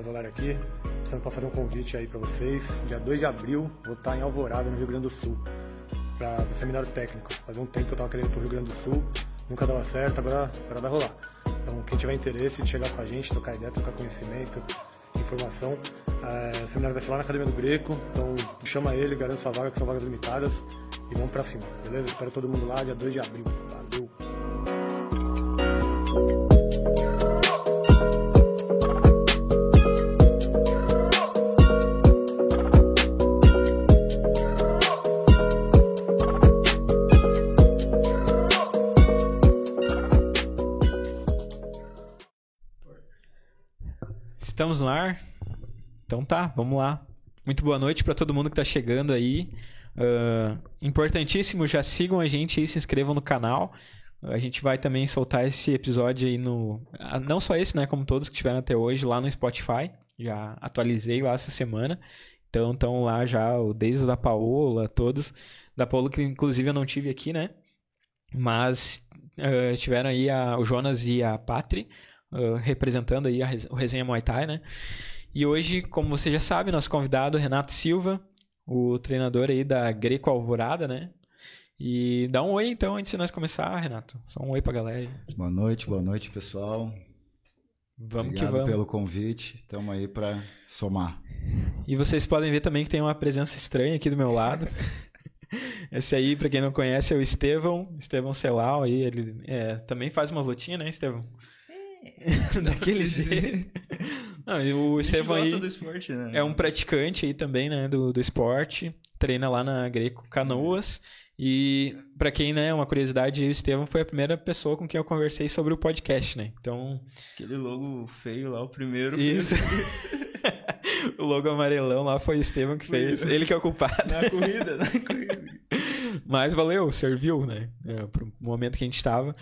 Casolari aqui. Estamos para fazer um convite aí para vocês. Dia 2 de abril, vou estar em Alvorada, no Rio Grande do Sul, para o seminário técnico. Fazia um tempo que eu estava querendo ir para o Rio Grande do Sul, nunca dava certo, agora, agora vai rolar. Então, quem tiver interesse de chegar com a gente, trocar ideia, trocar conhecimento, informação, é, o seminário vai ser lá na Academia do Greco. Então, chama ele, garante sua vaga, que são vagas limitadas. E vamos para cima, beleza? Espero todo mundo lá, dia 2 de abril. Valeu! Estamos no ar? Então tá, vamos lá. Muito boa noite para todo mundo que tá chegando aí. Uh, importantíssimo, já sigam a gente aí, se inscrevam no canal. A gente vai também soltar esse episódio aí no. ah, Não só esse, né? Como todos que tiveram até hoje, lá no Spotify. Já atualizei lá essa semana. Então estão lá já, o- desde da Paola, todos. Da Paola, que inclusive eu não tive aqui, né? Mas uh, tiveram aí a- o Jonas e a Patri uh, representando aí a o Resenha Muay Thai, né? E hoje, como você já sabe, nosso convidado Renato Silva, o treinador aí da Greco Alvorada, né? E dá um oi então antes de nós começar, Renato. Só um oi pra galera aí. Boa noite, boa noite, pessoal. Vamos Obrigado que vamos. pelo convite. Estamos aí para somar. E vocês podem ver também que tem uma presença estranha aqui do meu lado. Esse aí, pra quem não conhece, é o Estevão, Estevão Celal aí, ele é, também faz umas lutinhas, né, Estevão? Daquele jeito. Não, o Estevão aí esporte, né? é um praticante aí também, né, do, do esporte, treina lá na Greco Canoas. E pra quem, né, uma curiosidade, o Estevão foi a primeira pessoa com quem eu conversei sobre o podcast, né? Então, Aquele logo feio lá, o primeiro. isso. o logo amarelão lá foi o Estevão que fez. Ele que é o culpado. Na corrida, na corrida. Mas valeu, serviu, né? É, pro momento que a gente tava.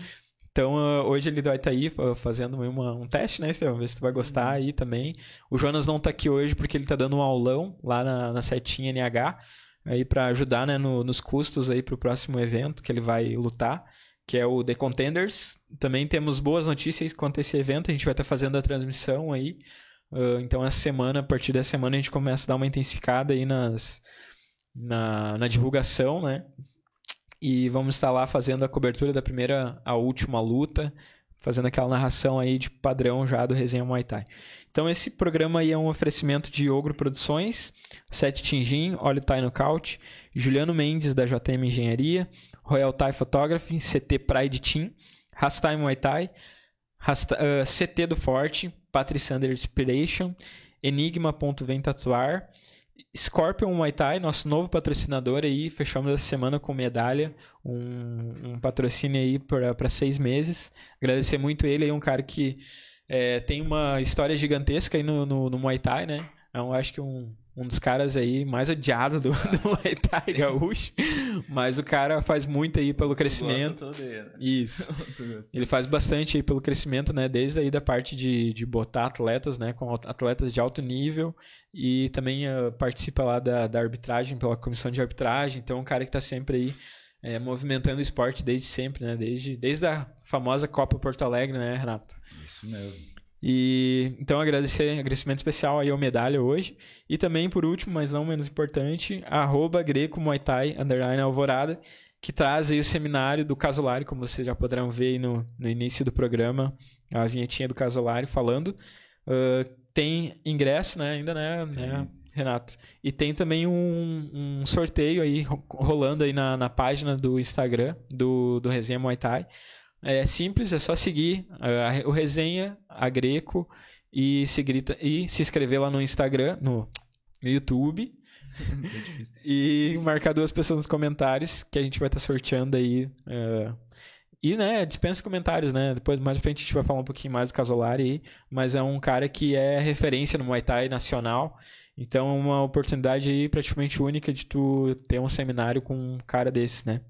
Então, ah, hoje ele vai estar aí fa- fazendo uma- um teste, né, Estevão? Ver se tu vai gostar aí também. O Jonas não tá aqui hoje porque ele tá dando um aulão lá na, na setinha NH, aí para ajudar, né, no- nos custos aí pro próximo evento que ele vai lutar, que é o The Contenders. Também temos boas notícias quanto a esse evento, a gente vai estar fazendo a transmissão aí. Ah, então, essa semana, a partir dessa semana, a gente começa a dar uma intensificada aí nas, na, na divulgação, né? E vamos estar lá fazendo a cobertura da primeira à última luta, fazendo aquela narração aí de padrão já do Resenha Muay Thai. Então esse programa aí é um oferecimento de Ogro Produções, Sete Tingin, Olho Thai Nocaute, Juliano Mendes da JM Engenharia, Royal Thai Photography, CT Pride Team, Rastai Muay Thai, Rasta- ah, CT do Forte, Patrisander Inspiration, Enigma.vem Tatuar, Scorpion Muay Thai, nosso novo patrocinador aí, fechamos essa semana com medalha, um, um patrocínio aí para seis meses. Agradecer muito ele aí, um cara que é, tem uma história gigantesca aí no, no, no Muay Thai, né? Eu acho que um, um dos caras aí mais odiados do, do Muay Thai gaúcho, mas o cara faz muito aí pelo crescimento. Gosto todo aí, né? Isso. Ele faz bastante aí pelo crescimento, né? Desde aí da parte de, de botar atletas, né? Com atletas de alto nível e também ah, participa lá da, da arbitragem, pela comissão de arbitragem. Então, é um cara que tá sempre aí eh, movimentando o esporte desde sempre, né? Desde, desde a famosa Copa Porto Alegre, né, Renato? Isso mesmo. E então agradecer, agradecimento especial aí ao medalha hoje. E também, por último, mas não menos importante, arroba greco Muay Thai, underline alvorada, que traz aí o seminário do Casolari, como vocês já poderão ver aí no, no início do programa, a vinhetinha do Casolari falando. Ah, tem ingresso, né? Ainda, né, né, Renato? E tem também um, um sorteio aí ro- rolando aí na, na página do Instagram do, do Resenha Muay Thai. É simples, é só seguir ah, o Resenha, a Greco e se, grita, e se inscrever lá no Instagram, no, no YouTube. e marcar duas pessoas nos comentários que a gente vai estar sorteando aí. ah, e, né, dispensa comentários, né? Depois, mais pra frente, a gente vai falar um pouquinho mais do Casolari aí. Mas é um cara que é referência no Muay Thai nacional. Então, é uma oportunidade aí praticamente única de tu ter um seminário com um cara desses, né?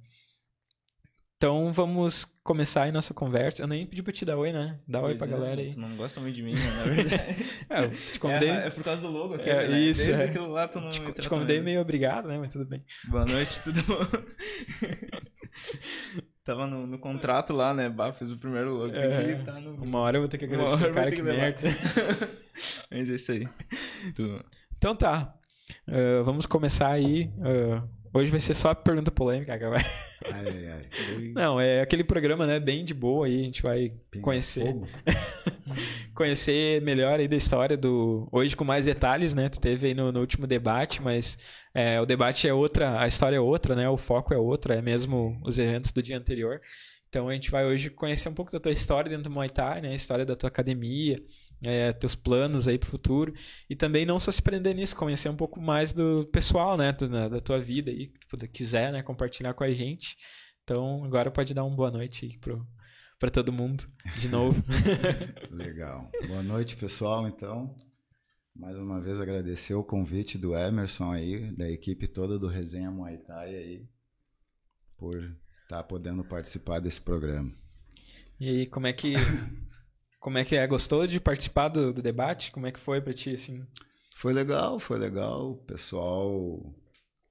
Então, vamos começar aí nossa conversa. Eu nem pedi pra te dar oi, né? Dá oi Pois pra é, galera aí. Tu não gosta muito de mim, né, na verdade. É, eu te convidei, É, é por causa do logo aqui, É, né? isso, Desde é. aquilo lá tu não te, te convidei meio obrigado, né? Mas tudo bem. Boa noite, tudo bom? Tava no, no contrato lá, né? Bah, fiz o primeiro logo. É. Aqui, tá no... Uma hora eu vou ter que agradecer o cara que que merda. Mas é isso aí. Tudo... Então tá. Uh, vamos começar aí. Uh, hoje vai ser só pergunta polêmica, cara. Ai, ai, ai. Não, é aquele programa, né, bem de boa aí, a gente vai Pinga conhecer, conhecer melhor aí da história do hoje com mais detalhes, né? Tu teve aí no, no último debate, mas é, o debate é outra, a história é outra, né? O foco é outro, é mesmo os eventos do dia anterior. Então a gente vai hoje conhecer um pouco da tua história dentro do Muay Thai, né? A história da tua academia, é, teus planos aí pro futuro. E também não só se prender nisso, conhecer um pouco mais do pessoal, né? do- na- da tua vida aí, que tu quiser, né? Compartilhar com a gente. Então agora pode dar uma boa noite aí pro, pra todo mundo, de novo. Legal. Boa noite, pessoal. Então, mais uma vez agradecer o convite do Emerson aí, da equipe toda do Resenha Muay Thai aí, por estar podendo participar desse programa. e aí, como é que. Como é que é? Gostou de participar do, do debate? Como é que foi pra ti, assim? Foi legal, foi legal. O pessoal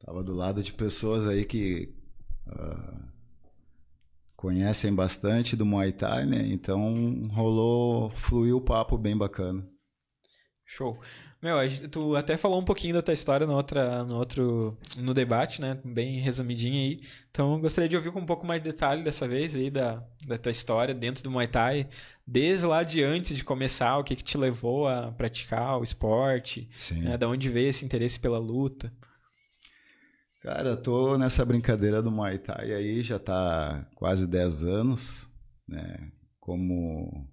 tava do lado de pessoas aí que ah, conhecem bastante do Muay Thai, né? Então rolou, fluiu o papo bem bacana. Show. Meu, tu até falou um pouquinho da tua história no, outra, no outro no debate, né? Bem resumidinho aí. Então, eu gostaria de ouvir com um pouco mais de detalhe dessa vez aí da, da tua história dentro do Muay Thai, desde lá de antes de começar, o que que te levou a praticar o esporte, Sim. né? Da onde veio esse interesse pela luta. Cara, eu tô nessa brincadeira do Muay Thai aí já tá quase 10 anos, né? Como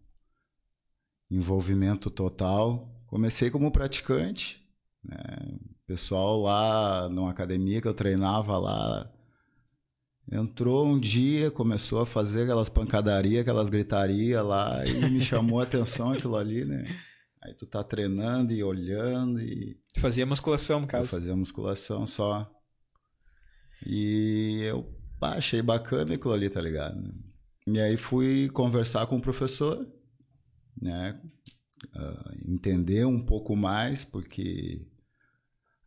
envolvimento total. Comecei como praticante, né? Pessoal lá numa academia que eu treinava lá entrou um dia, começou a fazer aquelas pancadarias, aquelas gritarias lá e me chamou a atenção aquilo ali, né? Aí tu tá treinando e olhando e Tu fazia musculação, no eu caso. fazia musculação só. E eu pá, achei bacana aquilo ali, tá ligado? E aí fui conversar com o professor, né? Ah, entender um pouco mais, porque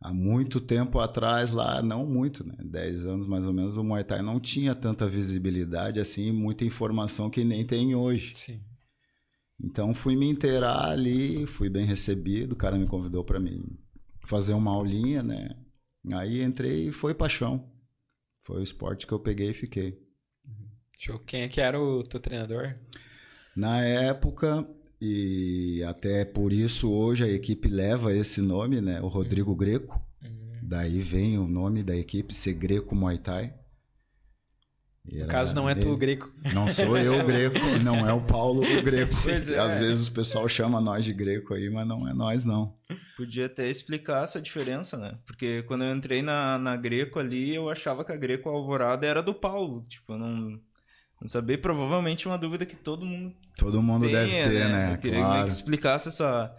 há muito tempo atrás lá, não muito, né? 10 anos mais ou menos, o Muay Thai não tinha tanta visibilidade assim, muita informação que nem tem hoje. Sim. Então fui me inteirar ali, fui bem recebido, o cara me convidou para mim fazer uma aulinha, né? Aí entrei e foi paixão. Foi o esporte que eu peguei e fiquei. Show. Quem é que era o teu treinador? Na época, e até por isso hoje a equipe leva esse nome, né? O Rodrigo Greco. Daí vem o nome da equipe ser Greco Muay Thai. E No caso, não é tu, ele. o Greco. Não sou eu o Greco, não é o Paulo o Greco. Pois é. Às vezes o pessoal chama nós de Greco aí, mas não é nós não. Podia até explicar essa diferença, né? Porque quando eu entrei na, na Greco ali, eu achava que a Greco Alvorada era do Paulo. Tipo, eu não, não sabia. Provavelmente uma dúvida que todo mundo Todo mundo tenha, deve ter, né? Eu queria Claro. que explicasse essa,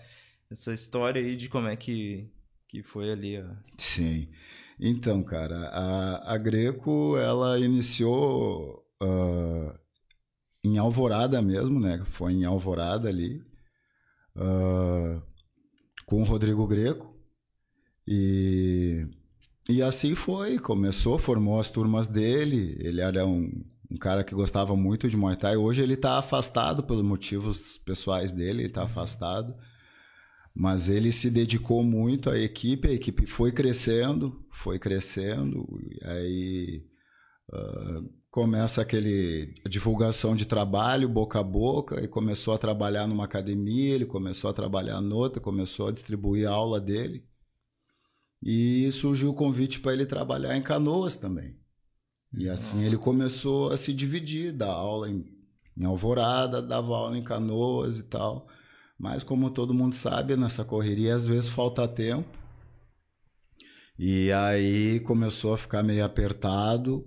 essa história aí de como é que, que foi ali. Ó. Sim. Então, cara, a, a Greco, ela iniciou ah, em Alvorada mesmo, né? Foi em Alvorada ali, ah, com o Rodrigo Greco. E, e assim foi, começou, formou as turmas dele. Ele era um, um cara que gostava muito de Muay Thai. Hoje ele está afastado pelos motivos pessoais dele, ele está afastado. Mas ele se dedicou muito à equipe, a equipe foi crescendo, foi crescendo, e aí ah, começa aquele divulgação de trabalho boca a boca, e começou a trabalhar numa academia, ele começou a trabalhar noutra, começou a distribuir a aula dele, e surgiu o convite para ele trabalhar em Canoas também. E assim ele começou a se dividir, dar aula em, em Alvorada, dava aula em Canoas e tal. Mas como todo mundo sabe, nessa correria às vezes falta tempo. E aí começou a ficar meio apertado.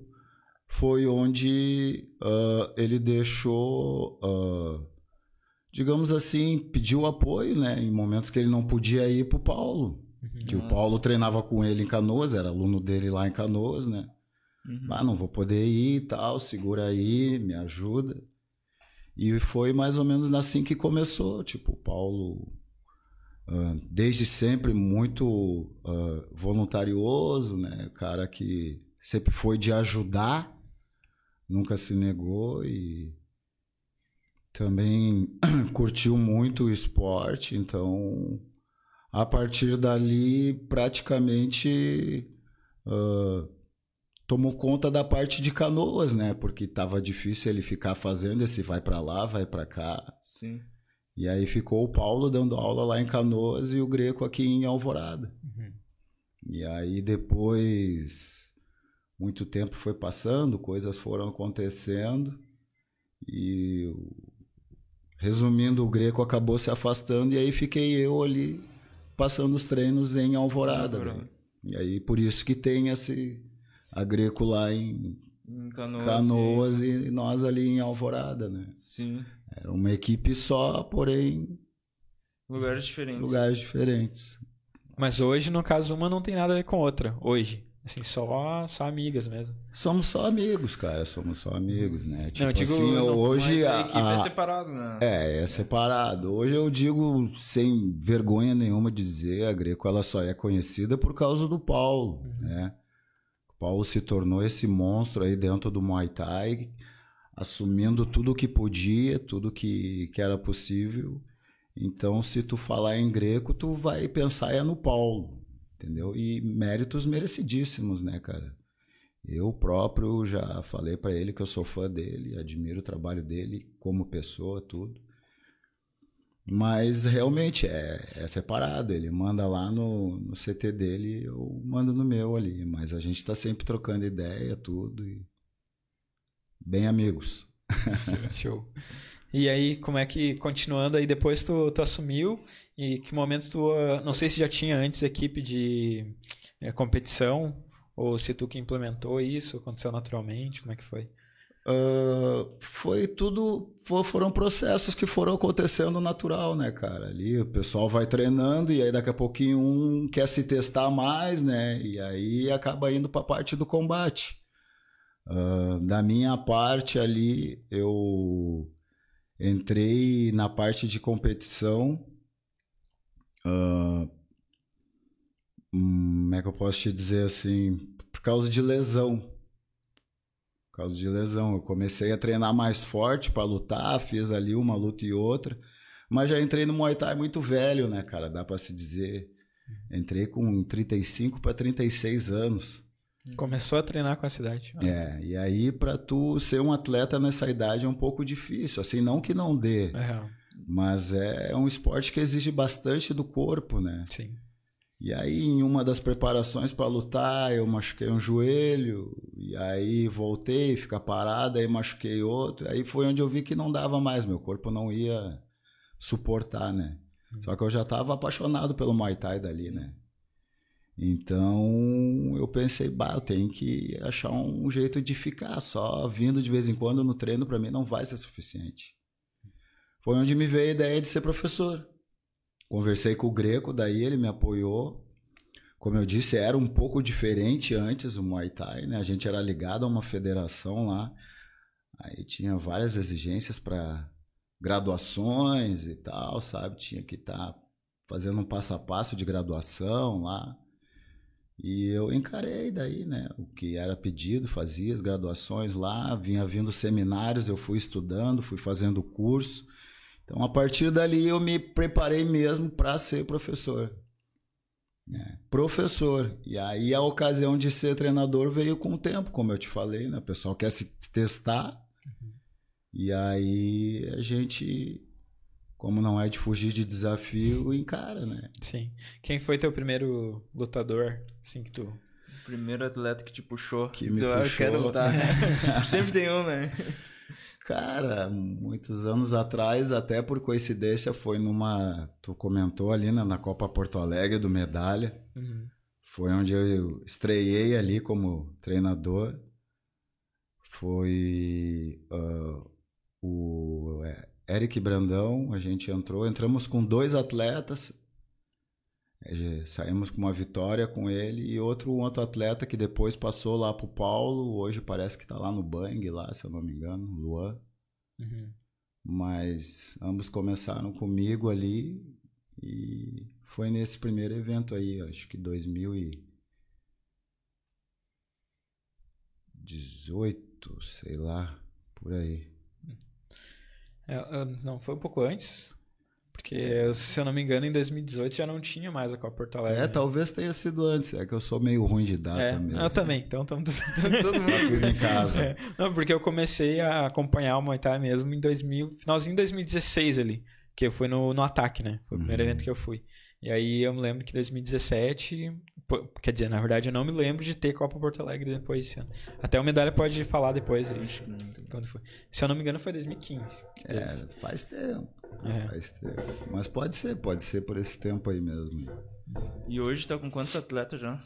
Foi onde ah, ele deixou, ah, digamos assim, pediu apoio, né? Em momentos que ele não podia ir para o Paulo. Que o Nossa. Paulo treinava com ele em Canoas, era aluno dele lá em Canoas, né? Uhum. Ah, não vou poder ir e tal, segura aí, me ajuda. E foi mais ou menos assim que começou. Tipo, o Paulo, ah, desde sempre muito ah, voluntarioso, né? Cara que sempre foi de ajudar, nunca se negou e também curtiu muito o esporte, então a partir dali, praticamente uh, tomou conta da parte de canoas, né? Porque tava difícil ele ficar fazendo esse vai para lá, vai para cá. Sim. E aí ficou o Paulo dando aula lá em Canoas e o Greco aqui em Alvorada. Uhum. E aí depois, muito tempo foi passando, coisas foram acontecendo e resumindo, o Greco acabou se afastando e aí fiquei eu ali passando os treinos em Alvorada. Alvorada. né? E aí por isso que tem esse a Greco lá em Em Canoas. Canoas e nós ali em Alvorada, né? Sim. Era uma equipe só, porém Lugares diferentes. lugares diferentes. Mas hoje, no caso, uma não tem nada a ver com outra. Hoje. Assim, só, só amigas mesmo. Somos só amigos, cara. Somos só amigos, né? Tipo eu digo assim, no- hoje a a, equipe a- é separada, né? é, é separado. Hoje eu digo sem vergonha nenhuma de dizer, a Greco ela só é conhecida por causa do Paulo, né? Paulo se tornou esse monstro aí dentro do Muay Thai, assumindo tudo o que podia, tudo que, que era possível. Então, se tu falar em Greco, tu vai pensar é no Paulo, entendeu? E méritos merecidíssimos, né, cara? Eu próprio já falei pra ele que eu sou fã dele, admiro o trabalho dele como pessoa, tudo. Mas realmente é, é separado. Ele manda lá no, no CT dele, eu mando no meu ali. Mas a gente tá sempre trocando ideia, tudo. E... Bem amigos. Show. E aí, como é que, continuando aí, depois tu, tu assumiu e que momento tu, não sei se já tinha antes equipe de eh, competição ou se tu que implementou isso, aconteceu naturalmente, como é que foi? Ah, foi tudo. fo- Foram processos que foram acontecendo natural, né, cara? Ali o pessoal vai treinando e aí daqui a pouquinho um quer se testar mais, né? E aí acaba indo para a parte do combate. Ah, da minha parte ali, eu entrei na parte de competição. hum, como é que eu posso te dizer assim? Por causa de lesão. Por causa de lesão. Eu comecei a treinar mais forte para lutar, fiz ali uma luta e outra. Mas já entrei no Muay Thai muito velho, né, cara? Dá para se dizer. Entrei com 35 para 36 anos. Começou a treinar com a cidade. É, e aí para tu ser um atleta nessa idade é um pouco difícil. Assim, não que não dê, É mas é um esporte que exige bastante do corpo, né? Sim. E aí, em uma das preparações para lutar, eu machuquei um joelho, e aí voltei, ficar parado, aí machuquei outro. Aí foi onde eu vi que não dava mais, meu corpo não ia suportar, né? Só que eu já estava apaixonado pelo Muay Thai dali, né? Então eu pensei, bah, eu tenho que achar um jeito de ficar só vindo de vez em quando no treino para mim não vai ser suficiente. Foi onde me veio a ideia de ser professor. Conversei com o Greco, daí ele me apoiou. Como eu disse, era um pouco diferente antes o Muay Thai, né? A gente era ligado a uma federação lá. Aí tinha várias exigências para graduações e tal, sabe? Tinha que estar fazendo um passo a passo de graduação lá. E eu encarei daí, né? O que era pedido, fazia as graduações lá, vinha vindo seminários, eu fui estudando, fui fazendo curso. Então, a partir dali, eu me preparei mesmo para ser professor. né? Professor. E aí, a ocasião de ser treinador veio com o tempo, como eu te falei, né? O pessoal quer se testar. E aí, a gente, como não é de fugir de desafio, encara, né? Sim. Quem foi teu primeiro lutador, assim, que tu... O primeiro atleta que te puxou. Que me Tu, ah, eu puxou. quero lutar. Sempre tem um, né? Cara, muitos anos atrás, até por coincidência, foi numa. Tu comentou ali né, na Copa Porto Alegre do Medalha. Uhum. Foi onde eu estreiei ali como treinador. Foi ah, o é, Eric Brandão, a gente entrou, entramos com dois atletas, saímos com uma vitória com ele e outro outro atleta que depois passou lá pro Paulo, hoje parece que tá lá no Bang lá, se eu não me engano, Luan. Uhum. Mas ambos começaram comigo ali e foi nesse primeiro evento aí, acho que 2018, sei lá, por aí. É, ah, não, foi um pouco antes. Porque, se eu não me engano, em 2018 já não tinha mais a Copa Porto Alegre. É, né? talvez tenha sido antes. É que eu sou meio ruim de data É, mesmo. eu também, então estamos Todo mundo. Tá tudo em casa. É, não, porque eu comecei a acompanhar o Muay Thai mesmo em 2000, finalzinho de 2016 ali, que eu fui no, no ataque, né? Foi o primeiro Uhum. evento que eu fui. E aí eu me lembro que 2017, pô, quer dizer, na verdade eu não me lembro de ter Copa Porto Alegre depois desse ano. Até o Medalha pode falar depois aí, Acho que não tem. quando foi. Se eu não me engano foi 2015. que teve. É, faz tempo. É. Mas pode ser, pode ser por esse tempo aí mesmo. E hoje tá com quantos atletas já?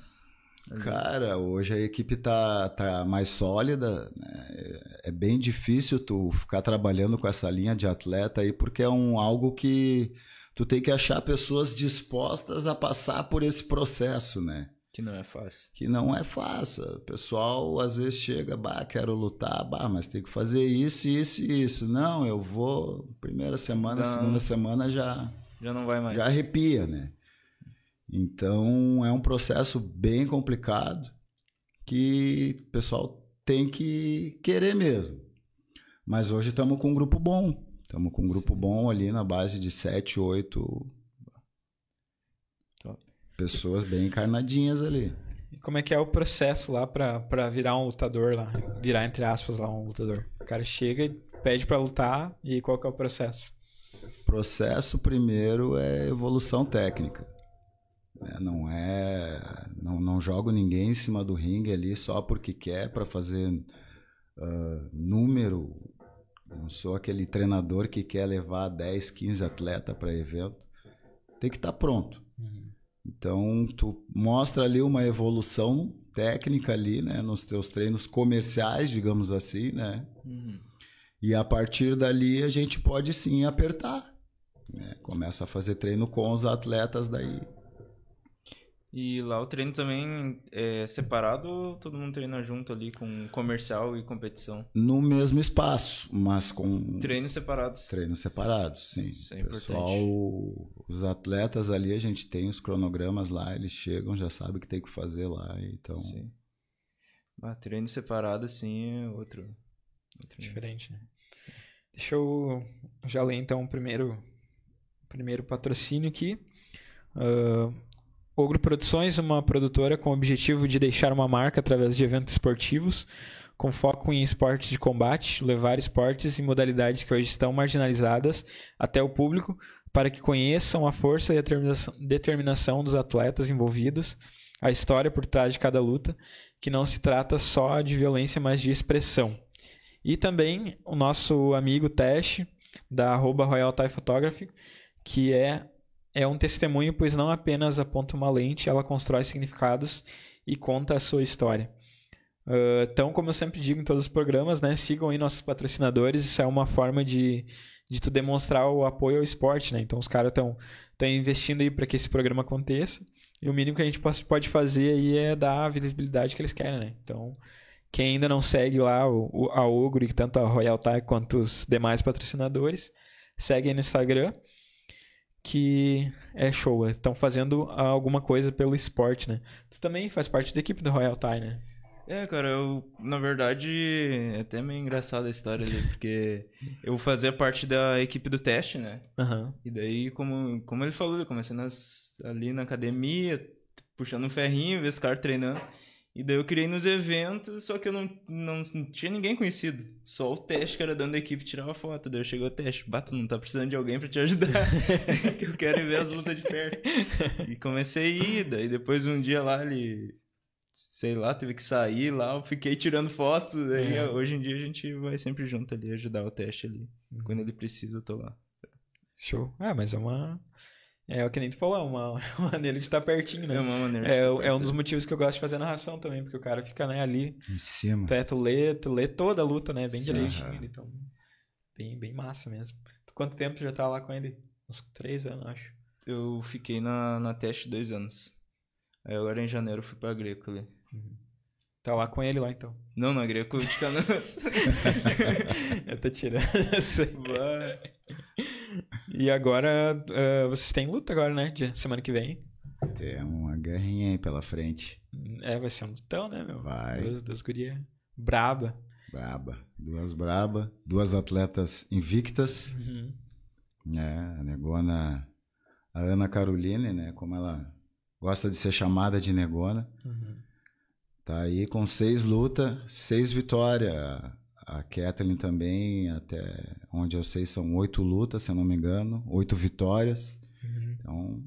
Cara, hoje a equipe tá, tá mais sólida. né? É bem difícil tu ficar trabalhando com essa linha de atleta aí, porque é um algo que tu tem que achar pessoas dispostas a passar por esse processo, né? Que não é fácil. Que não é fácil. O pessoal às vezes chega, bah, quero lutar, bah, mas tem que fazer isso, isso e isso. Não, eu vou. Primeira semana, Não. segunda semana já Já não vai mais. já arrepia, né? Então é um processo bem complicado que o pessoal tem que querer mesmo. Mas hoje estamos com um grupo bom. Estamos com um grupo bom ali na base de 7, 8 Top. Pessoas bem encarnadinhas ali. E como é que é o processo lá pra virar um lutador lá? Virar, entre aspas, lá um lutador. O cara chega e pede pra lutar e qual que é o processo? processo primeiro é evolução técnica. né? Não é. Não, não jogo ninguém em cima do ringue ali só porque quer para fazer ah, número. Não sou aquele treinador que quer levar 10, 15 atletas para evento. Tem que estar pronto. Então, tu mostra ali uma evolução técnica ali, né, nos teus treinos comerciais, digamos assim, né? Uhum. E a partir dali a gente pode sim apertar. né? Começa a fazer treino com os atletas daí. E lá o treino também é separado ou todo mundo treina junto ali com comercial e competição? No mesmo espaço, mas com Treinos separados. treinos separados, sim. Isso é O Pessoal, os atletas ali, a gente tem os cronogramas lá, eles chegam, já sabem o que tem que fazer lá. Então, Sim. Ah, treino separado, assim, é outro. outro. Diferente, né? Deixa eu já ler então o primeiro, primeiro patrocínio aqui. Ah, Ogro Produções, uma produtora com o objetivo de deixar uma marca através de eventos esportivos, com foco em esportes de combate, levar esportes e modalidades que hoje estão marginalizadas até o público, para que conheçam a força e a determinação, dos atletas envolvidos, a história por trás de cada luta, que não se trata só de violência, mas de expressão. E também o nosso amigo Tesh, da arroba Royal Thai Photography, que é, é um testemunho, pois não apenas aponta uma lente, ela constrói significados e conta a sua história. Ah, então, como eu sempre digo em todos os programas, né, sigam aí nossos patrocinadores, isso é uma forma de, de tu demonstrar o apoio ao esporte, né? Então os caras estão investindo aí para que esse programa aconteça. E o mínimo que a gente pode fazer aí é dar a visibilidade que eles querem, né? Então, quem ainda não segue lá o, a e tanto a Royal Thai quanto os demais patrocinadores, segue aí no Instagram, que é show. Estão fazendo alguma coisa pelo esporte, né? Tu também faz parte da equipe do Royal Thai, né? É, cara, eu, na verdade, é até meio engraçada a história ali, porque eu fazia parte da equipe do teste, né? Aham. E daí, como, como ele falou, eu comecei nas, ali na academia, puxando um ferrinho, ver os caras treinando. E daí eu criei nos eventos, só que eu não, não, não tinha ninguém conhecido. Só o teste que era dando da equipe tirava foto. Daí eu cheguei ao teste, bato, não tá precisando de alguém pra te ajudar. que eu quero ver as lutas de perto. E comecei a ir, daí depois um dia lá ele. Sei lá, teve que sair lá, eu fiquei tirando foto. Daí É. hoje em dia a gente vai sempre junto ali, ajudar o teste ali. Quando ele precisa, eu tô lá. Show. Ah, mas é uma. É o que nem tu falou, é uma uma maneira de estar pertinho, né? É uma maneira. É, de é um dos motivos que eu gosto de fazer narração também, porque o cara fica né, ali, em cima. tu, é, tu, lê, tu lê toda a luta, né? Bem Sim. direitinho. Então, bem, bem massa mesmo. Quanto tempo tu já tá lá com ele? Uns três anos, acho. Eu fiquei na, na teste dois anos. Aí agora em janeiro eu fui pra Greco ali. Tá lá com ele lá então. Não, na Greco de Canoas. eu tô tirando. essa. e agora, ah, vocês têm luta agora, né? De semana que vem. Tem uma guerrinha aí pela frente. É, vai ser um lutão, né, meu? Vai. Duas, duas gurias braba. Braba. Duas braba. Duas atletas invictas. Uhum. É, a negona, a Ana Caroline, né? Como ela gosta de ser chamada de negona. Uhum. Tá aí com seis lutas, seis vitórias. A Kathleen também, até onde eu sei, são oito lutas, se eu não me engano, oito vitórias. Uhum. Então,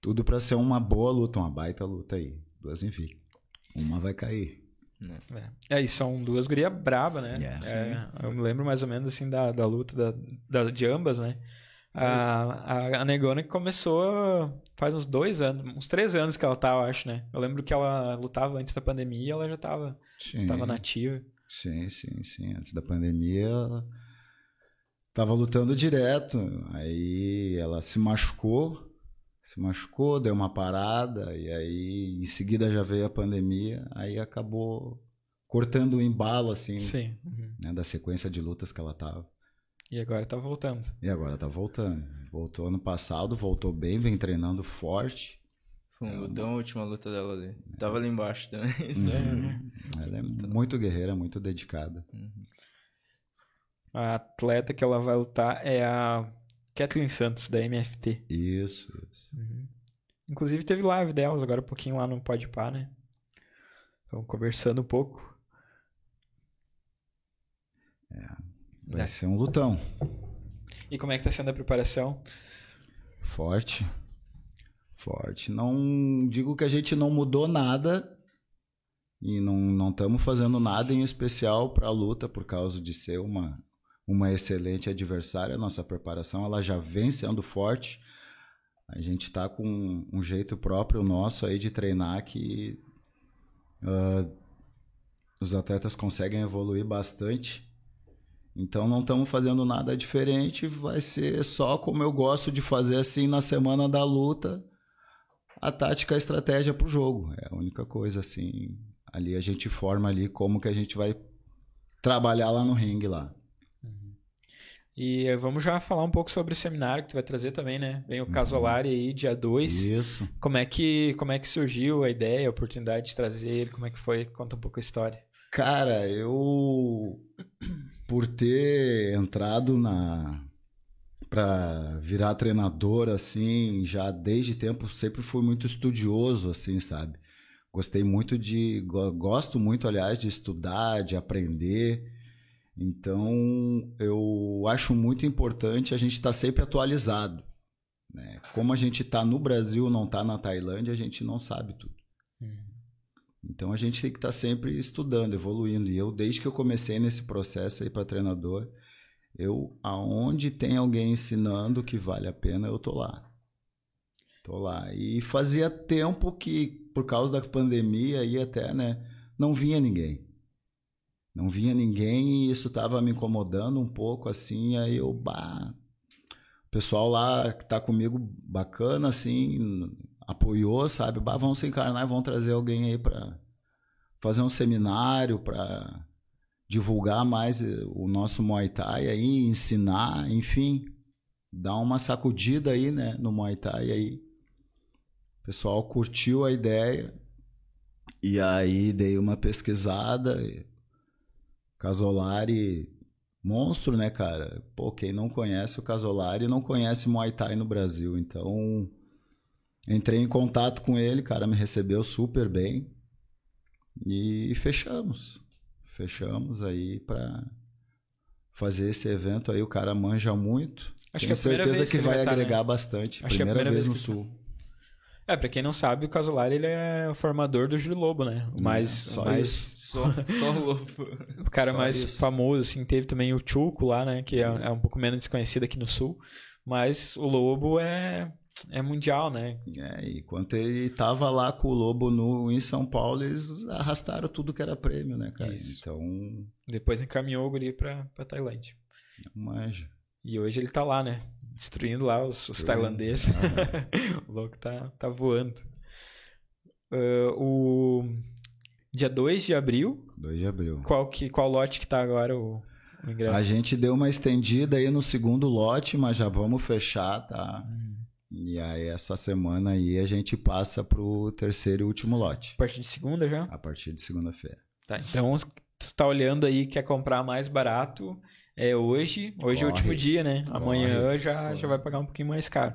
tudo para ser uma boa luta, uma baita luta aí. Duas invictas. Uma vai cair. É, e são duas gurias braba, né? Yeah. É, eu me lembro mais ou menos assim da, da luta da, da, de ambas, né? A, a, Negona que começou faz uns dois anos, uns três anos que ela tá, eu acho, né? Eu lembro que ela lutava antes da pandemia e ela já tava, Sim. tava nativa. Sim, sim, sim. Antes da pandemia, ela tava lutando direto. Aí ela se machucou, se machucou, deu uma parada, e aí em seguida já veio a pandemia, aí acabou cortando o embalo, assim, Sim. Uhum. né, da sequência de lutas que ela tava. E agora tá voltando. E agora tá voltando. Voltou ano passado, voltou bem, vem treinando forte. Foi um lutão a última luta dela ali. Tava ali embaixo também. Isso é- Ela é muito guerreira, muito dedicada. A atleta que ela vai lutar é a Kathleen Santos, da MFT. Isso, isso. Inclusive teve live delas agora um pouquinho lá no Podpah, né? Estão conversando um pouco. Vai É. ser um lutão. E como é que tá sendo a preparação? Forte. Forte. Não digo que a gente não mudou nada e não não estamos fazendo nada em especial para a luta por causa de ser uma uma excelente adversária. Nossa preparação ela já vem sendo forte. A gente está com um jeito próprio nosso aí de treinar que ah, os atletas conseguem evoluir bastante. Então não estamos fazendo nada diferente, vai ser só como eu gosto de fazer assim na semana da luta, a tática, a estratégia pro jogo. É a única coisa assim. Ali a gente forma ali como que a gente vai trabalhar lá no ringue lá. E eh, vamos já falar um pouco sobre o seminário que tu vai trazer também, né? Vem o Casolari aí, dia 2. Isso. Como é que como é que surgiu a ideia, a oportunidade de trazer ele? Como é que foi? Conta um pouco a história. Cara, eu por ter entrado na para virar treinador assim, já desde tempo sempre fui muito estudioso assim, sabe? Gostei muito de go- gosto muito, aliás, de estudar, de aprender. Então, eu acho muito importante a gente estar sempre atualizado. Né? Como a gente está no Brasil, não está na Tailândia, a gente não sabe tudo. Então a gente tem que estar sempre estudando, evoluindo. E eu, desde que eu comecei nesse processo aí para treinador, eu, aonde tem alguém ensinando que vale a pena, eu tô lá. Tô lá. E fazia tempo que, por causa da pandemia aí até, né, não vinha ninguém. Não vinha ninguém e isso tava me incomodando um pouco, assim, aí eu, bah, o pessoal lá que tá comigo bacana, assim, apoiou, sabe? Bah, vamos se encarnar e vamos trazer alguém aí para fazer um seminário, para divulgar mais eh, o nosso Muay Thai aí, ensinar, enfim, dar uma sacudida aí, né, no Muay Thai aí. O pessoal curtiu a ideia e aí dei uma pesquisada. Casolari, monstro, né, cara? Pô, quem não conhece o Casolari não conhece Muay Thai no Brasil, então Entrei em contato com ele, cara, me recebeu super bem. E fechamos. Fechamos aí pra fazer esse evento aí. O cara manja muito. Acho Tenho que é a certeza que, que vai vai tá, agregar né? bastante. Acho que é a primeira, primeira vez, vez no que Sul. É, pra quem não sabe, o Casolari ele é o formador do Júlio Lobo, né? O mais, só o mais isso. Só, só o lobo. o cara Só mais isso. famoso, assim, teve também o Chuco lá, né? Que é, é um pouco menos desconhecido aqui no sul. Mas o Lobo é, é mundial, né? É, e quando ele tava lá com o Lobo no, em São Paulo, eles arrastaram tudo que era prêmio, né, cara? Isso. Então, Depois encaminhou o guri pra, pra Tailândia. manja. E hoje ele tá lá, né? Destruindo lá os, os tailandeses. o louco tá, tá voando. Ah, o dia 2 de abril, 2 de abril. qual, que, qual lote que tá agora o, o ingresso? A gente deu uma estendida aí no segundo lote, mas já vamos fechar, tá? E aí essa semana aí a gente passa pro terceiro e último lote, A partir de segunda já? a partir de segunda-feira. Tá, então, tu tá olhando aí quer comprar mais barato, é hoje. Hoje é o último dia, né? Amanhã já, já vai pagar um pouquinho mais caro.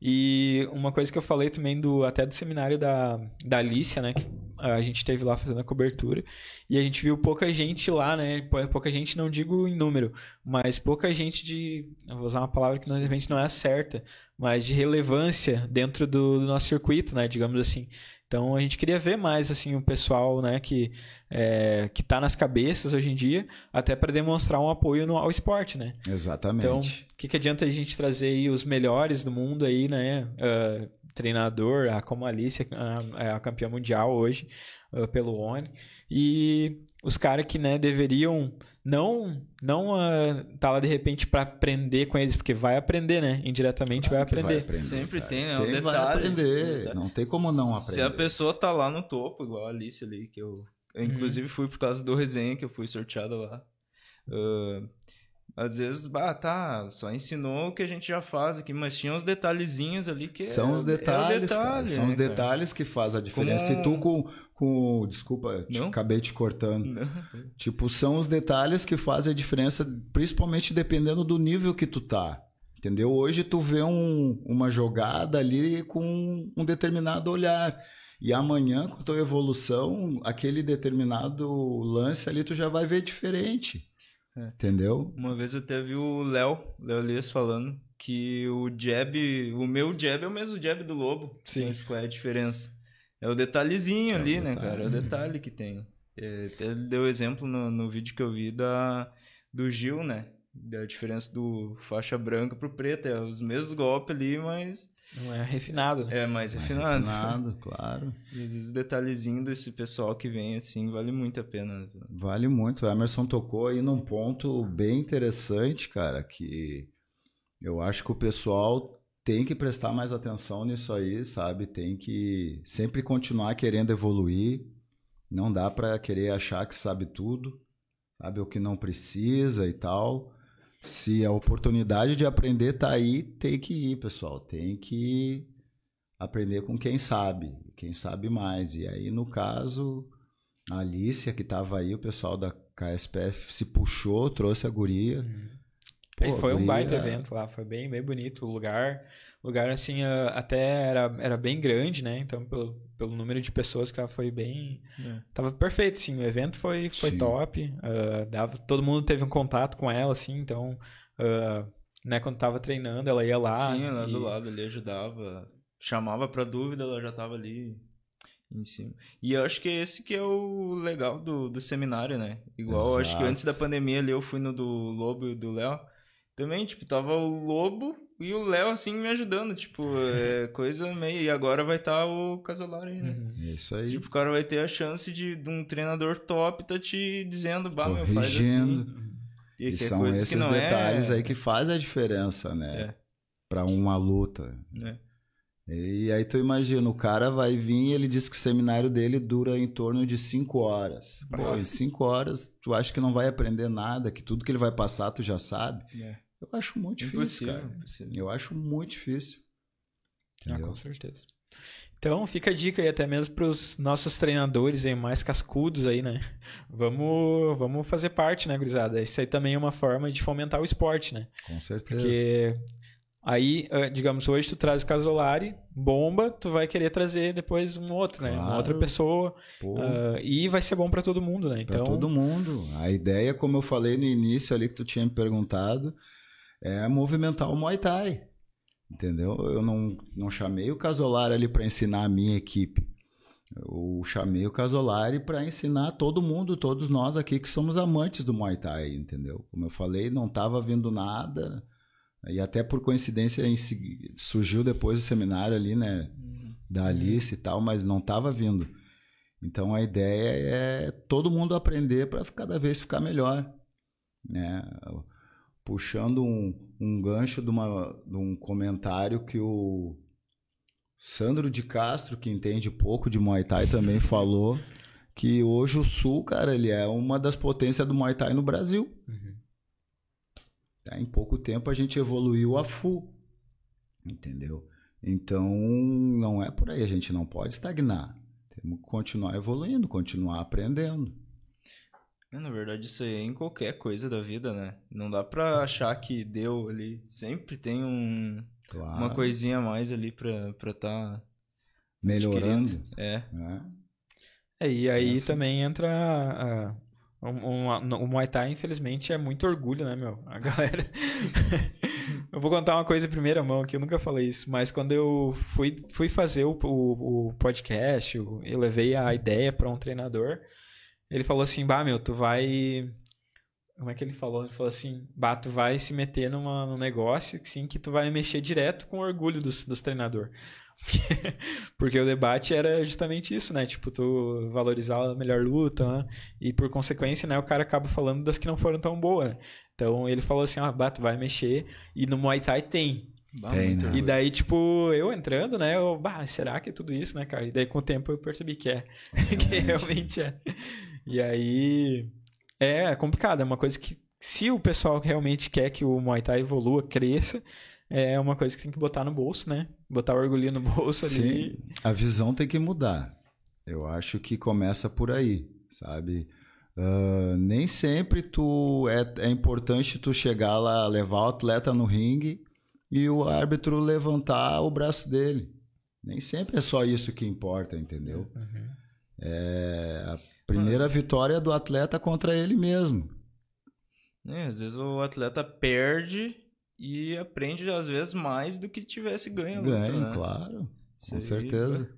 E uma coisa que eu falei também do até do seminário da, da Alicia, né? Que a gente teve lá fazendo a cobertura. E a gente viu pouca gente lá, né? Pouca gente, não digo em número, mas pouca gente de. Eu vou usar uma palavra que de repente não é certa, mas de relevância dentro do, do nosso circuito, né? Digamos assim. Então a gente queria ver mais assim o pessoal, né, que é, que está nas cabeças hoje em dia, até para demonstrar um apoio no, ao esporte, né? Exatamente. Então, o que, que adianta a gente trazer aí os melhores do mundo aí, né? Uh, treinador, a, como a Alice é a campeã mundial hoje uh, pelo ONI. E os caras que né, deveriam não não uh, tá lá de repente para aprender com eles, porque vai aprender, né? Indiretamente claro vai, aprender. vai, aprender. Sempre cara. tem, né? É um tem, detalhe. Vai aprender. Não tem como não aprender. Se a pessoa tá lá no topo, igual a Alice ali, que eu, eu inclusive uhum. fui por causa do resenha, que eu fui sorteada lá. Uh, às vezes, bah, tá, só ensinou o que a gente já faz aqui, mas tinha uns detalhezinhos ali que São é, os detalhes, é detalhe, cara. São né, os detalhes que fazem a diferença. Como... E tu com, com desculpa, te, acabei te cortando. Não. Tipo, são os detalhes que fazem a diferença, principalmente dependendo do nível que tu tá. Entendeu? Hoje tu vê um, uma jogada ali com um determinado olhar. E amanhã, com a tua evolução, aquele determinado lance ali tu já vai ver diferente. É. Entendeu? Uma vez eu teve o Léo, Léo Elias falando que o jab, o meu jab é o mesmo jab do Lobo. Sim. Mas qual é a diferença? É o detalhezinho é ali, né, cara? É o detalhe que tem. É, ele deu exemplo no, no vídeo que eu vi da, do Gil, né? Da diferença do faixa branca pro preto. É os mesmos golpes ali, mas não é refinado, né? É mais refinado. refinado, claro. E às vezes o detalhezinho desse pessoal que vem assim vale muito a pena. Vale muito. O Emerson tocou aí num ponto bem interessante, cara, que eu acho que o pessoal tem que prestar mais atenção nisso aí, sabe? Tem que sempre continuar querendo evoluir. Não dá para querer achar que sabe tudo, sabe o que não precisa e tal. Se a oportunidade de aprender tá aí, tem que ir, pessoal. Tem que aprender com quem sabe, quem sabe mais. E aí, no caso, a Alicia, que estava aí, o pessoal da KSPF se puxou, trouxe a guria. Uhum. Pô, e foi um baita evento lá, foi bem, bem bonito o lugar. O lugar, assim, até era, era bem grande, né? Então, pelo, pelo número de pessoas que ela foi bem... É. Tava perfeito, sim. O evento foi, foi top. Uh, dava, todo mundo teve um contato com ela, assim, então... Uh, né, quando tava treinando, ela ia lá. Sim, ela e... do lado ali ajudava. Chamava pra dúvida, ela já tava ali em cima. E eu acho que esse que é o legal do, do seminário, né? Igual, acho que antes da pandemia ali eu fui no do Lobo e do Léo. Também, tipo, tava o Lobo e o Léo, assim, me ajudando. Tipo, é coisa meio. E agora vai estar tá o Casolari aí, né? Uhum. Isso aí. Tipo, o cara vai ter a chance de, de um treinador top tá te dizendo, bah, meu, faz assim. E, e são esses detalhes é... aí que fazem a diferença, né? É. Pra uma luta. É. E aí tu imagina, o cara vai vir ele diz que o seminário dele dura em torno de 5 horas. Pô, em 5 horas tu acha que não vai aprender nada, que tudo que ele vai passar tu já sabe. É. Eu acho muito difícil, cara. Impossível. Eu acho muito difícil. Ah, com certeza. Então, fica a dica aí até mesmo para os nossos treinadores aí, mais cascudos aí, né? Vamos, vamos fazer parte, né, gurizada? Isso aí também é uma forma de fomentar o esporte, né? Com certeza. Porque aí, ah, digamos, hoje tu traz o Casolari, bomba, tu vai querer trazer depois um outro, né? Uma outra pessoa. Uh, e vai ser bom para todo mundo, né? Então... Para todo mundo. A ideia, como eu falei no início ali que tu tinha me perguntado, é movimentar o Muay Thai. Entendeu? Eu não, não chamei o Casolari ali para ensinar a minha equipe. Eu chamei o Casolari para ensinar todo mundo, todos nós aqui que somos amantes do Muay Thai, entendeu? Como eu falei, não estava vindo nada. E até por coincidência surgiu depois do seminário ali, né? Da Alice e tal, mas não estava vindo. Então a ideia é todo mundo aprender para cada vez ficar melhor. Né? Puxando um, um gancho de, uma, de um comentário que o Sandro de Castro, que entende pouco de Muay Thai, também falou que hoje o Sul, cara, ele é uma das potências do Muay Thai no Brasil. Uhum. Tá, em pouco tempo a gente evoluiu a full, entendeu? Então, não é por aí, a gente não pode estagnar. Temos que continuar evoluindo, continuar aprendendo. É, Na verdade, isso aí é em qualquer coisa da vida, né? Não dá pra achar que deu ali. Sempre tem um, Claro. uma coisinha a mais ali pra, pra tá Melhorando. É. né? É, e aí Essa. também entra a- um- um- o Muay Thai, infelizmente, é muito orgulho, né, meu? A galera. eu vou contar uma coisa em primeira mão aqui, eu nunca falei isso, mas quando eu fui, fui fazer o, o, o podcast, eu, eu levei a ideia para um treinador. Ele falou assim: Bah, meu, tu vai. Como é que ele falou? Ele falou assim: Bah, tu vai se meter numa, num negócio assim, que tu vai mexer direto com o orgulho dos, dos treinadores. Porque, porque o debate era justamente isso, né? Tipo, tu valorizar a melhor luta, né? E por consequência, né, o cara acaba falando das que não foram tão boas, né? Então ele falou assim, ah, bah, tu vai mexer. E no Muay Thai tem. Bah, Tem, muito né? E daí, tipo, eu entrando, né? Eu, bah, será que é tudo isso, né, cara? E daí com o tempo eu percebi que é. que realmente é. E aí. É complicado, é uma coisa que. Se o pessoal realmente quer que o Muay Thai evolua, cresça, é uma coisa que tem que botar no bolso, né? Botar o orgulhinho no bolso ali. Sim, a visão tem que mudar. Eu acho que começa por aí, sabe? Ah, nem sempre tu é, é importante tu chegar lá, levar o atleta no ringue e o árbitro levantar o braço dele. Nem sempre é só isso que importa, entendeu? Uhum. É primeira vitória do atleta contra ele mesmo. É, às vezes o atleta perde e aprende, às vezes, mais do que tivesse ganho Ganha, né? claro, Isso com aí, certeza.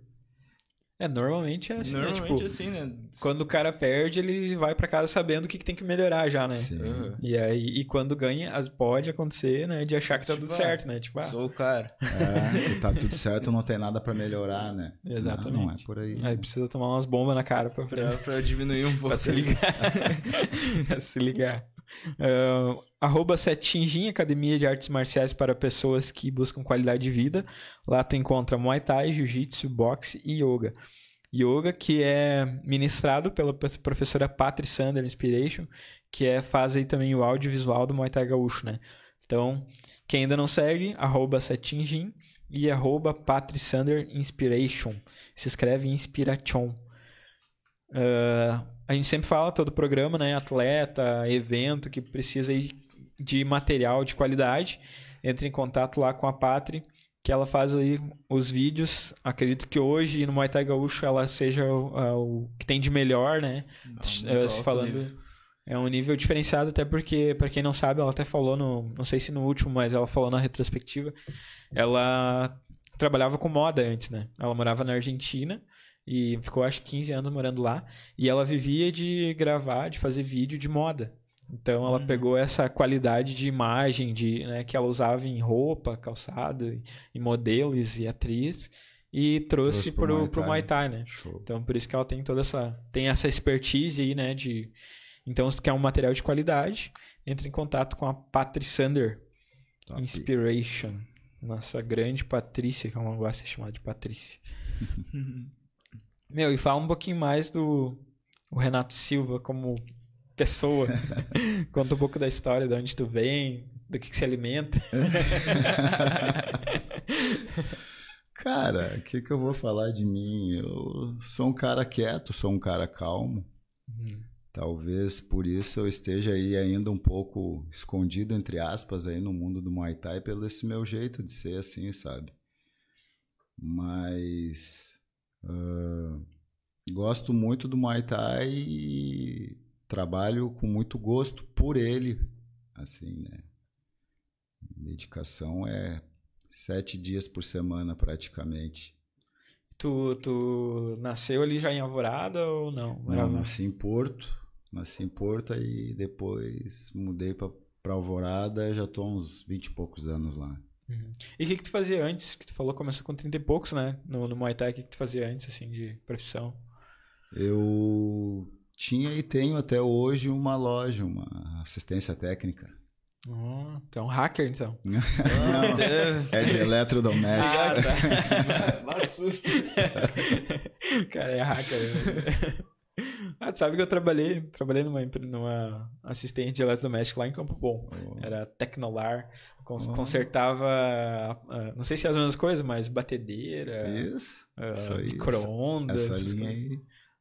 É, normalmente é assim, né? Normalmente Tipo, assim, né? quando o cara perde, ele vai pra casa sabendo o que, que tem que melhorar já, né? Sim. Uhum. E aí, e quando ganha, as- pode acontecer, né? De achar que tá Tipo, tudo ah, certo, né? Tipo, ah, Sou o cara. É, tá tudo certo, não tem nada pra melhorar, né? Exatamente. Não, não é por aí. aí precisa tomar umas bombas na cara pra, Pra, pra diminuir um pouco. pra se ligar. pra se ligar. Ah, arroba Setinjin, Academia de Artes Marciais para pessoas que buscam qualidade de vida. Lá tu encontra Muay Thai, Jiu-Jitsu, Boxe e Yoga. Yoga que é ministrado pela professora Patri Sander Inspiration, que é, faz aí também o audiovisual do Muay Thai Gaúcho, né? Então, quem ainda não segue, arroba Setinjin e arroba Patri Sander Inspiration. Se escreve Inspiration. Ah, a gente sempre fala todo programa, né? Atleta, evento que precisa de material de qualidade. Entre em contato lá com a Patri, que ela faz aí os vídeos. Acredito que hoje no Muay Thai Gaúcho ela seja o, o que tem de melhor, né? Não, Eh, muito se falando nível. é um nível diferenciado até porque para quem não sabe ela até falou no não sei se no último mas ela falou na retrospectiva ela trabalhava com moda antes né ela morava na Argentina e ficou acho que 15 anos morando lá e ela vivia de gravar de fazer vídeo de moda então ela Uhum. pegou essa qualidade de imagem de né, que ela usava em roupa calçado em modelos e atriz e trouxe, Trouxe pro pro, Muay pro Thai. Muay Thai né Show. então, por isso que ela tem toda essa. Tem essa expertise aí, né? De. Então, se tu quer um material de qualidade, entre em contato com a Patri Sander Top. Inspiration. Nossa grande Patrícia, que ela não gosta de ser chamada de Patrícia. Meu, e fala um pouquinho mais do o Renato Silva como pessoa. Conta um pouco da história, de onde tu vem, do que, que se alimenta. Cara, o que, que eu vou falar de mim? Eu sou um cara quieto, sou um cara calmo. Talvez por isso eu esteja aí ainda um pouco escondido, entre aspas, aí no mundo do Muay Thai, pelo esse meu jeito de ser assim, sabe? Mas ah, gosto muito do Muay Thai e trabalho com muito gosto por ele, assim, né? Dedicação é sete dias por semana praticamente. Tu, tu nasceu ali já em Alvorada ou não? Não, Morava- nasci em Porto, nasci em Porto e depois mudei para Alvorada, já tô há uns 20 e poucos anos lá. Uhum. E o que, que tu fazia antes? Que tu falou começou com 30 e poucos, né? No, no Muay Thai, o que, que tu fazia antes, assim, de profissão? Eu tinha e tenho até hoje uma loja, uma assistência técnica. Oh, tu é um hacker, então. É de eletrodoméstico. Ah, tá. Bate susto. O cara é hacker. Ah, tu sabe que eu trabalhei, trabalhei numa, numa assistente de eletrodoméstico lá em Campo Bom. Era Tecnolar, cons- Oh. consertava, ah, não sei se é as mesmas coisas, mas batedeira, Isso. aí, micro-ondas. Essa essas linha aí.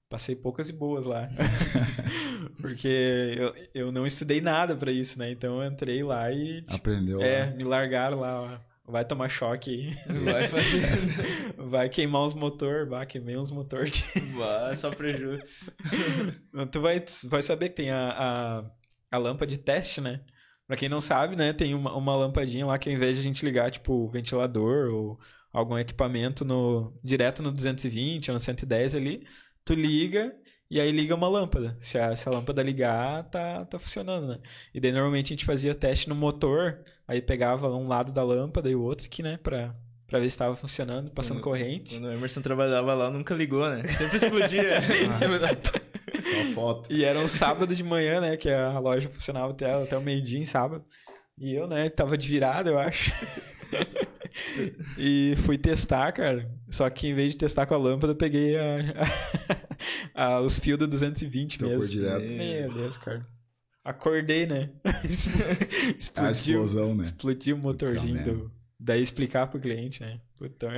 passei poucas e boas lá. Porque eu, eu não estudei nada pra isso, né? Então eu entrei lá e. tipo, Aprendeu é, lá. me largaram lá. Vai tomar choque aí. Vai fazendo. Vai queimar os motor, vai queimei uns motor. de- Vai, só prejuízo. tu vai, vai saber que tem a, a, a lâmpada de teste, né? Pra quem não sabe, né? Tem uma, uma lampadinha lá que ao invés de a gente ligar, tipo, ventilador ou algum equipamento no direto no 220 ou no 110 ali, tu liga e aí liga uma lâmpada. Se a, se a lâmpada ligar, tá, tá funcionando, né? E daí normalmente a gente fazia teste no motor, aí pegava um lado da lâmpada e o outro aqui, né? Pra, pra ver se tava funcionando, passando Quando- corrente. Quando o Emerson trabalhava lá, nunca ligou, né? Sempre explodia. Só foto. E era um sábado de manhã, né? Que a loja funcionava até, até o meio-dia em sábado. E eu, né, tava de virada, eu acho. e fui testar, cara. Só que em vez de testar com a lâmpada, eu peguei a, a- os fios do 220 Tocou mesmo. direto. Meu Deus, cara. Acordei, né? A Explodiu, explosão, né? explodiu o motorzinho do. Daí explicar pro cliente, né? Puta.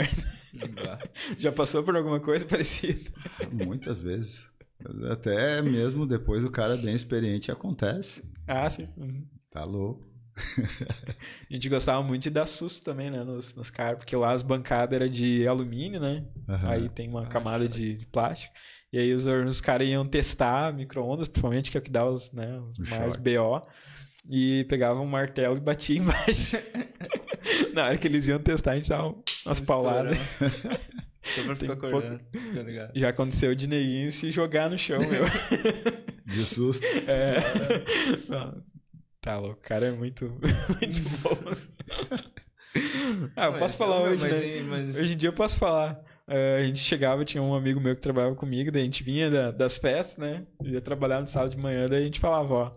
Já passou por alguma coisa parecida? Muitas vezes. Até mesmo depois o cara bem experiente acontece. Ah, sim. Uhum. Tá louco. A gente gostava muito de dar susto também, né, nos, nos carros, porque lá as bancadas eram de alumínio, né? Aham. Aí tem uma camada de, de plástico. E aí os, os caras iam testar micro-ondas, principalmente, que é o que dá os, né, os maiores. BO. E pegavam um martelo e batia embaixo. Na hora que eles iam testar, a gente dava umas pauladas. Só pra Tem ficar pouco- acordando. Ligado. Já aconteceu de neguinho se jogar no chão, meu. De susto. É. Não, Tá louco, o cara é muito, muito bom. Ah, eu Mas, posso falar não, hoje, né? mas- Hoje em dia eu posso falar. É, a gente chegava, tinha um amigo meu que trabalhava comigo, daí a gente vinha da- das festas, né? Ia trabalhar no sábado de manhã, daí a gente falava, ó,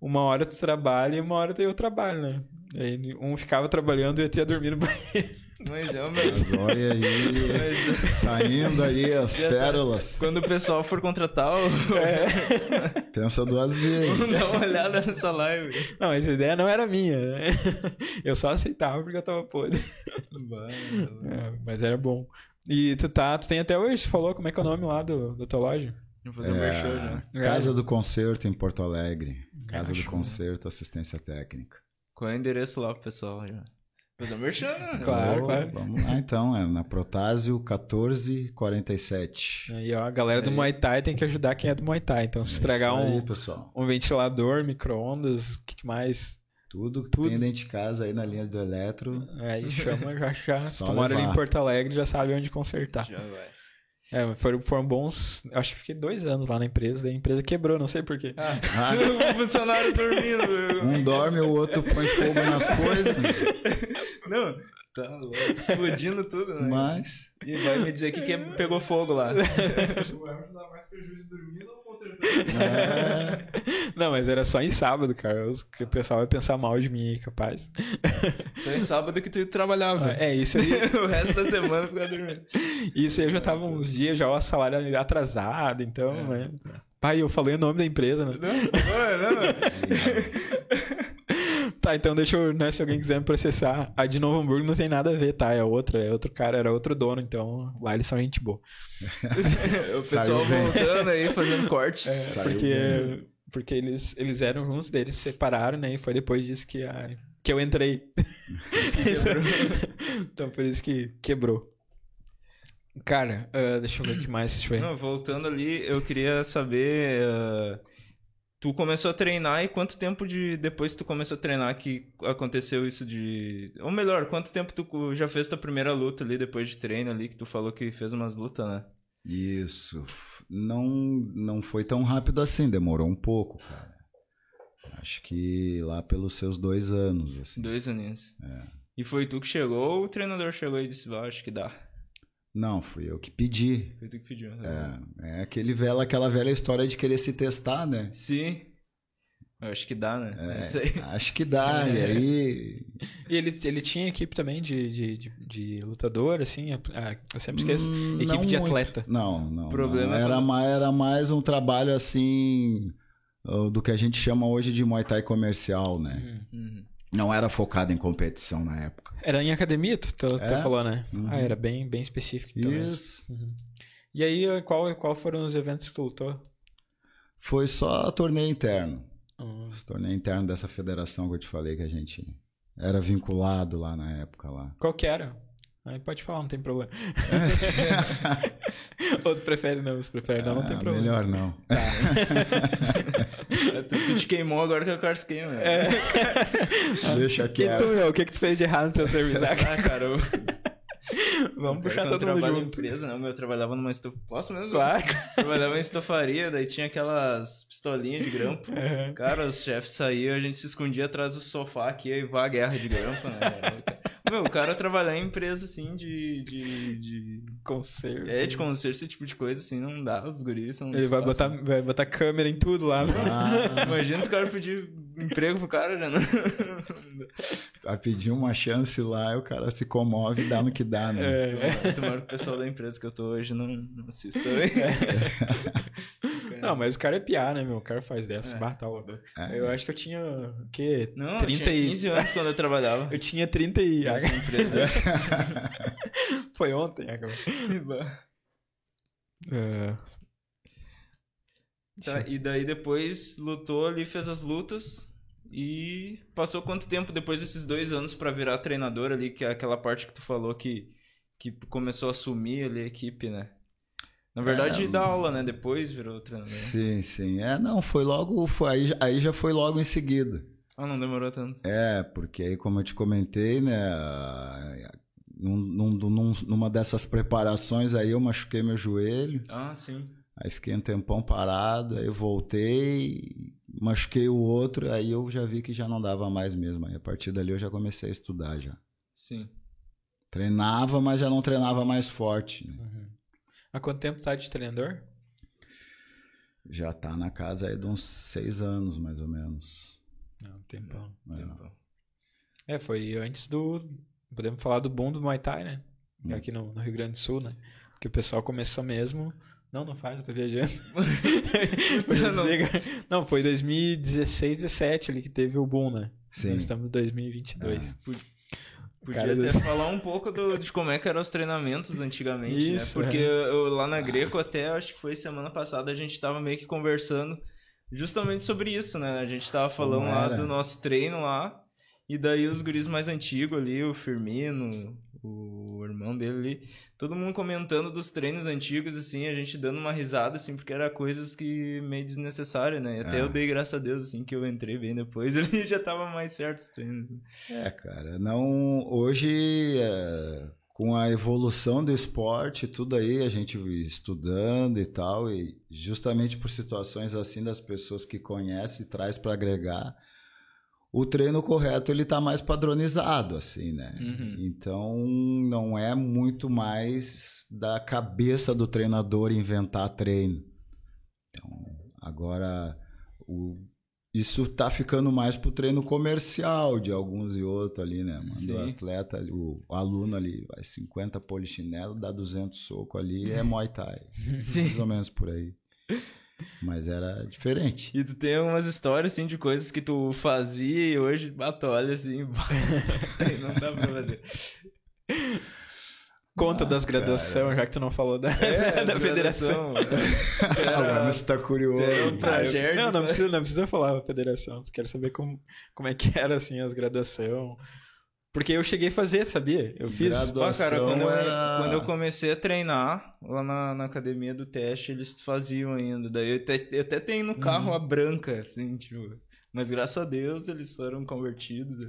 uma hora tu trabalha e uma hora eu trabalho, né? Aí um ficava trabalhando e eu ia dormir no banheiro. Mas é meu. Mas olha aí, Mas- saindo aí as Já pérolas. Quando o pessoal for contratar, o- É. Pensa duas vezes. dá uma olhada nessa live. Não, essa ideia não era minha, né? Eu só aceitava porque eu tava podre. É, mas era bom. E tu tá, tu tem até hoje, você falou como é que é o nome lá do, da tua loja? Vou fazer um merchan já. É, Casa do Concerto em Porto Alegre. Casa do show. Concerto, assistência técnica. Qual é o endereço lá pro pessoal já? Fazer um merchan, né? Claro, Ô, claro. Vamos lá então, é na Protásio 1447. Aí, ó, a galera do Muay Thai tem que ajudar quem é do Muay Thai. Então, se estragar Isso aí, um, pessoal. um ventilador, micro-ondas, o que, que mais? Tudo que Tudo. tem dentro de casa aí na linha do eletro. Aí chama já já. Se tu mora ali em. Porto Alegre, já sabe onde consertar. Já vai. É, foram, foram bons. Acho que fiquei dois anos lá na empresa, daí a empresa quebrou, não sei porquê. Ah, Ah. o funcionário dormindo. Um dorme, o outro põe fogo nas coisas. Não, tá louco. Explodindo tudo, né? Mas E vai me dizer que, que pegou fogo lá. O Emerson dá mais prejuízo dormindo ou consertando? Não, mas era só em sábado, cara. O pessoal vai pensar mal de mim aí, capaz. Só em sábado que tu trabalhava. É, isso aí. o resto da semana fica dormindo. Isso aí eu já tava uns dias já o salário atrasado, então, né? Pai, eu falei o nome da empresa, né? Não, não, não. Tá, então deixa eu, né, se alguém quiser me processar. A de Novo Hamburgo não tem nada a ver, tá? É outra, é outro cara, era outro dono, então lá eles são gente boa. O pessoal Saiu bem. voltando aí, fazendo cortes. Saiu porque bem. porque eles, eles eram juntos, daí eles se separaram, né? E foi depois disso que, a, que eu entrei. então por isso que quebrou. Cara, ah, deixa eu ver o que mais deixa eu ver. Não, voltando ali, eu queria saber. ah, tu começou a treinar e quanto tempo de depois que tu começou a treinar que aconteceu isso de. Ou melhor, quanto tempo tu já fez tua primeira luta ali depois de treino ali, que tu falou que fez umas lutas, né? Isso. Não, não foi tão rápido assim, demorou um pouco, cara. Acho que lá pelos seus dois anos, assim. Dois aninhos. É. E foi tu que chegou ou o treinador chegou e disse, "Ah, acho que dá? Não, fui eu que pedi. Foi tu que pediu. né? É, é aquele velha, aquela velha história de querer se testar, né? Sim. Eu acho que dá, né? É, Isso aí. acho que dá, e aí. E ele, ele tinha equipe também de, de, de, de lutador, assim? eu sempre esqueço. hum, equipe não de muito. atleta. Não, não. O problema não. é Era, quando- mais, era mais um trabalho assim. Do que a gente chama hoje de Muay Thai comercial, né? Uhum. Não era focado em competição na época. Era em academia, tu, tu, tu É. falou, né? Uhum. Ah, era bem, bem específico. Então, mesmo. Isso. Uhum. E aí, qual, qual foram os eventos que tu lutou? Foi só torneio interno. Hum. Os torneio interno dessa federação que eu te falei que a gente era vinculado lá na época lá. Qual que era? Aí pode falar, não tem problema. Ou tu prefere não, se prefere não, não tem Ah, problema. Melhor não. tu, tu te queimou agora que eu quero se queima. É. Deixa E quieto. tu, meu, o que que tu fez de errado no teu serviço? Ah, cara, eu, Vamos puxar todo eu mundo trabalho em junto. empresa, não, meu, eu trabalhava numa estofaria. Posso mesmo? Claro. Trabalhava em estofaria, daí tinha aquelas pistolinhas de grampo. Uhum. Cara, os chefes saíam, a gente se escondia atrás do sofá aqui, aí vai a guerra de grampo, né? Meu, o cara trabalhar em empresa, assim, de... de, de... Conserto. É, de conserto, esse tipo de coisa, assim, não dá, os guris são... Ele vai botar, vai botar câmera em tudo lá. né? Ah, Imagina os caras pedir emprego pro cara, já não... vai pedir uma chance lá e o cara se comove e dá no que dá, né? É. Tomara que o pessoal da empresa que eu tô hoje não, não assista também. Não, mas o cara é piar, né, meu? O cara faz dessa. É. Bah, tá louco. É. Eu acho que eu tinha, o quê? Não, 30 eu tinha e... 15 anos quando eu trabalhava Eu tinha 30 e... nessa empresa. Foi ontem, acabou. É, Tá, e daí depois lutou ali, fez as lutas e passou quanto tempo depois desses dois anos pra virar treinador ali, que é aquela parte que tu falou que, que começou a assumir ali a equipe, né? Na verdade, É, dá aula, né? Depois virou treinador. Sim, sim. É, não, foi logo. Foi, aí, aí já foi logo em seguida. Ah, não demorou tanto. É, porque aí, como eu te comentei, né? Num, num- num- numa dessas preparações aí eu machuquei meu joelho. Ah, sim. Aí fiquei um tempão parado, aí eu voltei, machuquei o outro, aí eu já vi que já não dava mais mesmo. Aí a partir dali eu já comecei a estudar já. Sim. Treinava, mas já não treinava mais forte. né? Há quanto tempo tá de treinador? Já tá na casa aí de uns seis anos, mais ou menos. Não, tempão. É. É, foi antes do... Podemos falar do boom do Muay Thai, né? Hum. Aqui no, no Rio Grande do Sul, né? Que o pessoal começou mesmo... Não, não faz, eu tô viajando. Não. não, foi 2016, 17 ali que teve o boom, né? Sim. Nós estamos em 2022. Podia Cara, até desse- falar um pouco do- de como é que eram os treinamentos antigamente, Isso, né? Porque é. eu, lá na Greco, até acho que foi semana passada, a gente tava meio que conversando justamente sobre isso, né? A gente tava falando lá do nosso treino lá, e daí os guris mais antigos ali, o Firmino, o irmão dele ali, todo mundo comentando dos treinos antigos, assim, a gente dando uma risada, assim, porque era coisas que meio desnecessárias, né? E até É. eu dei graças a Deus, assim, que eu entrei bem depois, ali já tava mais certo os treinos. É, cara, não. Hoje, é, com a evolução do esporte, tudo aí, a gente estudando e tal, e justamente por situações assim das pessoas que conhecem e traz para agregar, o treino correto ele tá mais padronizado, assim, né? Uhum. Então, não é muito mais da cabeça do treinador inventar treino. Então, agora, o, isso tá ficando mais pro treino comercial de alguns e outros ali, né? Manda o Sim. atleta, o, o aluno ali, vai 50 polichinelo, dá 200 soco ali, é Muay Thai. Mais ou menos por aí. Mas era diferente. E tu tem umas histórias, assim, de coisas que tu fazia e hoje, bato, olha assim, isso aí não dá pra fazer. Conta Ah, das graduações, já que tu não falou da, É, da federação. Agora você tá curioso. um Ah, não, não né? precisa, não precisa falar a federação. Quero saber como, como é que era assim as graduação. Porque eu cheguei a fazer, sabia? Eu fiz. Ó, cara, quando eu, era- quando eu comecei a treinar lá na, na academia do teste, eles faziam ainda. Daí eu até, eu até tenho no carro a branca, assim, tipo. Mas graças a Deus eles foram convertidos.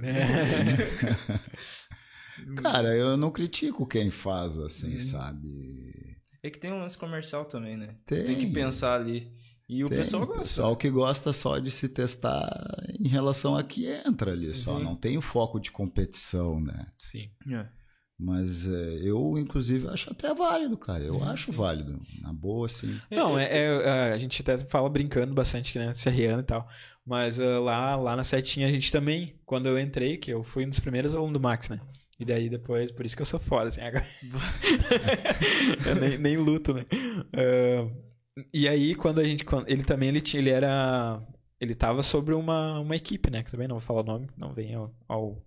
Cara, eu não critico quem faz assim, Uhum. sabe? É que tem um lance comercial também, né? Tem. Tem que pensar ali. E o Tem pessoal gosta. pessoal que gosta só de se testar em relação a que entra ali, só Sim. não tem o foco de competição, né? Sim. É. Mas é, eu, inclusive, acho até válido, cara. Eu acho válido. Na boa, assim. Não, é, é, a gente até fala brincando bastante, que, né? Se e tal. Mas ah, lá, lá na setinha a gente também, quando eu entrei, que eu fui um dos primeiros alunos do Max, né? E daí depois, por isso que eu sou foda, assim, agora. eu nem, nem luto, né? Ah, e aí, quando a gente. quando- ele também ele tinha, ele era. Ele tava sobre uma, uma equipe, né? Que também não vou falar o nome, não vem ao, ao,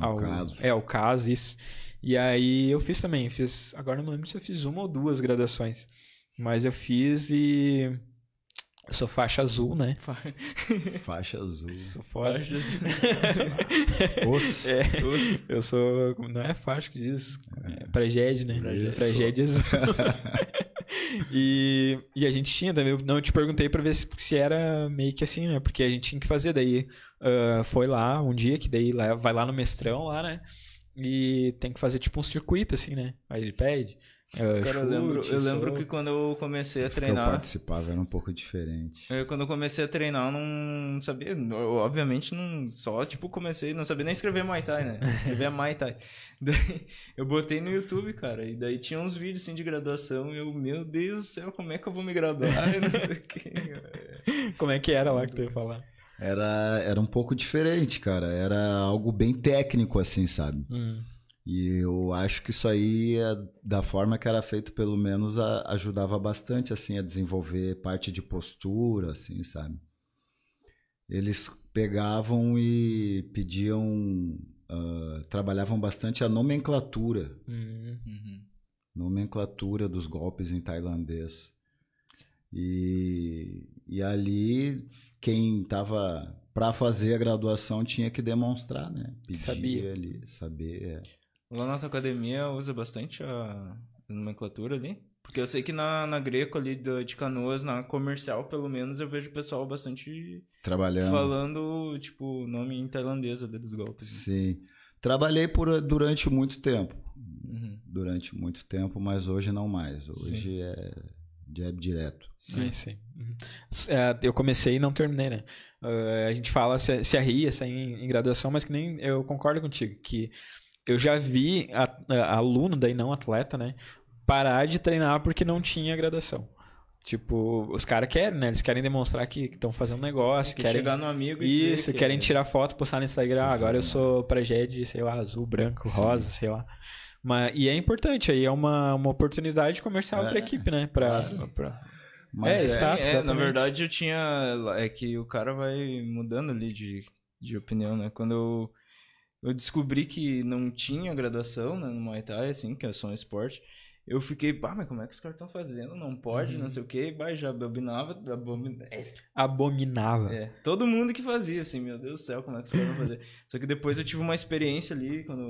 ao caso. É, o caso, isso. E aí eu fiz também, fiz. Agora não me lembro se eu fiz uma ou duas graduações. Mas eu fiz e. Eu sou faixa azul, né? Faixa azul. Sou fora. Os... É, eu sou. Não é faixa que diz. É pragede, né? Isso. Pragede azul. e, e a gente tinha também. Não te perguntei pra ver se, se era meio que assim, né? Porque a gente tinha que fazer. Daí ah, foi lá um dia, que daí lá- vai lá no mestrão lá, né? E tem que fazer tipo um circuito, assim, né? Aí ele pede. Ah, Cara, eu lembro, eu lembro que quando eu comecei a Os que eu treinar. participava era um pouco diferente. Eu, quando eu comecei a treinar, eu não sabia. Eu, obviamente, não. Só, tipo, comecei. Não sabia nem escrever Muay Thai, né? Escrever Muay Thai. Daí, eu botei no YouTube, cara. E daí tinha uns vídeos assim de graduação. E eu, meu Deus do céu, como é que eu vou me graduar? Quê. Como é que era lá que tu ia falar? Era, era um pouco diferente, cara. Era algo bem técnico, assim, sabe? Hum. E eu acho que isso aí, é- da forma que era feito, pelo menos a- ajudava bastante, assim, a desenvolver parte de postura, assim, sabe? Eles pegavam e pediam, ah, trabalhavam bastante a nomenclatura, Hum. Uhum. nomenclatura dos golpes em tailandês. E, e ali, quem estava para fazer a graduação tinha que demonstrar, né? Pedir Sabia. ali, saber. é. Lá na tua academia usa bastante a nomenclatura ali? Porque eu sei que na, na Greco ali do- de Canoas, na comercial, pelo menos, eu vejo o pessoal bastante Trabalhando. falando, tipo, nome em tailandês ali dos golpes. né? Sim. Trabalhei por, durante muito tempo. Uhum. Durante muito tempo, mas hoje não mais. Hoje é jab direto. Sim, sim. Uhum. É, eu comecei e não terminei, né? Ah, a gente fala, se, se arria assim, em, em graduação, mas que nem eu concordo contigo, que eu já vi a- a- aluno, daí não atleta, né? Parar de treinar porque não tinha graduação. Tipo, os caras querem, né? Eles querem demonstrar que estão fazendo negócio, Que querem. chegar no amigo e dizer Isso, que- querem tirar foto, postar no Instagram. Ah, agora eu sou pragede, sei lá, azul, branco, rosa, sei lá. Mas, e é importante, aí é uma, uma oportunidade comercial É, pra equipe, né? Pra, claro. pra- Mas É, é, está- É, na verdade eu tinha. É que o cara vai mudando ali de, de opinião, né? Quando eu, eu descobri que não tinha graduação né, no Muay Thai, assim, que é só um esporte, eu fiquei, pá, mas como é que os caras estão fazendo? Não pode, Uhum. não sei o quê. Bah, já abominava. abomin- É, abominável. é, todo mundo que fazia, assim, meu Deus do céu, como é que os caras vão fazer? Só que depois eu tive uma experiência ali, quando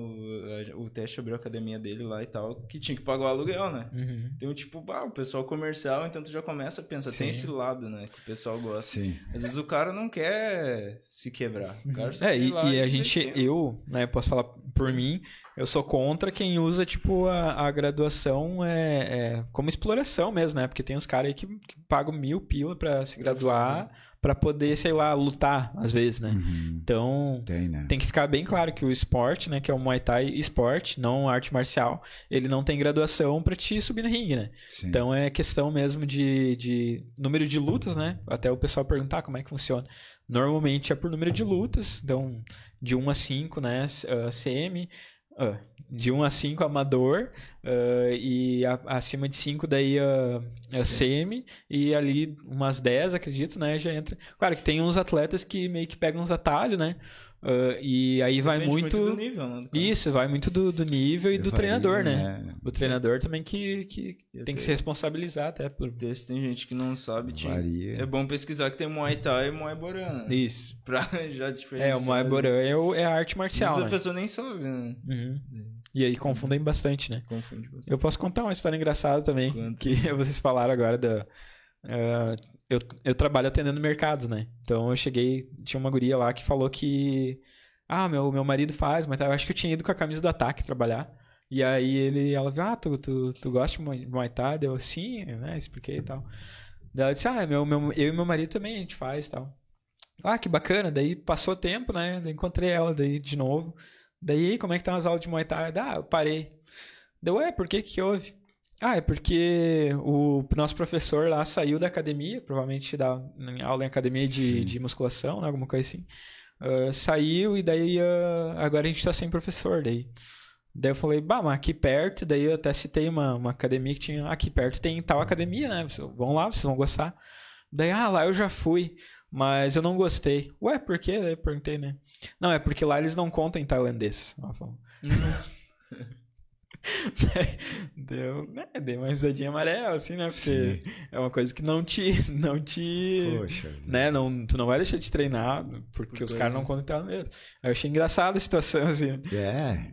o teste abriu a academia dele lá e tal, que tinha que pagar o aluguel, né? Uhum. Então, tipo, bah, o pessoal comercial, então tu já começa a pensar, tem Sim. esse lado, né, que o pessoal gosta. sim. Às vezes o cara não quer se quebrar. O cara só É, e, lá e a gente, que tem. eu, né, posso falar por mim, eu sou contra quem usa, tipo, a, a graduação é, é como exploração mesmo, né? Porque tem uns caras aí que, que pagam mil pila pra se graduar, pra poder, sei lá, lutar, às vezes, né? Uhum. Então, Tem, né? tem que ficar bem claro que o esporte, né, que é o Muay Thai esporte, não arte marcial, ele não tem graduação pra te subir no ringue, né? Sim. Então é questão mesmo de, de número de lutas, né? Até o pessoal perguntar como é que funciona. Normalmente é por número de lutas, então de 1 a 5, né? ah, CM, ah, de 1 a 5 amador ah, e a- acima de 5 daí ah, é CM e ali umas 10, acredito, né? Já entra. Claro que tem uns atletas que meio que pegam uns atalhos, né? Ah, e aí vai Depende muito. do nível, né. Isso, vai muito do, do nível e do Varia, treinador, né? O treinador também que, que Eu tem que se responsabilizar até por. Desse tem gente que não sabe, tinha... É bom pesquisar que tem Muay Thai e Muay Boran, né? Isso. Pra já diferenciar. É, o Muay Boran é, o- é a arte marcial, vezes né? a pessoa nem sabe, né? Uhum. E aí confundem bastante, né? Confunde bastante. Eu posso contar uma história engraçada também, Conta. que vocês falaram agora da... ah, eu, eu trabalho atendendo mercados, né? Então eu cheguei, tinha uma guria lá que falou que... Ah, meu, meu marido faz, mas eu acho que eu tinha ido com a camisa do ataque trabalhar. E aí ele, ela viu, ah, tu, tu, tu gosta de Muay- Thai? Eu, sim, né? Expliquei e tal. Daí ela disse, ah, meu, meu, eu e meu marido também a gente faz e tal. Ah, que bacana. Daí passou tempo, né? Daí encontrei ela daí de novo. Daí, como é que estão as aulas de Muay Thai? Ah, eu parei. Deu, ué, por que que houve? Ah, é porque o nosso professor lá saiu da academia, provavelmente dá aula em academia de, de musculação, né, alguma coisa assim. Ah, saiu e daí ah, agora a gente tá sem professor daí. Daí eu falei, bah, mas aqui perto, daí eu até citei uma, uma academia que tinha, aqui perto tem tal academia, né? Vão lá, vocês vão gostar. Daí, ah, lá eu já fui. Mas eu não gostei. Ué, por quê? Eu perguntei, né? Não, é porque lá eles não contam em tailandês. Ela falou. Deu, né? Deu uma risadinha amarela, assim, né? Porque é uma coisa que não te. Não te. Poxa. Né? Não, tu não vai deixar de treinar porque os caras não contam tailandês. Aí eu achei engraçada a situação, assim. É.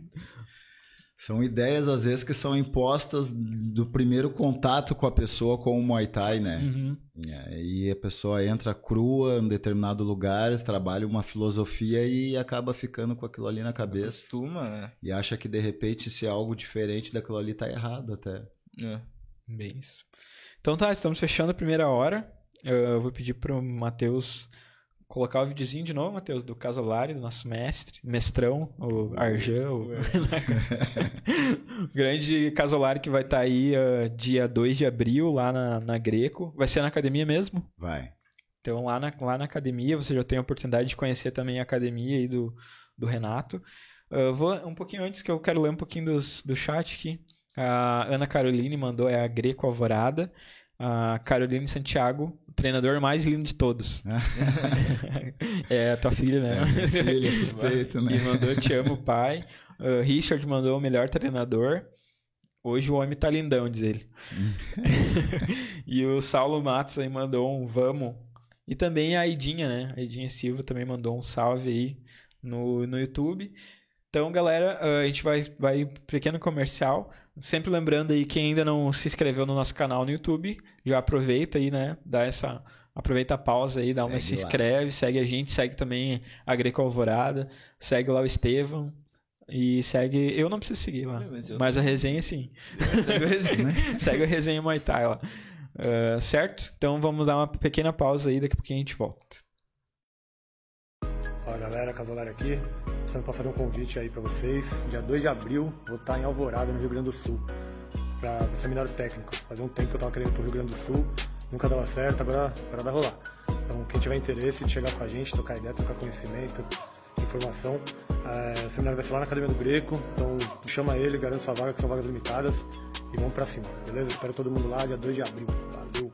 São ideias, às vezes, que são impostas do primeiro contato com a pessoa com o Muay Thai, né? Uhum. É, E a pessoa entra crua em determinado lugar, trabalha uma filosofia e acaba ficando com aquilo ali na cabeça. Costuma, né? E acha que, de repente, se algo diferente daquilo ali tá errado até. É. Bem isso. Então tá, estamos fechando a primeira hora. Eu vou pedir pro Matheus colocar o videozinho de novo, Matheus, do Casolari, do nosso mestre, mestrão, o Arjan, o... o grande Casolari que vai estar aí ah, dia 2 de abril lá na, na Greco. Vai ser na academia mesmo? Vai. Então lá na, lá na academia você já tem a oportunidade de conhecer também a academia aí do, do Renato. Eu vou um pouquinho antes que eu quero ler um pouquinho dos, do chat aqui. A Ana Caroline mandou, é a Greco Alvorada. A Caroline Santiago, o treinador mais lindo de todos. é a tua filha, né? Filho suspeito, né? E mandou Te amo, pai. Uh, Richard mandou o melhor treinador. Hoje o homem tá lindão, diz ele. e o Saulo Matos aí mandou um vamos. E também a Aidinha, né? A Aidinha Silva também mandou um salve aí no, no YouTube. Então, galera, uh, a gente vai, vai pequeno comercial. Sempre lembrando aí, quem ainda não se inscreveu no nosso canal no YouTube, já aproveita aí, né? Dá essa. Aproveita a pausa aí, dá uma Segue se lá. inscreve, segue a gente, segue também a Greco Alvorada, segue lá o Estevão. E segue. Eu não preciso seguir lá. Mas eu- Mas a resenha sim. Segue o resenha. segue a resenha Muay Thai lá. Uh, certo? Então vamos dar uma pequena pausa aí, daqui a pouquinho a gente volta. Galera, Casolari aqui. Passando para fazer um convite aí para vocês. Dia 2 de abril, vou estar em Alvorada, no Rio Grande do Sul, para o seminário técnico. Fazia um tempo que eu estava querendo ir pro Rio Grande do Sul, nunca dava certo, agora, agora vai rolar. Então, quem tiver interesse de chegar com a gente, trocar ideia, trocar conhecimento, informação, é, o seminário vai ser lá na Academia do Greco. Então, chama ele, garante sua vaga, que são vagas limitadas. E vamos para cima, beleza? Espero todo mundo lá, dia 2 de abril. Valeu!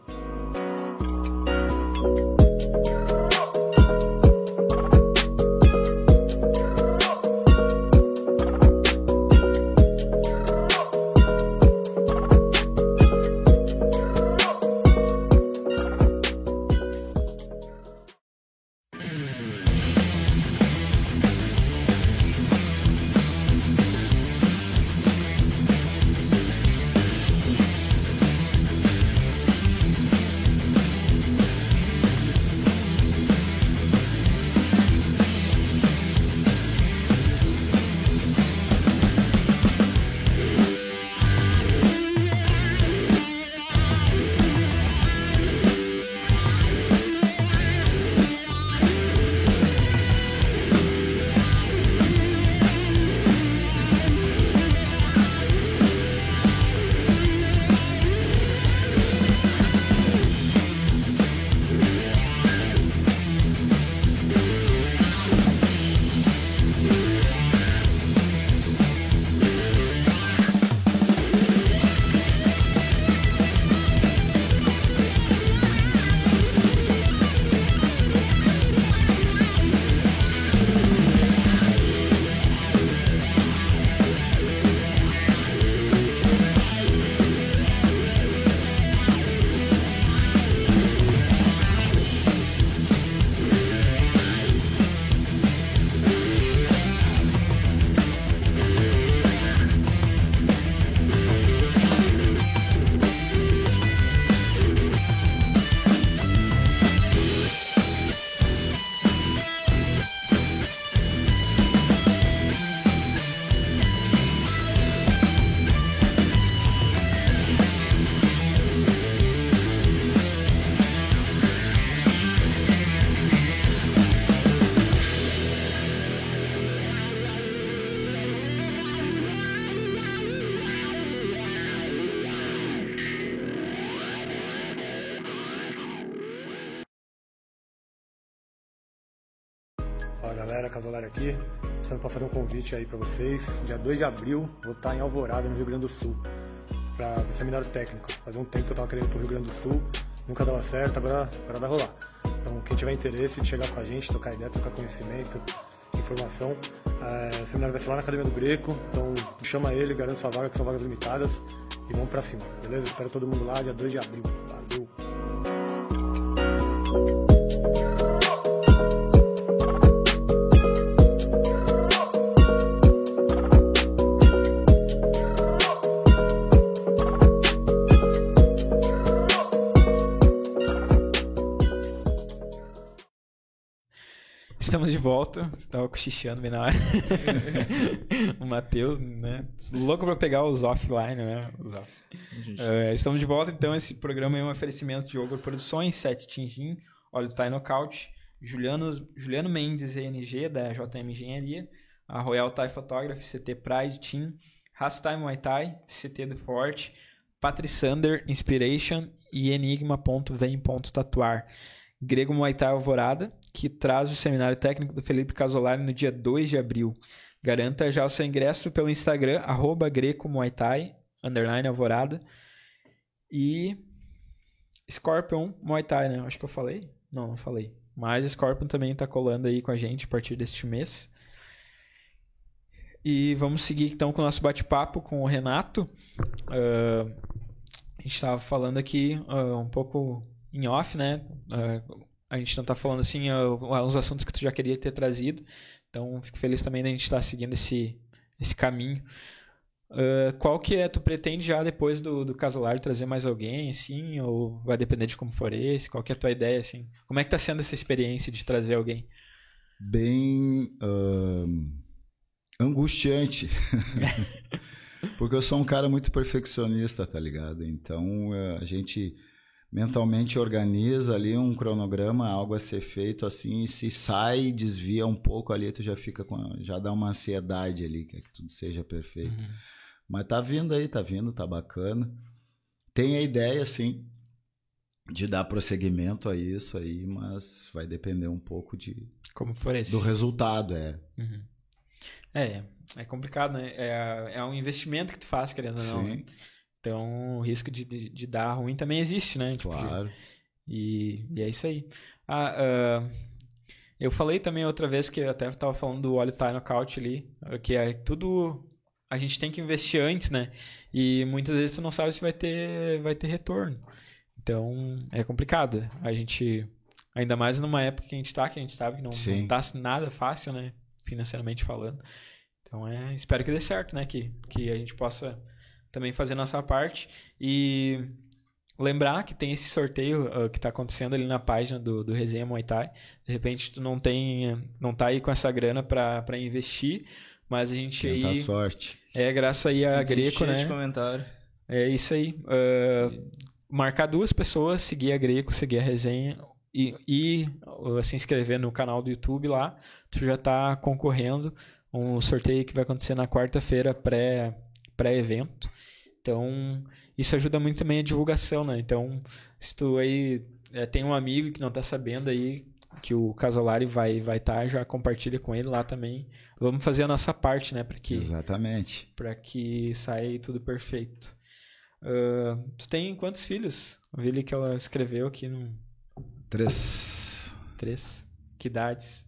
Galera, Casolari aqui. Passando para fazer um convite aí para vocês. Dia 2 de abril, vou estar em Alvorada, no Rio Grande do Sul, para o seminário técnico. Fazia um tempo que eu estava querendo ir pro Rio Grande do Sul, nunca dava certo, agora, agora vai rolar. Então, quem tiver interesse de chegar com a gente, trocar ideia, trocar conhecimento, informação, é, o seminário vai ser lá na Academia do Greco. Então, chama ele, garante sua vaga, que são vagas limitadas. E vamos pra cima, beleza? Espero todo mundo lá, dia 2 de abril. Volta. Estava cochichando bem na hora. o Matheus, né? Louco pra pegar os offline, né? Os off. Uh, estamos de volta, então. Esse programa é um oferecimento de Ogro Produções, 7 Tingin, Óleo Thai Knockout, Juliano, Juliano Mendes, ENG, da JM Engenharia, a Royal Thai Photography, CT Pride Team, Time Muay Thai, CT do Forte, Patrisander Inspiration e Enigma.vem.tatuar. Grego Muay Thai Alvorada, que traz o seminário técnico do Felipe Casolari no dia 2 de abril. Garanta já o seu ingresso pelo Instagram, arroba Greco Muay Thai, underline Alvorada. E Scorpion Muay Thai, né? Acho que eu falei? Não, não falei. Mas Scorpion também está colando aí com a gente a partir deste mês. E vamos seguir então com o nosso bate-papo com o Renato. Uh, a gente estava falando aqui uh, um pouco em off, né? Uh, a gente não está falando assim uns assuntos que tu já queria ter trazido. Então, fico feliz também da gente estar tá seguindo esse, esse caminho. Uh, qual que é, tu pretende já depois do, do Casolar trazer mais alguém, assim, ou vai depender de como for esse? Qual que é a tua ideia, assim? Como é que tá sendo essa experiência de trazer alguém? Bem uh, angustiante. Porque eu sou um cara muito perfeccionista, tá ligado? Então, uh, a gente mentalmente organiza ali um cronograma, algo a ser feito assim, e se sai, desvia um pouco ali, tu já fica com, já dá uma ansiedade ali, que tudo seja perfeito. Uhum. Mas tá vindo aí, tá vindo, tá bacana. Tem a ideia, sim, de dar prosseguimento a isso aí, mas vai depender um pouco de como for esse. do resultado, é. Uhum. É, é complicado, né? É, é um investimento que tu faz, querendo ou não. Sim. Então, o risco de, de, de, dar ruim também existe, né? Tipo, claro. e, e, é isso aí. Ah, uh, eu falei também outra vez que eu até estava falando do óleo Thai Knockout ali, que é tudo a gente tem que investir antes, né? E muitas vezes você não sabe se vai ter, vai ter retorno. Então, é complicado. A gente, ainda mais numa época que a gente está, que a gente sabe que não, não tá nada fácil, né? Financeiramente falando. Então, é, espero que dê certo, né? Que, que a gente possa também fazer nossa parte. E lembrar que tem esse sorteio uh, que está acontecendo ali na página do, do Resenha Muay Thai. De repente tu não tem, não tá aí com essa grana para investir, mas a gente Tenta aí... sorte. É, graças aí a Greco, né? de comentário. É isso aí. Uh, marcar duas pessoas, seguir a Greco, seguir a resenha e, e uh, se inscrever no canal do YouTube lá. Tu já está concorrendo um sorteio que vai acontecer na quarta-feira pré pré-evento. Então, isso ajuda muito também a divulgação, né? Então, se tu aí é, tem um amigo que não tá sabendo aí que o Casolari vai vai estar, tá, já compartilha com ele lá também. Vamos fazer a nossa parte, né, para que Exatamente. Para que saia tudo perfeito. Uh, tu tem quantos filhos? Eu vi ali que ela escreveu aqui no Três. Três. Que idades?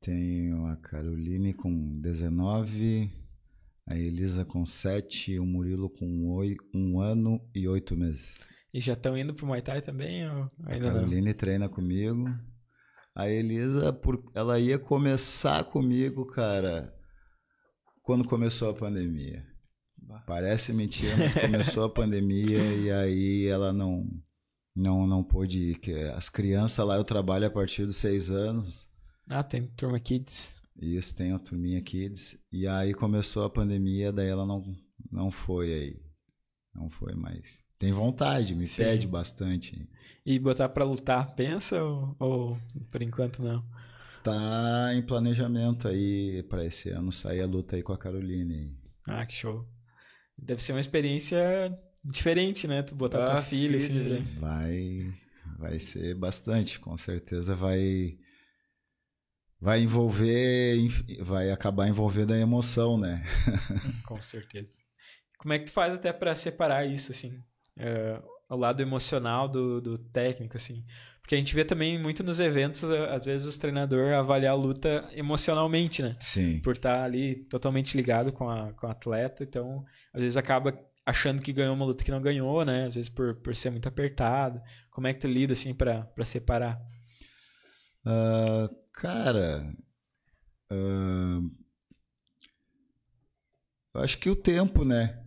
Tenho a Caroline com 19, a Elisa com sete, o Murilo com oito, um ano e oito meses. E já estão indo pro Muay Thai também? Ou ainda a Caroline não? treina comigo. A Elisa, por, ela ia começar comigo, cara, quando começou a pandemia. Parece mentira, mas começou a pandemia e aí ela não não não pôde ir. Que as crianças lá eu trabalho a partir dos seis anos. Ah, tem turma kids. Isso, tem a turminha Kids. E aí começou a pandemia, daí ela não, não foi aí. Não foi mais. Tem vontade, me Sim. pede bastante. E botar para lutar, pensa ou, ou, por enquanto não? Tá em planejamento aí para esse ano sair a luta aí com a Caroline. Ah, que show. Deve ser uma experiência diferente, né? Tu botar ah, tua filha, filha. assim. Né? Vai, vai ser bastante, com certeza vai vai envolver, vai acabar envolvendo a emoção, né? Com certeza. Como é que tu faz até para separar isso, assim, uh, o lado emocional do, do técnico, assim? Porque a gente vê também muito nos eventos, às vezes, os treinadores avaliar a luta emocionalmente, né? Sim. Por estar ali totalmente ligado com, a, com o atleta. Então, às vezes acaba achando que ganhou uma luta que não ganhou, né? Às vezes por, por ser muito apertado. Como é que tu lida, assim, pra, pra separar? Ah, cara, eu acho que o tempo, né?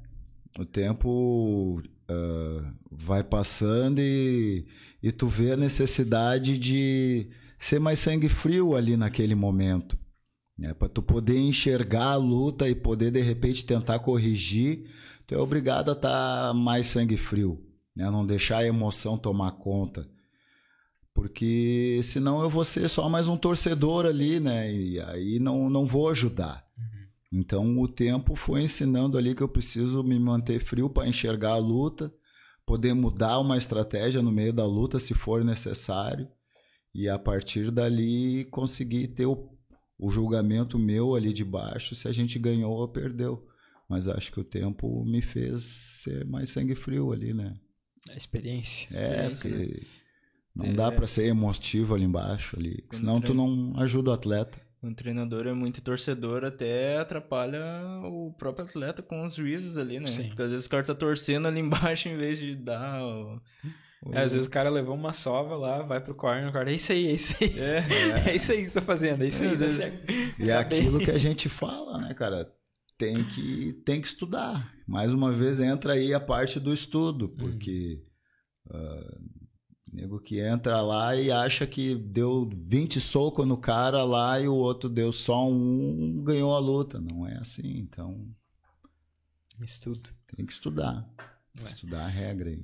O tempo ah, vai passando e, e tu vê a necessidade de ser mais sangue frio ali naquele momento. Né? Para tu poder enxergar a luta e poder de repente tentar corrigir, tu é obrigado a estar mais sangue frio, né? Não deixar a emoção tomar conta. Porque senão eu vou ser só mais um torcedor ali, né? E aí não, não vou ajudar. Então o tempo foi ensinando ali que eu preciso me manter frio para enxergar a luta, poder mudar uma estratégia no meio da luta se for necessário, e a partir dali conseguir ter o, o julgamento meu ali de baixo se a gente ganhou ou perdeu. Mas acho que o tempo me fez ser mais sangue frio ali, né? A experiência. É, Experiência, porque não É. dá pra ser emotivo ali embaixo ali, Quando senão tu treina. não ajuda o atleta. Um treinador é muito torcedor, até atrapalha o próprio atleta com os juízes ali, né? Sim. Porque às vezes o cara tá torcendo ali embaixo em vez de dar o... o- É, às vezes o cara levou uma sova lá, vai pro corner, o cara, é isso aí, é isso aí. É, É, isso aí que tá fazendo, é isso aí. Às dá vezes-. E é Tá aquilo que a gente fala, né, cara? Tem que, tem que estudar. Mais uma vez entra aí a parte do estudo, porque ah, nego que entra lá e acha que deu 20 socos no cara lá e o outro deu só um, ganhou a luta. Não é assim, então Isso tudo. tem que estudar. É. Estudar a regra aí.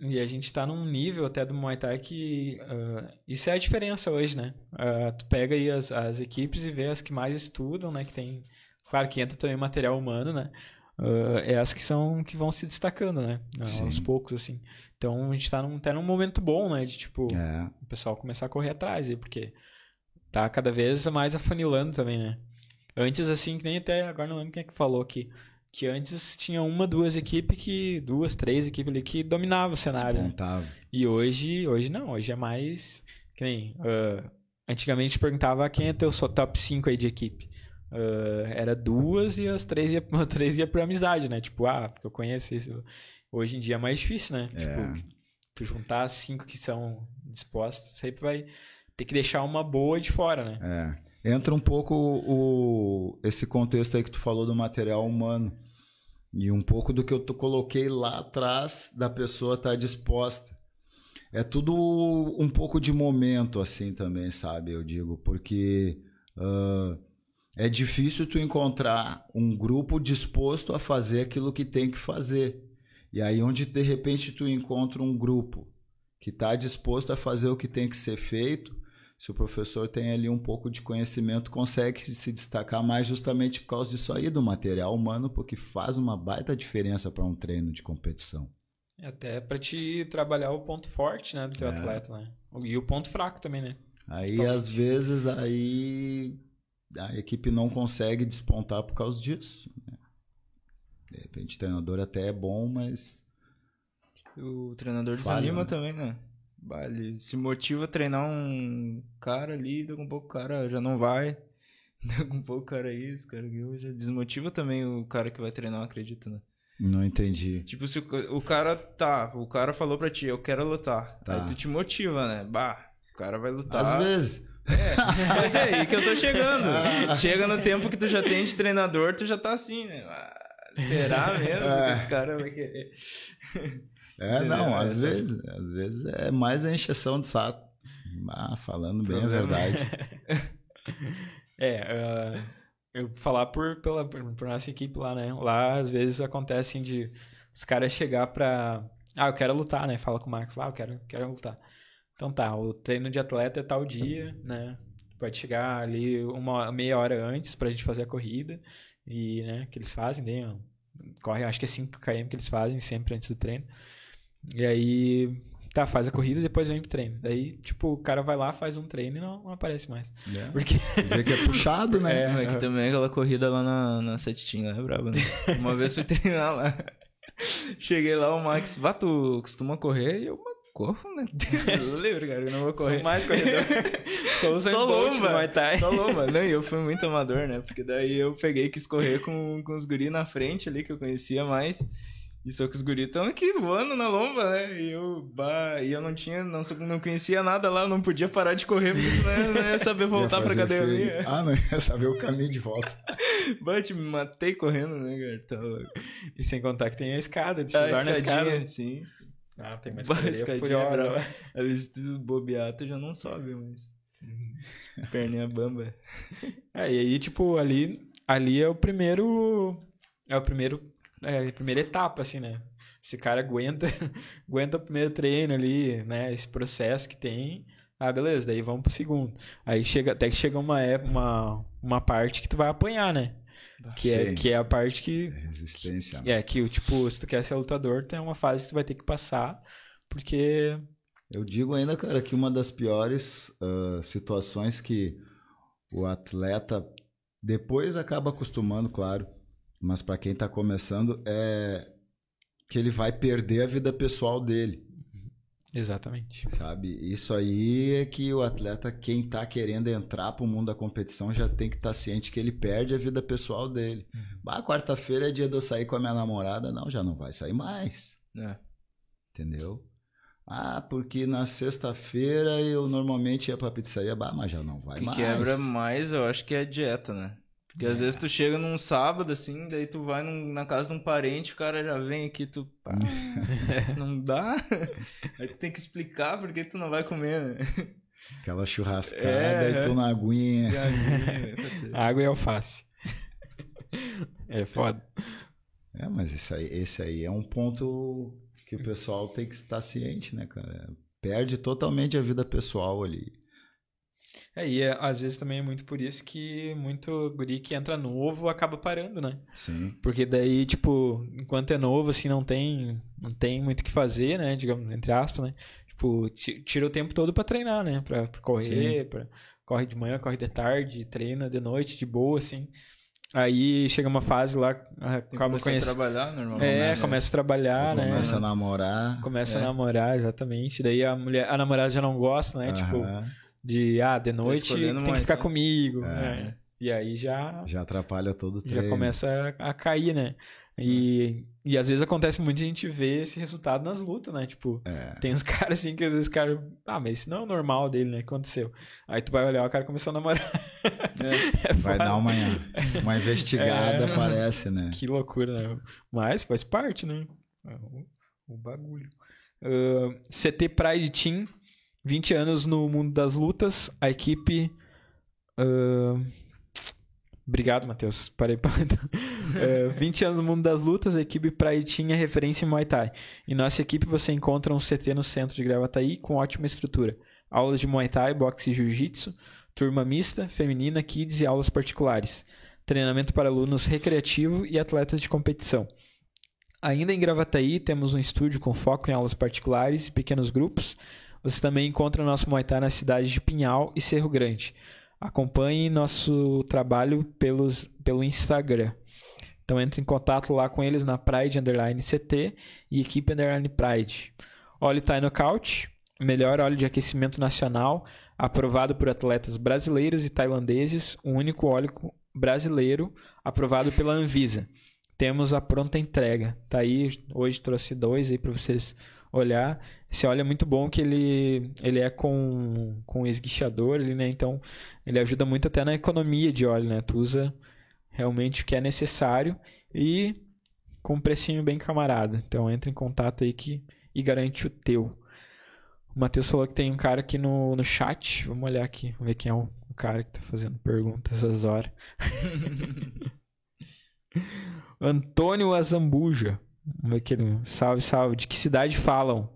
E a gente tá num nível até do Muay Thai que ah, isso é a diferença hoje, né? Ah, tu pega aí as, as equipes e vê as que mais estudam, né? Que tem. Claro que entra também material humano, né? Ah, é as que são que vão se destacando, né? Sim. Aos poucos, assim. Então a gente tá num, até num momento bom, né? De tipo, É, o pessoal começar a correr atrás porque tá cada vez mais afunilando também, né? Antes, assim, que nem até agora não lembro quem é que falou aqui. Que antes tinha uma, duas equipes que. Duas, três equipes ali que dominavam o cenário. né? E hoje, hoje não, hoje é mais. Que nem. ah, antigamente perguntava quem é teu top 5 aí de equipe. Ah, era duas e as três ia, três ia por amizade, né? Tipo, ah, porque eu conheço isso. Hoje em dia é mais difícil, né? É. Tipo, tu juntar as cinco que são dispostas, sempre vai ter que deixar uma boa de fora, né? É. Entra um pouco o, esse contexto aí que tu falou do material humano. E um pouco do que eu coloquei lá atrás da pessoa estar disposta. É tudo um pouco de momento, assim, também, sabe? Eu digo, porque ah, é difícil tu encontrar um grupo disposto a fazer aquilo que tem que fazer. E aí, onde de repente tu encontra um grupo que está disposto a fazer o que tem que ser feito, se o professor tem ali um pouco de conhecimento, consegue se destacar mais justamente por causa disso aí, do material humano, porque faz uma baita diferença para um treino de competição. Até pra te trabalhar o ponto forte, né, do teu É. atleta, né? E o ponto fraco também, né? Aí, às vezes, aí a equipe não consegue despontar por causa disso. né? De repente, o treinador até é bom, mas O treinador desanima né? também, né? Bah, Ele se motiva a treinar um cara ali, daqui um pouco o cara já não vai. Daqui um pouco o cara isso, cara aquilo, já desmotiva também o cara que vai treinar, acredito, né? não entendi. Tipo, se o, o cara tá, o cara falou pra ti, eu quero lutar. Tá. Aí tu te motiva, né? Bah, o cara vai lutar. Às vezes. Mas é aí que eu tô chegando. Chega no tempo que tu já tem de treinador, tu já tá assim, né? Ah, será mesmo que esse cara vai querer? É, não, às vezes, às vezes é mais a encheção de saco. Ah, falando bem a Problema. verdade. É, ah, eu falar por, pela, por, por nossa equipe lá, né? Lá, às vezes, acontece assim de os caras chegar pra... Ah, eu quero lutar, né? Fala com o Max lá, eu quero, quero lutar. Então tá, o treino de atleta é tal dia, né? Pode chegar ali uma meia hora antes pra gente fazer a corrida. E, né, que eles fazem, né? Corre, acho que é 5 km que eles fazem sempre antes do treino. E aí, tá, faz a corrida e depois vem pro treino. Daí, tipo, o cara vai lá, faz um treino e não, não aparece mais. É. Porque Vê que é puxado, né? É. É, que também aquela corrida lá na, na Setitinha é braba, né? Uma vez fui treinar lá. Cheguei lá, o Max, bah, tu costuma correr? E eu, "Mas corro, né? Eu lembro, cara, eu não vou correr. Sou mais corredor. Sou o Só lomba. Muay Thai. Só lomba. Não, e eu fui muito amador, né? Porque daí eu peguei e quis correr com, com os guris na frente ali, que eu conhecia mais. E só que os guris estão aqui voando na lomba, né? E eu, bah, e eu não tinha, não, não conhecia nada lá, não podia parar de correr, porque não, não ia saber voltar Ia pra academia. feio. Ah, não ia saber o caminho de volta. Bate, me matei correndo, né, cara? Tá louco. E sem contar que tem a escada, de Ah, chegar na escada. sim. Ah, tem mais escadinha furiosa. Ali se tu bobear, tu já não sobe, mas... Perninha bamba. É, e aí, tipo, ali, ali é o primeiro. É o primeiro. É a primeira etapa, assim, né? Esse cara aguenta, aguenta o primeiro treino ali, né? Esse processo que tem. Ah, beleza, daí vamos pro segundo. Aí chega, até que chega uma, ép- uma, uma parte que tu vai apanhar, né? Que é, Sim. que é a parte que. Resistência. É, que, tipo, se tu quer ser lutador, tem uma fase que tu vai ter que passar, porque. Eu digo ainda, cara, que uma das piores ah, situações que o atleta depois acaba acostumando, claro, mas para quem tá começando é que ele vai perder a vida pessoal dele, Exatamente. sabe? Isso aí é que o atleta, quem tá querendo entrar pro mundo da competição, já tem que estar ciente que ele perde a vida pessoal dele. Bah, quarta-feira é dia de eu sair com a minha namorada, não, já não vai sair mais. É. Entendeu? Ah, porque na sexta-feira eu normalmente ia pra pizzaria, bah, mas já não vai que mais. quebra mais, eu acho que é a dieta, né? Porque às vezes tu chega num sábado, assim, daí tu vai num- na casa de um parente, o cara já vem aqui, tu. pá, não dá. Aí tu tem que explicar por que tu não vai comer, né? Aquela churrascada É, e tu na aguinha. Água e alface. É foda. É, mas esse aí, esse aí é um ponto que o pessoal tem que estar ciente, né, cara? Perde totalmente a vida pessoal ali. É, e é, às vezes também é muito por isso que muito guri que entra novo acaba parando, né? Sim. Porque daí, tipo, enquanto é novo, assim, não tem, não tem muito o que fazer, né? Digamos, entre aspas, né? Tipo, ti- tira o tempo todo pra treinar, né? Pra, pra correr, pra, corre de manhã, corre de tarde, treina de noite, de boa, assim. Aí chega uma fase lá, ah, acaba começar a conhecendo. trabalhar normalmente. É, Começa- começa a trabalhar, né? Começa a namorar. Começa a É. namorar, exatamente. Daí a mulher, a namorada já não gosta, né? Tipo. De ah, de noite tem escolhendo que mais, ficar né? comigo. É. né? E aí já, Já atrapalha todo o já treino. começa a, a cair, né? E, e às vezes acontece muito a gente ver esse resultado nas lutas, né? Tipo, É. tem uns caras assim que às vezes o cara. Ah, mas isso não é o normal dele, né? Aconteceu? Aí tu vai olhar, o cara começou a namorar. É. É Vai foda. dar uma, uma investigada, É. parece, né? Que loucura, né? Mas faz parte, né? É o, o bagulho. Ah, CT Pride Team, 20 anos no mundo das lutas. A equipe. ah, Obrigado, Matheus. Parei pra. Ah, 20 anos no mundo das lutas, a equipe é referência em Muay Thai. Em nossa equipe você encontra um CT no centro de Gravataí com ótima estrutura. Aulas de Muay Thai, boxe e Jiu-Jitsu, turma mista, feminina, kids e aulas particulares treinamento para alunos recreativo e atletas de competição. Ainda em Gravataí, temos um estúdio com foco em aulas particulares e pequenos grupos. Você também encontra nosso Muay Thai na cidade de Pinhal e Cerro Grande. Acompanhe nosso trabalho pelos, pelo Instagram. Então entre em contato lá com eles na Pride Underline CT e equipe Underline Pride. Óleo Thai Knockout, melhor óleo de aquecimento nacional, aprovado por atletas brasileiros e tailandeses, o único óleo brasileiro aprovado pela Anvisa. Temos a pronta entrega. Tá aí, hoje trouxe dois aí para vocês olhar. Esse óleo é muito bom que ele, ele é com, com esguichador, ele, né? Então, ele ajuda muito até na economia de óleo, né? Tu usa realmente o que é necessário e com um precinho bem camarada. Então, entra em contato aí que, e garante o teu. O Matheus falou que tem um cara aqui no, no chat. Vamos olhar aqui, vamos ver quem é o, o cara que tá fazendo perguntas essas horas. Antônio Azambuja. Vamos ver que ele. Salve, salve. De que cidade falam?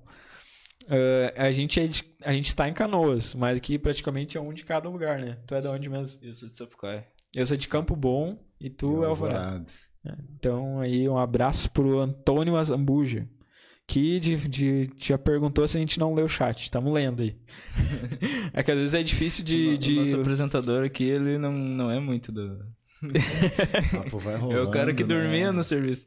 Ah, a gente é de- a gente está em Canoas, mas aqui praticamente é um de cada lugar, né? Tu é de onde mesmo? Eu sou de Sapucaia. Eu sou de Campo Bom e tu é Alvorada. Alvorada. Então aí um abraço pro Antônio Azambuja, que de, de- já perguntou se a gente não leu o chat. Estamos lendo aí. é que às vezes é difícil de. O de... nosso apresentador aqui, ele não, não é muito do... Papo vai É o rolando, cara que né? dormia no serviço.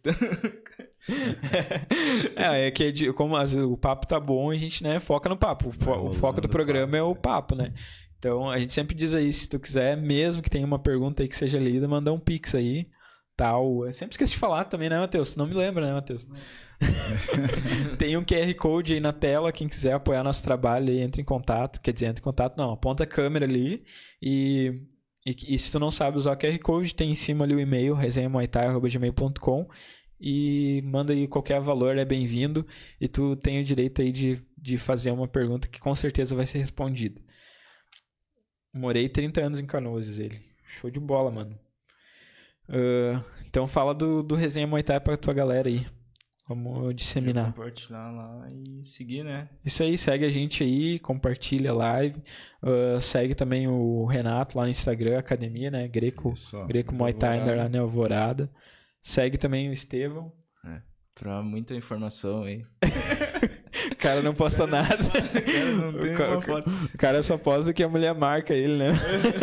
é, é que é como o papo tá bom, a gente né, foca no papo. O, fo- o foco do programa é o é. papo, né? Então a gente sempre diz aí, se tu quiser, mesmo que tenha uma pergunta aí que seja lida, mandar um pix aí, tal. Eu sempre esqueço de falar também, né, Matheus? Tu não me lembra, né, Matheus? Tem um QR Code aí na tela, quem quiser apoiar nosso trabalho aí, entra em contato. Quer dizer, entra em contato não, aponta a câmera ali e, e, e se tu não sabe usar o QR Code, tem em cima ali o e-mail, resenhamuaitai.gmail.com e manda aí qualquer valor, é bem-vindo e tu tem o direito aí de, de fazer uma pergunta que com certeza vai ser respondida. Morei 30 anos em Canoas, ele. Show de bola, mano. Ah, então fala do, do Resenha Muay Thai pra tua galera aí. Vamos disseminar. Compartilhar lá e seguir, né? Isso aí, segue a gente aí, compartilha a live. Ah, segue também o Renato lá no Instagram, Academia, né? Greco, Isso. Greco Muay Thai Alvorada. Underline Alvorada. Segue também o Estevão. Pra muita informação aí. O cara não posta nada. Cara, não tem O ca- uma o ca- foto. O cara só posta que a mulher marca ele, né?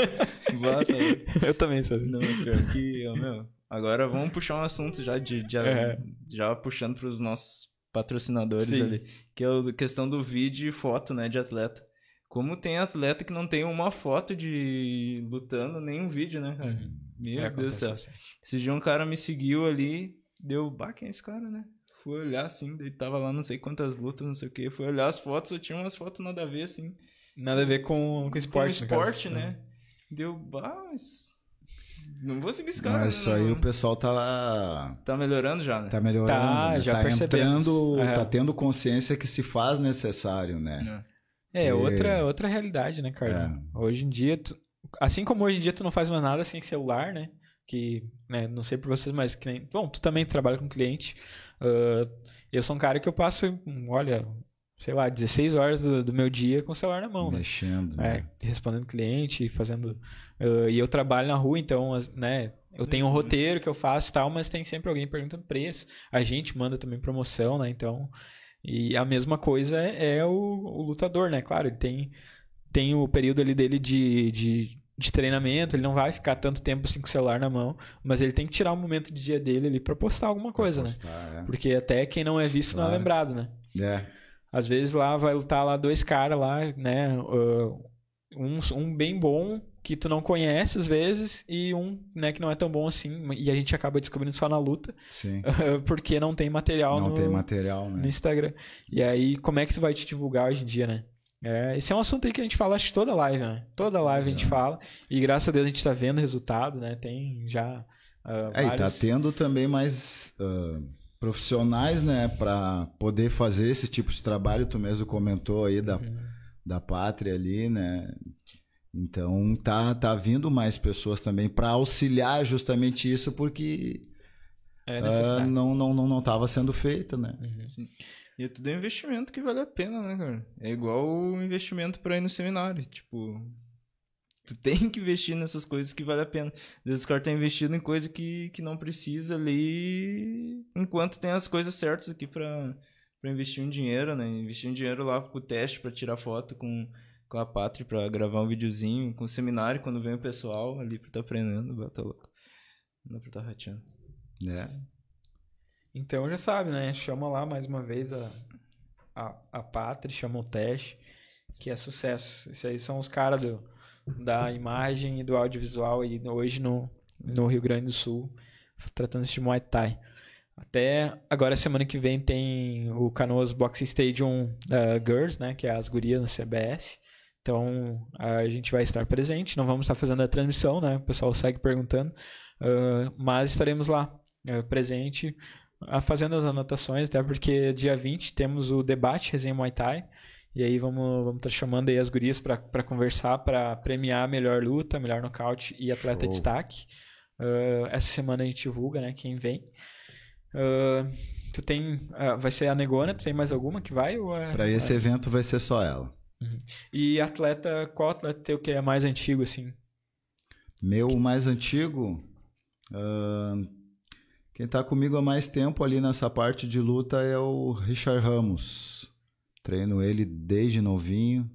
Bota aí. Eu também sou assim. Não, pior que, ó, meu. Agora vamos puxar um assunto já de, de- É. já puxando pros nossos patrocinadores Sim. ali, que é a questão do vídeo e foto, né, de atleta. Como tem atleta que não tem uma foto de lutando, nem um vídeo, né, cara? Meu É, Deus do céu. bastante. Esse dia um cara me seguiu ali, deu, bah, quem é esse cara, né? Fui olhar assim, daí tava lá não sei quantas lutas, não sei o que. Fui olhar as fotos, eu tinha umas fotos nada a ver, assim. Nada a ver com, com esporte, Com esporte, né? Deu, bah, mas. Não vou seguir esse cara. Mas né, isso aí não. o pessoal tá, Tá melhorando já, né? tá melhorando. Tá, né? já tá entrando, É. tá tendo consciência que se faz necessário, né? É, Que- outra, outra realidade, né, cara? Hoje em dia, tu- assim como hoje em dia tu não faz mais nada sem celular, né? Que, né, não sei por vocês, mas que nem... Bom, tu também trabalha com cliente. Ah, eu sou um cara que eu passo, olha, sei lá, 16 horas do, do meu dia com o celular na mão, né? Mexendo. É, né? respondendo cliente, fazendo. ah, e eu trabalho na rua, então, as- né? Eu tenho um roteiro que eu faço e tal, mas tem sempre alguém perguntando preço. A gente manda também promoção, né? Então. E a mesma coisa é, é o, o lutador, né? Claro, ele tem, tem o período ali dele de, de, de treinamento, ele não vai ficar tanto tempo assim com o celular na mão, mas ele tem que tirar um momento de dia dele ali pra postar alguma coisa, né? Postar, Porque até quem não é visto não é Claro. lembrado, né? é. É. Às vezes lá vai lutar lá dois caras lá, né? um, um bem bom que tu não conhece às vezes e um né, que não é tão bom assim. E a gente acaba descobrindo só na luta Sim. porque não tem material Não no, tem material, no né? Instagram. E aí, como é que tu vai te divulgar hoje em dia, né? É, esse é um assunto aí que a gente fala acho toda live, né? Toda live a gente Exato. fala. E graças a Deus a gente tá vendo resultado, né? Tem já. ah, É, e tá vários- tendo também mais ah, profissionais, né, para poder fazer esse tipo de trabalho. Tu mesmo comentou aí da, Uhum. da pátria ali, né? Então tá tá vindo mais pessoas também para auxiliar justamente isso porque É necessário. não não não não estava sendo feito, né? E é tudo um investimento que vale a pena, né, cara? É igual o investimento pra ir no seminário. Tipo, tu tem que investir nessas coisas que vale a pena. Às vezes o cara tá investindo em coisa que, que não precisa ali, enquanto tem as coisas certas aqui pra, pra investir um dinheiro, né? Investir um dinheiro lá com o teste pra tirar foto com, com a Pátria, pra gravar um videozinho, com o seminário, quando vem o pessoal ali pra tá aprendendo, bota louco. Não dá pra tá rateando. É. Então já sabe, né? Chama lá mais uma vez a, a, a Pátria, chama o teste, que é sucesso. Esses aí são os caras da imagem e do audiovisual aí hoje no, no Rio Grande do Sul, tratando-se de Muay Thai. Até agora, semana que vem, tem o Canoas Boxing Stadium da Girls, né? Que é as gurias no CBS. Então, a gente vai estar presente. Não vamos estar fazendo a transmissão, né? O pessoal segue perguntando. Ah, mas estaremos lá, eh, presente, fazendo as anotações, até porque dia 20 temos o debate Resenha Muay Thai. E aí vamos vamos estar chamando aí as gurias para conversar, para premiar a melhor luta, melhor nocaute e atleta Show. de destaque. Ah, essa semana a gente divulga, né? Quem vem. Ah, tu tem. ah, vai ser a Negona, tu tem mais alguma que vai? Ou é- Para esse evento vai ser só ela. E atleta, qual atleta teu que é mais antigo, assim? Meu mais antigo, ah, quem tá comigo há mais tempo ali nessa parte de luta é o Richard Ramos. Treino ele desde novinho.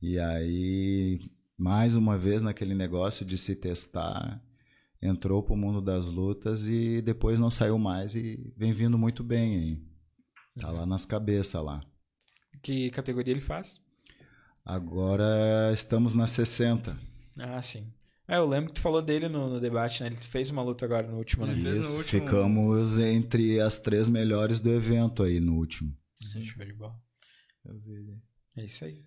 E aí, mais uma vez naquele negócio de se testar. entrou pro mundo das lutas e depois não saiu mais e vem vindo muito bem aí. Tá lá nas cabeças lá. Que categoria ele faz? Agora estamos na 60. Ah, sim. É, eu lembro que tu falou dele no, no debate, né? Ele fez uma luta agora no último, né? Fez no Isso, último- ficamos entre as três melhores do evento aí no último. Sim. Show de bola. É isso aí.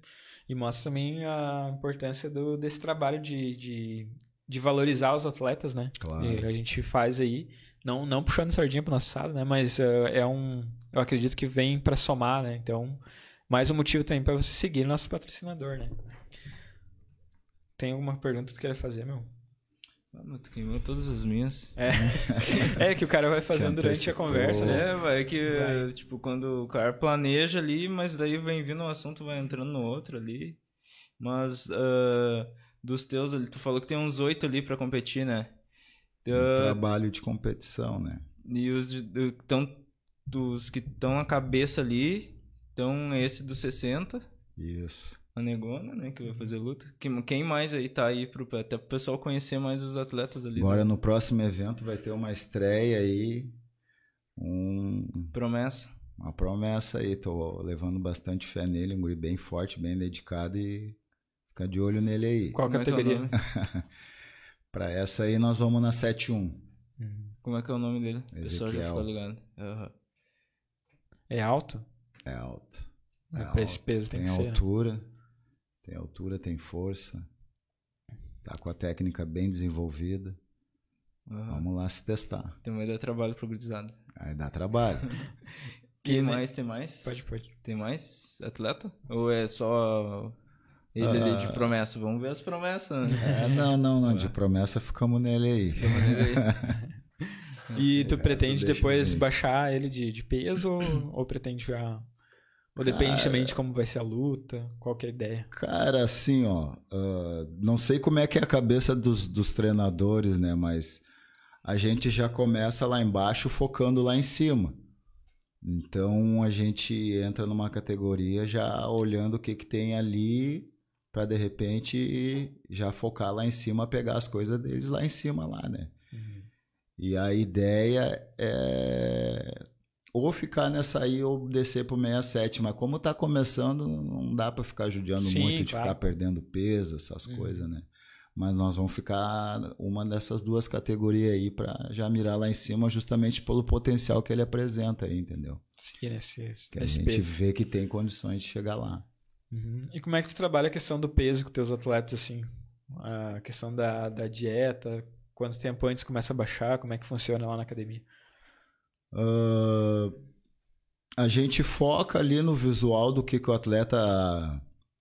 E mostra também a importância do, desse trabalho de, de, de valorizar os atletas, né? Claro. E a gente faz aí, não, não puxando sardinha pro nosso lado, né? Mas eh, é um. Eu acredito que vem pra somar, né? Então, mais um motivo também pra você seguir nosso patrocinador, né? Tem alguma pergunta que tu queira fazer, meu? Ah, mas tu queimou todas as minhas. É, é que o cara vai fazendo durante a conversa, né? É, vai que, Vai. tipo, quando o cara planeja ali, mas daí vem vindo um assunto, vai entrando no outro ali. Mas, ah, dos teus ali, tu falou que tem uns oito ali pra competir, né? Ah, trabalho de competição, né? e os de- do- tão, dos que estão na cabeça ali, então esse dos 60, Isso. A Negona, né, que vai fazer luta. Quem, quem mais aí tá aí, pro, até pro pessoal conhecer mais os atletas ali. Agora né? no próximo evento vai ter uma estreia aí, um, Promessa. uma promessa aí. Tô levando bastante fé nele, um guri bem forte, bem dedicado e fica de olho nele aí. Qual Como é é categoria? nome? Pra essa aí nós vamos na 7-1. Como é que é o nome dele? O pessoal já Ezequiel. ficou ligado. Aham. É alto? É alto. É, É pra esse alto. peso tem, Tem que ser. né? Tem altura, tem força. Tá com a técnica bem desenvolvida. aham. Vamos lá se testar. Então vai dar trabalho pro gurizado. Aí dá trabalho. Tem mais? Tem mais? Pode, pode. Tem mais atleta? Ou é só ele ali de promessa? Vamos ver as promessas, né? É, não, não, não. De promessa ficamos nele aí. Vamos ver aí. E tu pretende depois ele. baixar ele de, de peso ou, ou pretende já. Ou depende também de como vai ser a luta? Qual que é a ideia? Cara, assim, ó, ah, não sei como é que é a cabeça dos, dos treinadores, né? Mas a gente já começa lá embaixo focando lá em cima. Então a gente entra numa categoria já olhando o que, que tem ali para de repente já focar lá em cima, pegar as coisas deles lá em cima lá, né? E a ideia é ou ficar nessa aí ou descer pro 67, mas como tá começando, não dá para ficar judiando Sim, muito de claro. ficar perdendo peso, essas Uhum. coisas, né? Mas nós vamos ficar uma dessas duas categorias aí para já mirar lá em cima, justamente pelo potencial que ele apresenta aí, entendeu? Seguir nesse, esse Que a gente peso. vê que tem condições de chegar lá. Uhum. E como é que tu trabalha a questão do peso com teus atletas, assim? A questão da, da dieta, quanto tempo antes começa a baixar, como é que funciona lá na academia? Ah, a gente foca ali no visual do que, que o atleta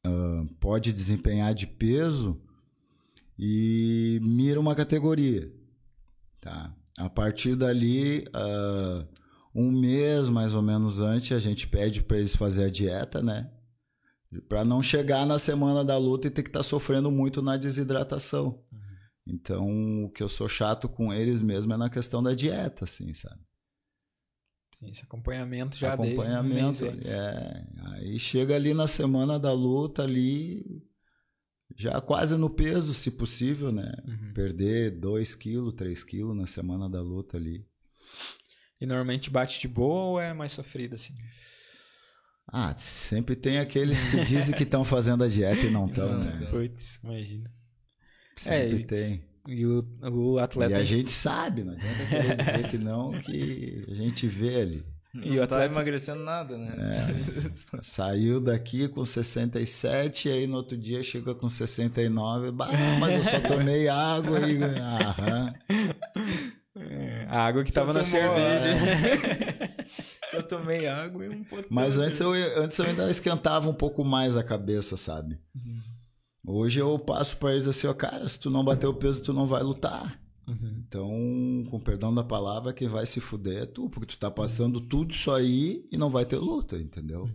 ah, pode desempenhar de peso e mira uma categoria. Tá? A partir dali, ah, um mês mais ou menos antes, a gente pede para eles fazer a dieta, né? Para não chegar na semana da luta e ter que estar sofrendo muito na desidratação. Então, o que eu sou chato com eles mesmo é na questão da dieta, assim, sabe? Esse acompanhamento já acompanhamento. desde um mês é, aí chega ali na semana da luta ali, já quase no peso, se possível, né? Uhum. Perder 2 quilos, 3 quilos na semana da luta ali. E normalmente bate de boa ou é mais sofrido, assim? Ah, sempre tem aqueles que dizem que estão fazendo a dieta e não estão, né? Putz, imagina. Sempre e- tem. E o, o atleta... E a gente sabe, não adianta querer dizer que não, que a gente vê ali. E Não o tá atleta- emagrecendo nada, né? Saiu daqui com 67, aí no outro dia chega com 69. Bah, mas eu só tomei água e. Aham. É, A água que Só tava na cerveja. Só tomei água e um potão. Mas antes eu, antes eu ainda esquentava um pouco mais a cabeça, sabe? Hoje eu passo pra eles assim, ó, cara, se tu não bater o peso, tu não vai lutar. Uhum. Então, com perdão da palavra, quem vai se fuder é tu, porque tu tá passando tudo isso aí e não vai ter luta, entendeu?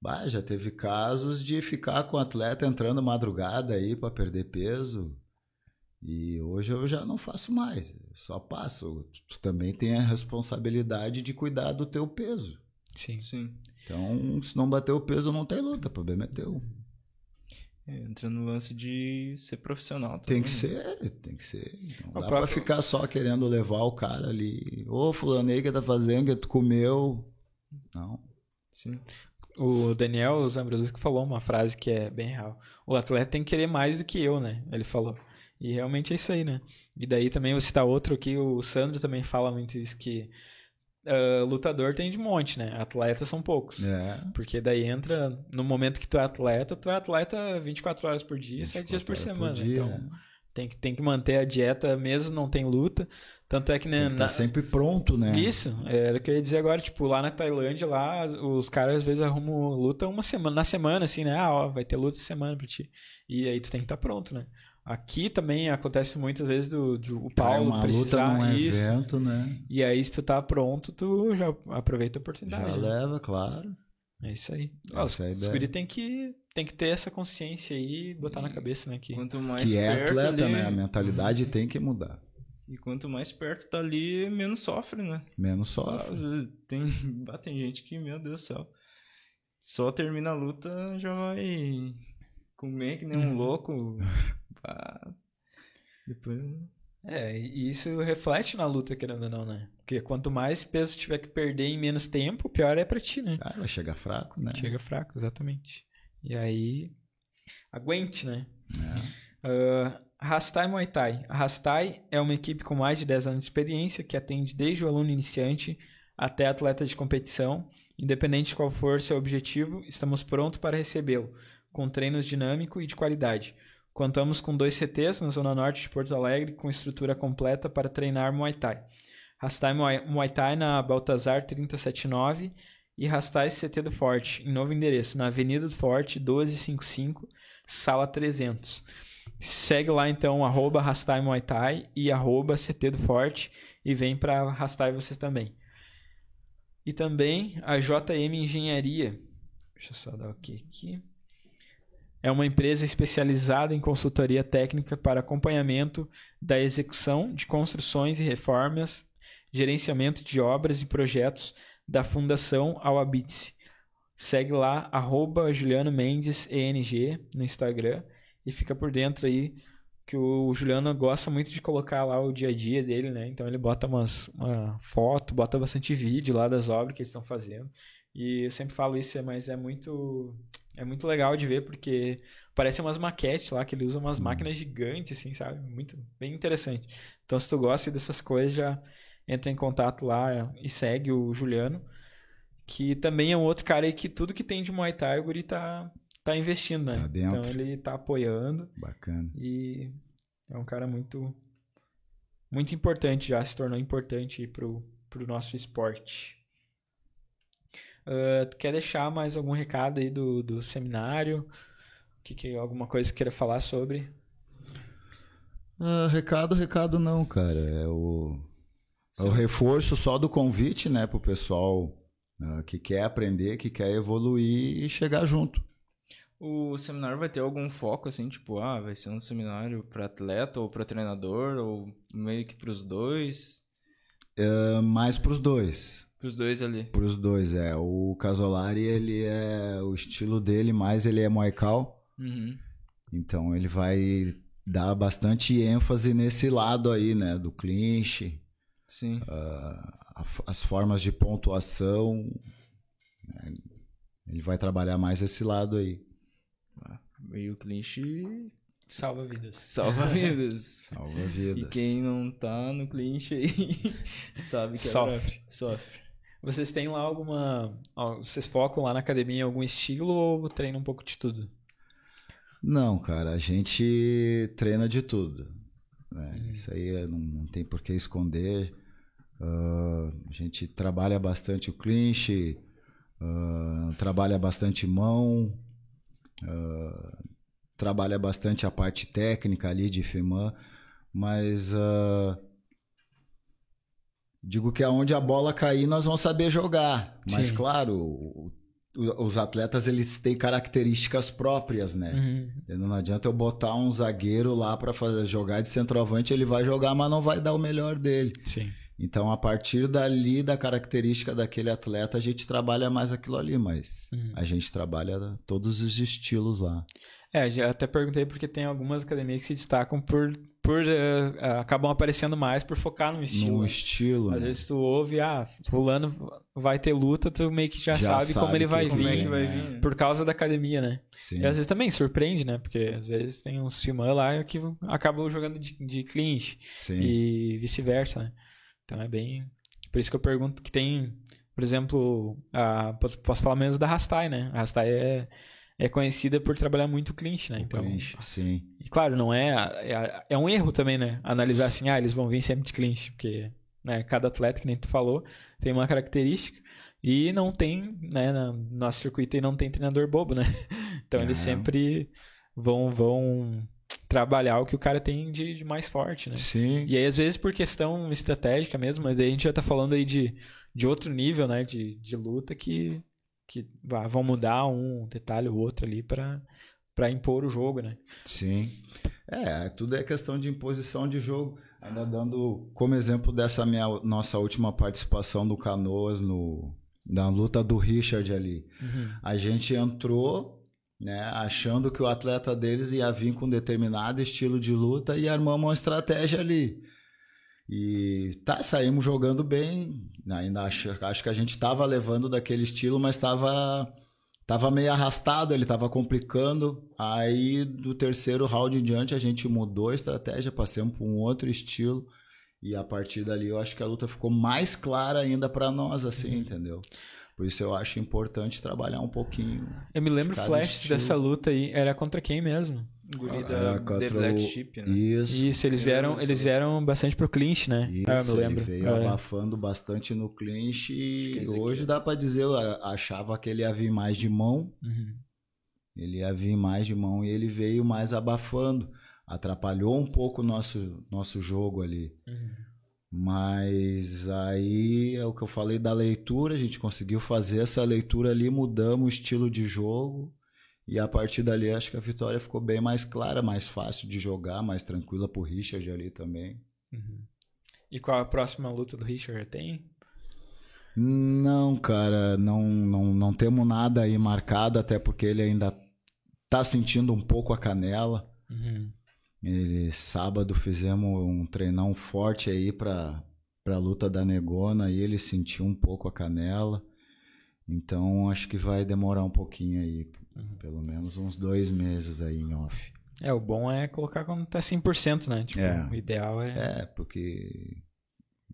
Bah, já teve casos de ficar com o atleta entrando madrugada aí pra perder peso. E hoje eu já não faço mais, eu só passo. Tu também tem a responsabilidade de cuidar do teu peso. Sim. Sim. Então, se não bater o peso, não tem luta, o problema é teu. Entra no lance de ser profissional também. Tem que né? ser, tem que ser. Não O dá pra próprio- ficar só querendo levar o cara ali. Ô, fulano aí que tá fazendo, que tu comeu. Não. Sim. O Daniel Zambrosuski falou uma frase que é bem real. O atleta tem que querer mais do que eu, né? Ele falou. E realmente é isso aí, né? E daí também vou citar outro aqui, o Sandro também fala muito isso, que ah, lutador tem de monte, né? Atletas são poucos. É. Porque daí entra, no momento que tu é atleta, tu é atleta 24 horas por dia, 7 dias por 24 horas semana. dia, então tem, que, tem que manter a dieta mesmo não tem luta. Tanto é que, né, que tá na- sempre pronto, né? isso, era o que eu ia dizer agora, tipo, lá na Tailândia, lá, os caras às vezes arrumam luta uma semana, na semana, assim, né? Ah, ó, vai ter luta semana pra ti. E aí tu tem que estar pronto, né? Aqui também acontece muitas vezes do, de o Paulo uma luta precisar num isso. evento, né? E aí, se tu tá pronto, tu já aproveita a oportunidade. Já né? leva, claro. É isso aí. Essa Ó, os é a os guri tem que, tem que ter essa consciência aí e botar na cabeça, né? Que... Quanto mais Que é perto atleta, ali, né? A mentalidade tem que mudar. E quanto mais perto tá ali, menos sofre, né? Menos Ah, sofre. Tem, bah, tem gente que, meu Deus do céu, só termina a luta já vai comer que nem um louco. Bah, Depois. É, e isso reflete na luta, querendo ou não, né? Porque quanto mais peso tiver que perder em menos tempo, pior é pra ti, né? Ah, vai chegar fraco, né? Chega fraco, exatamente. E aí, aguente, né? É. Uh, Rastai Muay Thai. A Rastai é uma equipe com mais de 10 anos de experiência que atende desde o aluno iniciante até atleta de competição. Independente de qual for seu objetivo, estamos prontos para recebê-lo, com treinos dinâmico e de qualidade. Contamos com dois CTs na Zona Norte de Porto Alegre, com estrutura completa para treinar Muay Thai. Rastai Muay Thai na Baltazar 379 e Rastai CT do Forte, em novo endereço, na Avenida do Forte 1255, sala 300. Segue lá então, arroba Rastai Muay Thai e arroba CT do Forte e vem para arrastar você também. E também a JM Engenharia. Deixa eu só dar ok aqui. É uma empresa especializada em consultoria técnica para acompanhamento da execução de construções e reformas, gerenciamento de obras e projetos da Fundação ao. Segue lá, arroba Juliano Mendes ENG no Instagram e fica por dentro aí que o Juliano gosta muito de colocar lá o dia a dia dele, né? Então ele bota umas, uma foto, bota bastante vídeo lá das obras que eles estão fazendo. E eu sempre falo isso, mas é muito é muito legal de ver porque parece umas maquetes lá que ele usa umas máquinas gigantes assim, sabe? Muito bem interessante. Então se tu gosta dessas coisas já entra em contato lá e segue o Juliano, que também é um outro cara aí que tudo que tem de Muay Thai o guri tá tá investindo, né? Tá dentro. Então ele tá apoiando Bacana. e é um cara muito muito importante, já se tornou importante pro, pro nosso esporte. Ah, tu quer deixar mais algum recado aí do, do seminário? Que, que, alguma coisa que queira falar sobre? Ah, recado, recado não, cara. É o, é o reforço só do convite, né, pro pessoal ah, que quer aprender, que quer evoluir e chegar junto. O seminário vai ter algum foco, assim, tipo, ah, vai ser um seminário para atleta ou para treinador, ou meio que pros dois? Ah, mais pros dois. Pros dois ali. Pros dois, é. O Casolari, ele é. O estilo dele mais ele é Moical. Uhum. Então ele vai dar bastante ênfase nesse lado aí, né? Do clinch, Sim. a- as formas de pontuação. né, Ele vai trabalhar mais esse lado aí. E o clinch Salva vidas. salva vidas. Salva vidas. E quem não tá no clinch aí sabe que é Sofre. Sofre. Vocês têm lá alguma. Vocês focam lá na academia em algum estilo ou treinam um pouco de tudo? Não, cara, a gente treina de tudo. né? Isso aí é- não, não tem por que esconder. Ah, a gente trabalha bastante o clinch, ah, trabalha bastante mão, ah, trabalha bastante a parte técnica ali de FIMAN, mas ah, digo que aonde a bola cair nós vamos saber jogar. Mas Sim. claro, o- o- os atletas eles têm características próprias, né? Uhum. Não adianta eu botar um zagueiro lá para fazer jogar de centroavante, ele vai jogar, mas não vai dar o melhor dele. Sim. Então, a partir dali, da característica daquele atleta, a gente trabalha mais aquilo ali, mas Uhum. a gente trabalha todos os estilos lá. É, já até perguntei porque tem algumas academias que se destacam por, por eh, acabam aparecendo mais por focar no estilo. No né? estilo. Às né? vezes tu ouve, ah, fulano vai ter luta, tu meio que já, Já sabe, como sabe ele que- vai como vir. é que vai vir, vir. Por causa da academia, né? Sim. E às vezes também surpreende, né? Porque às vezes tem uns filmãs lá que acabam jogando de, de clinch Sim. e vice-versa, né? Então é bem. Por isso que eu pergunto que tem, por exemplo, a, posso posso falar menos da Rastai, né? A Rastai é, é conhecida por trabalhar muito clinch, né? Então, Clinch, Sim. e claro, não é, é. É um erro também, né? Analisar assim, ah, eles vão vir sempre de clinch, porque né, cada atleta, que nem tu falou, tem uma característica. E não tem, né? No nosso circuito aí não tem treinador bobo, né? Então eles sempre vão, vão trabalhar o que o cara tem de, de mais forte, né? Sim. E aí, às vezes, por questão estratégica mesmo, mas aí a gente já tá falando aí de, de outro nível, né? De, de luta que, que vá- vão mudar um detalhe ou outro ali pra pra impor o jogo, né? Sim. É, tudo é questão de imposição de jogo. Ainda dando como exemplo dessa minha nossa última participação do Canoas no, na luta do Richard ali. A gente entrou, né, achando que o atleta deles ia vir com determinado estilo de luta e armamos uma estratégia ali. E tá, saímos jogando bem. Ainda acho, acho que a gente estava levando daquele estilo, mas estava tava meio arrastado, ele estava complicando. Aí do terceiro round em diante a gente mudou a estratégia, passamos para um outro estilo. E a partir dali eu acho que a luta ficou mais clara ainda para nós, assim, entendeu? Por isso eu acho importante trabalhar um pouquinho. Eu me lembro estilo. dessa luta aí, era contra quem mesmo? Guri Ah, da contra The Black o- Sheep, né? Isso. Isso, eles Eu vieram, eles vieram bastante pro clinch, né? Isso, ah, eu me lembro. ele veio É. abafando bastante no clinch e é hoje aqui. dá pra dizer, eu achava que ele ia vir mais de mão, Uhum. ele ia vir mais de mão e ele veio mais abafando. Atrapalhou um pouco o nosso, nosso jogo ali. Uhum. Mas aí é o que eu falei da leitura, a gente conseguiu fazer essa leitura ali, mudamos o estilo de jogo. E a partir dali acho que a vitória ficou bem mais clara, mais fácil de jogar, mais tranquila pro Richard ali também. Uhum. E qual a próxima luta do Richard? Tem? Não, cara, não, não, não temos nada aí marcado, até porque ele ainda tá sentindo um pouco a canela. Uhum. Ele, sábado fizemos um treinão forte aí pra, pra luta da Negona e ele sentiu um pouco a canela. Então acho que vai demorar um pouquinho aí, pelo menos uns dois meses aí em off. É, o bom é colocar quando tá 100%, né? Tipo, É. o ideal é... É, porque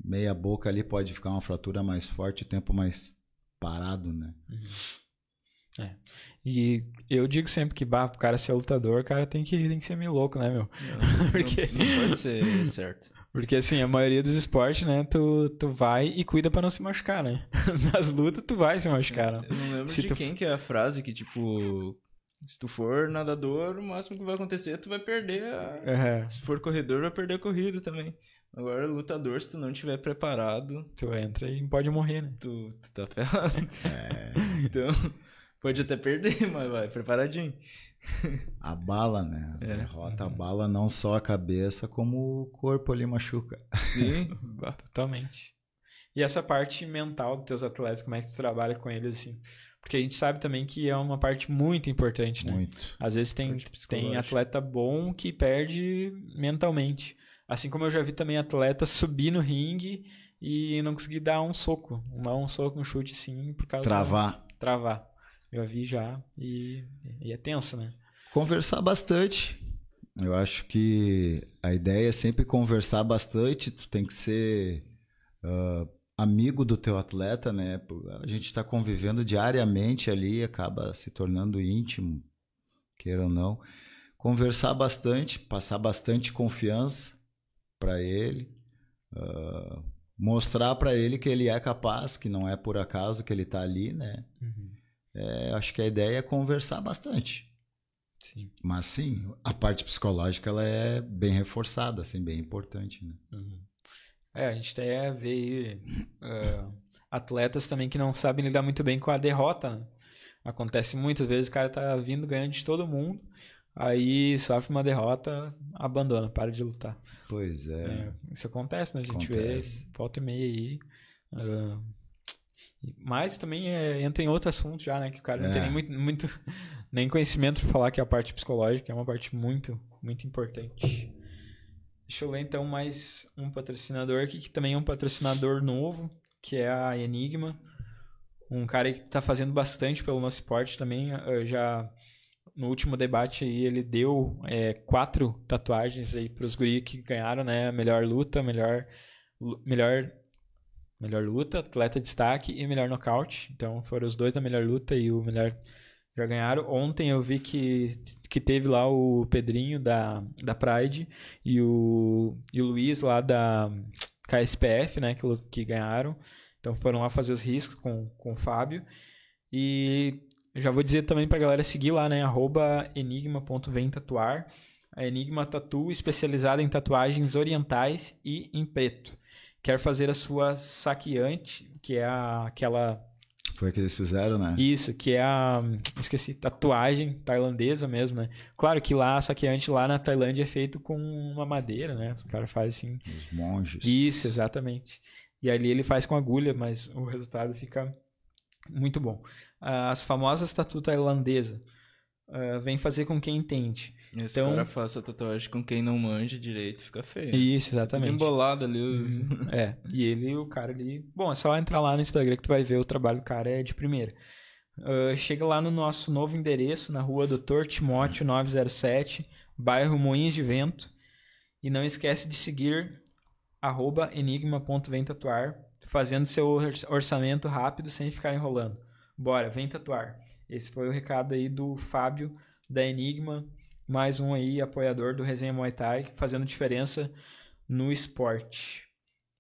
meia boca ali pode ficar uma fratura mais forte, o tempo mais parado, né? E eu digo sempre que, bah, pro cara ser lutador, o cara tem que, tem que ser meio louco, né, meu? Porque- Não, não pode ser certo. Porque, assim, a maioria dos esportes, né, tu, tu vai e cuida pra não se machucar, né? Nas lutas, tu vai se machucar, né? Eu não lembro Se de tu- quem que é a frase que, tipo... Se tu for nadador, o máximo que vai acontecer é tu vai perder a... Uhum. Se for corredor, vai perder a corrida também. Agora, lutador, se tu não tiver preparado, Tu entra e pode morrer, né? tu, tu tá ferrado. É. Então, pode até perder, mas vai preparadinho. A bala, né? A derrota a bala não só a cabeça, como o corpo ali machuca. Sim. Totalmente. E essa parte mental dos teus atletas, como é que tu trabalha com eles, assim? Porque a gente sabe também que é uma parte muito importante, né? Muito. Às vezes tem, tem atleta bom que perde mentalmente. Assim como eu já vi também atleta subir no ringue e não conseguir dar um soco. Dar um soco, um chute assim, por causa Travar. da- travar. Já vi já e, e é tenso, né? Conversar bastante. Eu acho que a ideia é sempre conversar bastante. Tu tem que ser ah, amigo do teu atleta, né? A gente está convivendo diariamente ali, acaba se tornando íntimo, queira ou não. Conversar bastante, passar bastante confiança para ele, ah, mostrar para ele que ele é capaz, que não é por acaso que ele está ali, né? É, acho que a ideia é conversar bastante. Sim. Mas sim, a parte psicológica ela é bem reforçada, assim, bem importante, né? É, a gente até vê ah, atletas também que não sabem lidar muito bem com a derrota. né? Acontece muitas vezes o cara tá vindo ganhando de todo mundo, aí sofre uma derrota, abandona, para de lutar. Pois é. É, isso acontece, né? A gente Acontece. vê volta e meia aí. ah, Mas também é, entra em outro assunto já, né? Que o cara não É. tem nem muito, muito nem conhecimento para falar que é a parte psicológica, é uma parte muito, muito importante. Deixa eu ler então mais um patrocinador aqui, que também é um patrocinador novo, que é a Enigma. Um cara que tá fazendo bastante pelo nosso esporte também. eh, Já no último debate aí ele deu eh, quatro tatuagens aí pros guri que ganharam, né? Melhor luta, melhor, melhor, melhor luta, atleta de destaque e melhor nocaute. Então foram os dois da melhor luta e o melhor já ganharam. Ontem eu vi que, que teve lá o Pedrinho da, da Pride e o, e o Luiz lá da KSPF, né? Que, que ganharam. Então foram lá fazer os riscos com, com o Fábio. E já vou dizer também pra galera seguir lá, né? Arroba enigma.vemtatuar. A Enigma Tatu especializada em tatuagens orientais e em preto. Quer fazer a sua saqueante, que é a, aquela Foi o que eles fizeram, né? isso, que é a. Esqueci, tatuagem tailandesa mesmo, né? Claro que lá, a saqueante lá na Tailândia é feito com uma madeira, né? Os caras fazem assim. Os monges. Isso, exatamente. E ali ele faz com agulha, mas o resultado fica muito bom. As famosas tatu tailandesa. ah, vem fazer com quem entende. Esse Então- cara faça tatuagem com quem não manja direito, fica feio. Isso, Tudo exatamente. embolado ali. Os... É, e ele, o cara ali. Bom, é só entrar lá no Instagram que tu vai ver o trabalho do cara é de primeira. Ah, chega lá no nosso novo endereço, na rua Doutor Timóteo 907, bairro Moinhos de Vento. E não esquece de seguir arroba enigma.vemtatuar, fazendo seu or- orçamento rápido sem ficar enrolando. Bora, vem tatuar. Esse foi o recado aí do Fábio da Enigma, mais um aí apoiador do Resenha Muay Thai, fazendo diferença no esporte.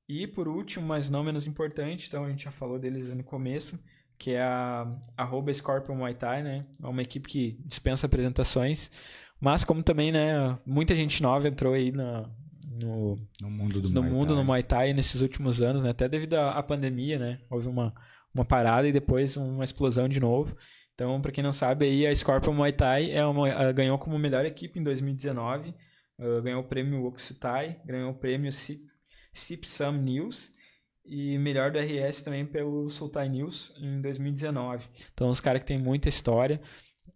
E por último, mas não menos importante, então a gente já falou deles no começo, que é a arroba Scorpion Muay Thai, né? É uma equipe que dispensa apresentações, mas como também, né, muita gente nova entrou aí na, no, No mundo do no Muay mundo Thai. no Muay Thai nesses últimos anos, né? Até devido à, à pandemia, né? Houve uma, uma parada e depois uma explosão de novo. Então, para quem não sabe, aí a Scorpion Muay Thai é uma, ganhou como melhor equipe em 2019, ah, ganhou o prêmio Oxutai, ganhou o prêmio Sip, Sipsam News e melhor do RS também pelo Sultai News em 2019. Então, os caras que têm muita história,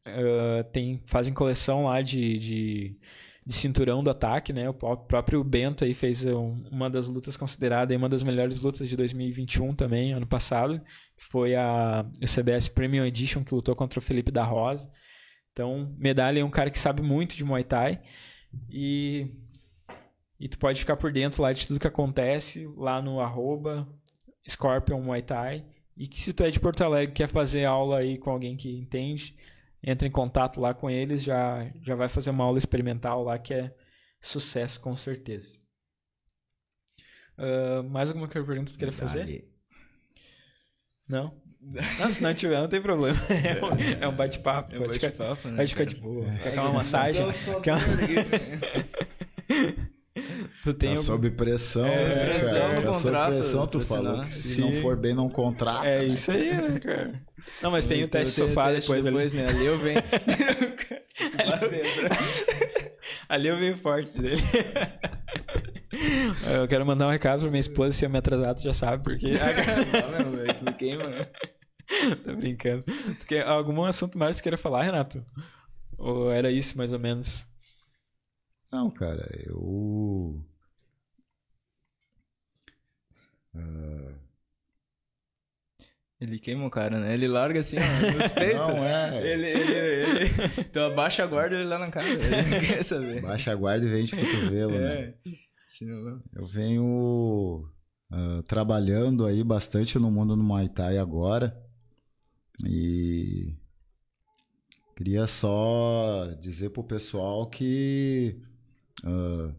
ah, tem, fazem coleção lá de, de, de cinturão do ataque, né? O pró- próprio Bento aí fez um- uma das lutas considerada uma das melhores lutas de 2021 também, ano passado, que foi a o CBS Premium Edition que lutou contra o Felipe da Rosa. Então, Medalha é um cara que sabe muito de Muay Thai e e tu pode ficar por dentro lá de tudo que acontece lá no arroba Scorpion Muay Thai. E que se tu é de Porto Alegre quer fazer aula aí com alguém que entende, entra em contato lá com eles, já, já vai fazer uma aula experimental lá que é sucesso com certeza. Ah, mais alguma pergunta que tu queira fazer? Não? Não, se não tiver, não tem problema. É um, é um bate-papo. É pode, ficar, bate-papo, né? pode ficar de boa. Quer uma massagem? Quer uma- Tu tem Tá algum- sob pressão, É, né, pressão cara? Tá sob pressão, tu falou que se Sim. não for bem, não contrata. É né? isso aí, né, cara? Não, mas tem o teste Tem sofá depois, depois ali. né? Ali eu venho. Ali eu venho forte dele. Eu quero mandar um recado pra minha esposa, se eu me atrasar, tu já sabe, porque. Não, velho, tu queima, né? Tô brincando. Tu quer algum assunto mais que tu queira falar, Renato? Ou era isso, mais ou menos? Não, cara, eu. Ele queima o cara, né? Ele larga assim, ó, nos peitos. Não, é. Ele, ele, ele... Tu abaixa a guarda ele lá na cara. Ele não quer saber. Baixa a guarda e vem de cotovelo, né? É. Chinelão. Eu venho ah, trabalhando aí bastante no mundo do Muay Thai agora. E queria só dizer pro pessoal que ah,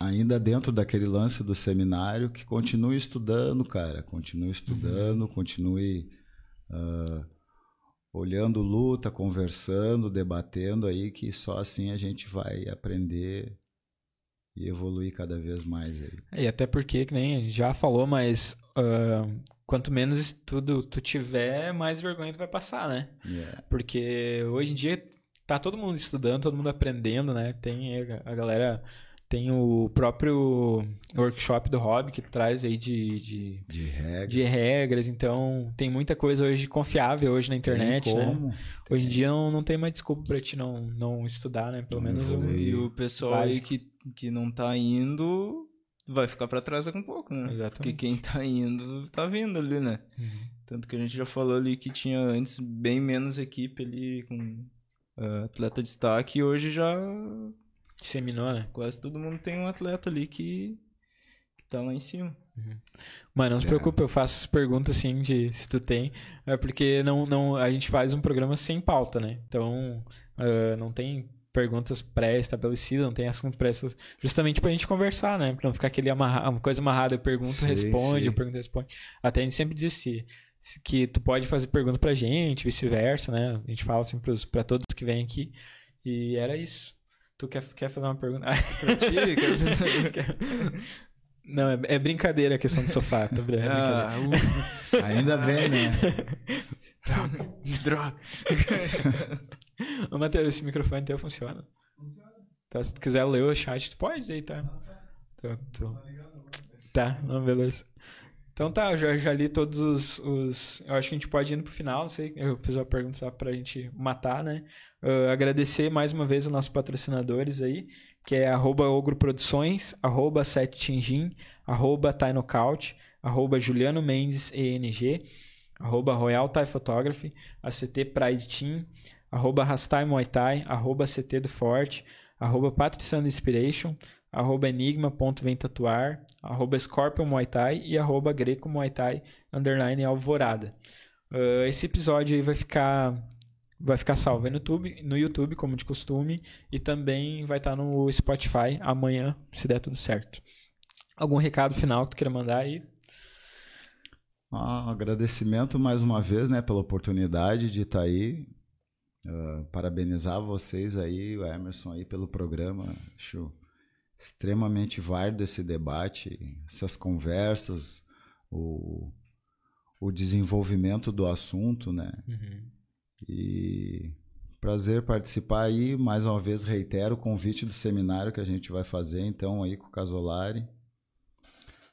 ainda dentro daquele lance do seminário, que continue estudando, cara. Continue estudando, continue ah, olhando luta, conversando, debatendo aí, que só assim a gente vai aprender e evoluir cada vez mais aí. E até porque, que nem a gente já falou, mas ah, quanto menos estudo tu tiver, mais vergonha tu vai passar, né? Yeah. Porque hoje em dia tá todo mundo estudando, todo mundo aprendendo, né? Tem a galera Tem o próprio workshop do Hobby que ele traz aí de, de, De regra. de regras. Então, tem muita coisa hoje confiável hoje na internet, Tem né? Hoje em dia não, não tem mais desculpa pra ti não, não estudar, né? Pelo Não menos evoluir. E o pessoal aí Básico. que, que não tá indo vai ficar pra trás daqui a um pouco, né? Exatamente. Porque quem tá indo, tá vindo ali, né? Tanto que a gente já falou ali que tinha antes bem menos equipe ali com ah, atleta de destaque e hoje já disseminou, né? quase todo mundo tem um atleta ali que, que tá lá em cima. Mano, não se É. preocupe, eu faço as perguntas assim de se tu tem. É porque não, não, a gente faz um programa sem pauta, né? Então, ah, não tem perguntas pré-estabelecidas, não tem assunto pré justamente pra gente conversar, né? Pra não ficar aquele amarra uma coisa amarrada, eu pergunto, Sim, responde, sim. eu pergunto, responde. Até a gente sempre diz se- se- que tu pode fazer pergunta pra gente, vice-versa, né? A gente fala assim pros, pra todos que vêm aqui. E era isso. Tu quer, quer fazer uma pergunta? Pra ti, Não, é, é brincadeira a questão do sofá, tá brin- é ah, ufa, Ainda bem, né? Droga. Ô, Matheus, esse microfone teu funciona? Tá, se tu quiser ler o chat, tu pode aí, tá? Tô- tô- Tá, não, beleza. Então tá, eu já, já li todos os, os- Eu acho que a gente pode ir indo pro final, não sei. Eu fiz uma pergunta só pra gente matar, né? Ah, agradecer mais uma vez os nossos patrocinadores aí, que é arroba Ogro Produções, arroba Sete Tingin, arroba Thai Knockout, arroba Juliano Mendes ENG, arroba Royal Thai Photography, a CT Pride Team, arroba Rastai Muay Thai, arroba CT do Forte, arroba Patriciano Inspiration, arroba enigma.ventatuar, arroba Scorpion Muay Thai e arroba Greco Muay Thai, underline Alvorada. Ah, esse episódio aí vai ficar vai ficar salvo no YouTube, no YouTube, como de costume, e também vai estar no Spotify amanhã, se der tudo certo. Algum recado final que tu queira mandar aí? Ah, agradecimento mais uma vez, né, pela oportunidade de estar aí. Ah, parabenizar vocês aí, o Emerson aí pelo programa. Acho extremamente válido esse debate, essas conversas, o, o desenvolvimento do assunto, né? E prazer participar aí. Mais uma vez reitero o convite do seminário que a gente vai fazer então aí com o Casolari.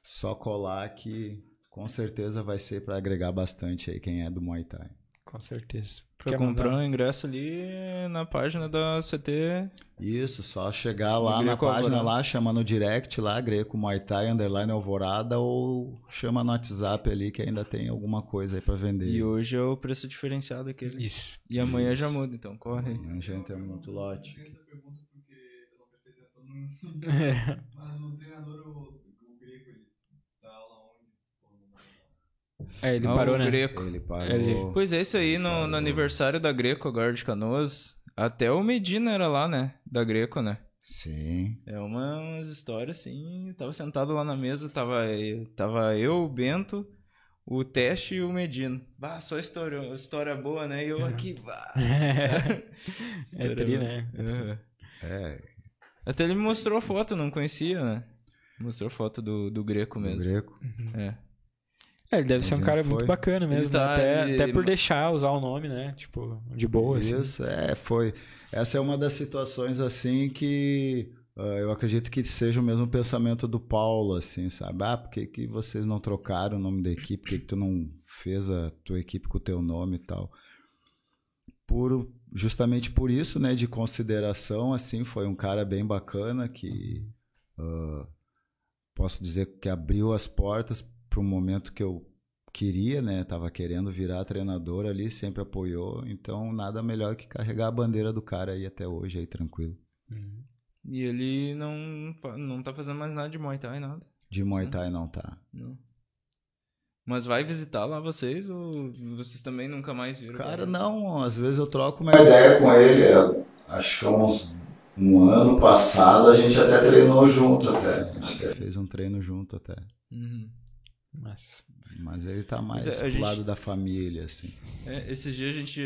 Só colar que com certeza vai ser para agregar bastante aí quem é do Muay Thai. Com certeza. pra Quer comprar mandar? um ingresso ali na página da CT. Isso, só chegar lá na página Alvorada. lá, chama no direct lá, Greco Muay Thai, underline Alvorada, ou chama no WhatsApp ali que ainda tem alguma coisa aí para vender. E hoje é o preço diferenciado aquele. Isso. E amanhã já muda, então corre. aí. A gente entra muito lote. Essa pergunta porque eu não prestei atenção no. Mas o treinador, o, o Greco, ele dá aula onde? É, ele Ah, parou, o né? Greco. Ele parou. Ele- Pois é, isso aí no, no aniversário da Greco agora de Canoas. Até o Medina era lá, né? Da Greco, né? Sim. É uma, umas histórias assim. eu Tava sentado lá na mesa, tava, tava eu, o Bento, o Teste e o Medina. Bah, só história, história boa, né? E eu aqui. Bah, É tri, boa. né? Aham. É, Até ele me mostrou foto, eu não conhecia, né? Mostrou foto do, do Greco mesmo. Greco. É. É, ele deve ser um cara foi. muito bacana mesmo, tá- né? Até, ele- até por deixar usar o nome, né? Tipo, de boa, assim. Isso, é, foi. Essa é uma das situações assim que ah, eu acredito que seja o mesmo pensamento do Paulo, assim, sabe? Ah, por que, que vocês não trocaram o nome da equipe? Por que, que tu não fez a tua equipe com o teu nome e tal? Por, justamente por isso, né, de consideração, assim, foi um cara bem bacana que ah, posso dizer que abriu as portas para o momento que eu queria, né? Tava querendo virar treinador ali, sempre apoiou. Então, nada melhor que carregar a bandeira do cara aí até hoje, aí tranquilo. Uhum. E ele não, não tá fazendo mais nada de Muay Thai, nada. De Muay Thai não tá. Não. Mas vai visitar lá vocês ou vocês também nunca mais viram? Cara, não, às vezes eu troco uma ideia com ele. é, Acho que uns um ano passado a gente até treinou junto até. A gente até fez um treino junto até. Uhum. Mas... Mas ele tá mais Mas pro gente- lado da família, assim. É, esses dias a gente,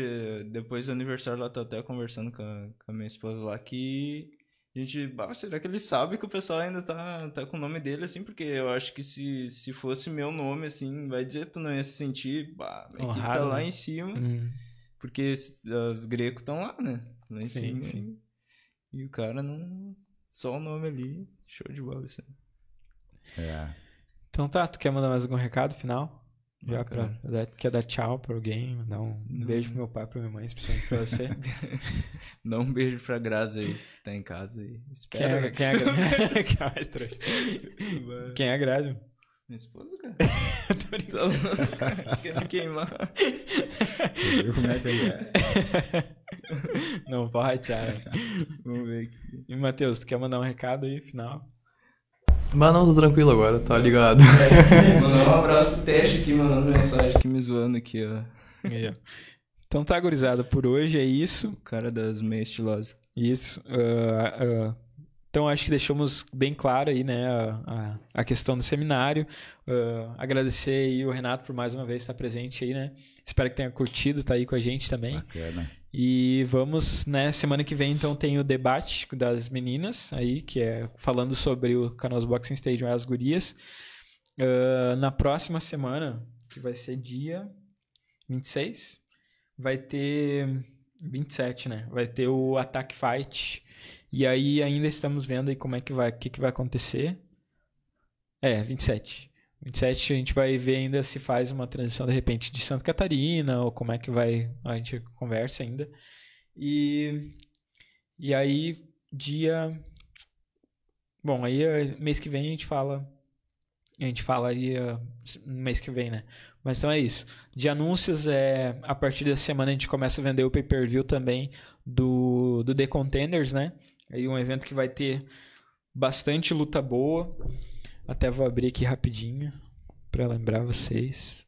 depois do aniversário lá, tá até conversando com a, com a minha esposa lá que a gente, bah, será que ele sabe que o pessoal ainda tá, tá com o nome dele, assim? Porque eu acho que se, se fosse meu nome, assim, vai dizer que tu não ia se sentir, bah, a equipe tá Honrado, lá né? em cima, Hum. porque esses- os gregos estão lá, né? Lá em Sim, cima. sim. E, e o cara não. Só o nome ali. Show de bola isso. aí. É. Então tá, tu quer mandar mais algum recado final? Já Ah, pra, dar- quer dar tchau pra alguém? Dar um Não. beijo pro meu pai, pra minha mãe, especialmente pra você. Dá um beijo pra Grazi aí, que tá em casa aí. quem, Espera. quem é a quem é mais trouxa? Quem é a Grazi? Minha esposa, cara. Tô brincando. Querendo queimar. Viu como é que ele é? Não pode, Thiago. Vamos ver aqui. E Matheus, tu quer mandar um recado aí, final? Mas não, tô tranquilo agora, tá ligado. Mandar um abraço pro teste aqui, mandando mensagem aqui, me zoando aqui, ó. Então tá, gurizada, por hoje é isso. O cara das meias estilosas. Isso. ah, ah, então acho que deixamos bem claro aí, né, a, a, a questão do seminário. Ah, agradecer aí o Renato por mais uma vez estar presente aí, né? Espero que tenha curtido, tá aí com a gente também. Bacana. E vamos, né, semana que vem então tem o debate das meninas aí, que é falando sobre o Canoas Boxing Stadium e as gurias. Ah, na próxima semana, que vai ser dia 26, vai ter 27, né? Vai ter o Attack Fight. E aí ainda estamos vendo aí como é que vai, o que, que vai acontecer. É, 27. 27 a gente vai ver ainda se faz uma transição de repente de Santa Catarina ou como é que vai, a gente conversa ainda. E e aí dia Bom, aí eh, mês que vem a gente fala a gente fala aí no mês que vem, né? Mas então é isso. De anúncios, é, a partir dessa semana a gente começa a vender o pay-per-view também do, do The Contenders, né? Aí um evento que vai ter bastante luta boa. Até vou abrir aqui rapidinho para lembrar vocês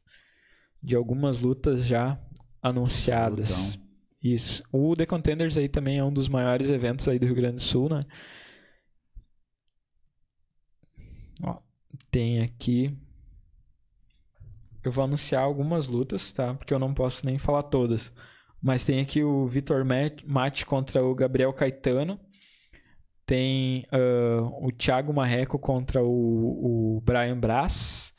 de algumas lutas já anunciadas. Lutão. Isso. O The Contenders aí também é um dos maiores eventos aí do Rio Grande do Sul, né? Ó, tem aqui. Eu vou anunciar algumas lutas, tá? Porque eu não posso nem falar todas. Mas tem aqui o Vitor Mat- Mate contra o Gabriel Caetano. Tem ah, o Thiago Marreco contra o, o Brian Brás.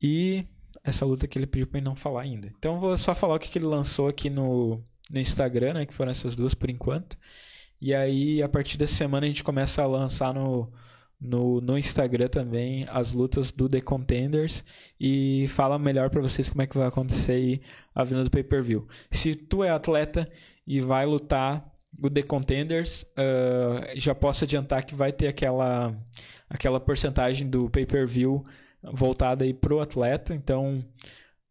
E essa luta que ele pediu pra não falar ainda. Então vou só falar o que, que ele lançou aqui no, no Instagram, né? Que foram essas duas por enquanto. E aí, a partir dessa semana, a gente começa a lançar no, no, no Instagram também as lutas do The Contenders e fala melhor pra vocês como é que vai acontecer a venda do pay-per-view. Se tu é atleta e vai lutar o The Contenders, ah, já posso adiantar que vai ter aquela, aquela porcentagem do pay-per-view voltada aí pro atleta. Então,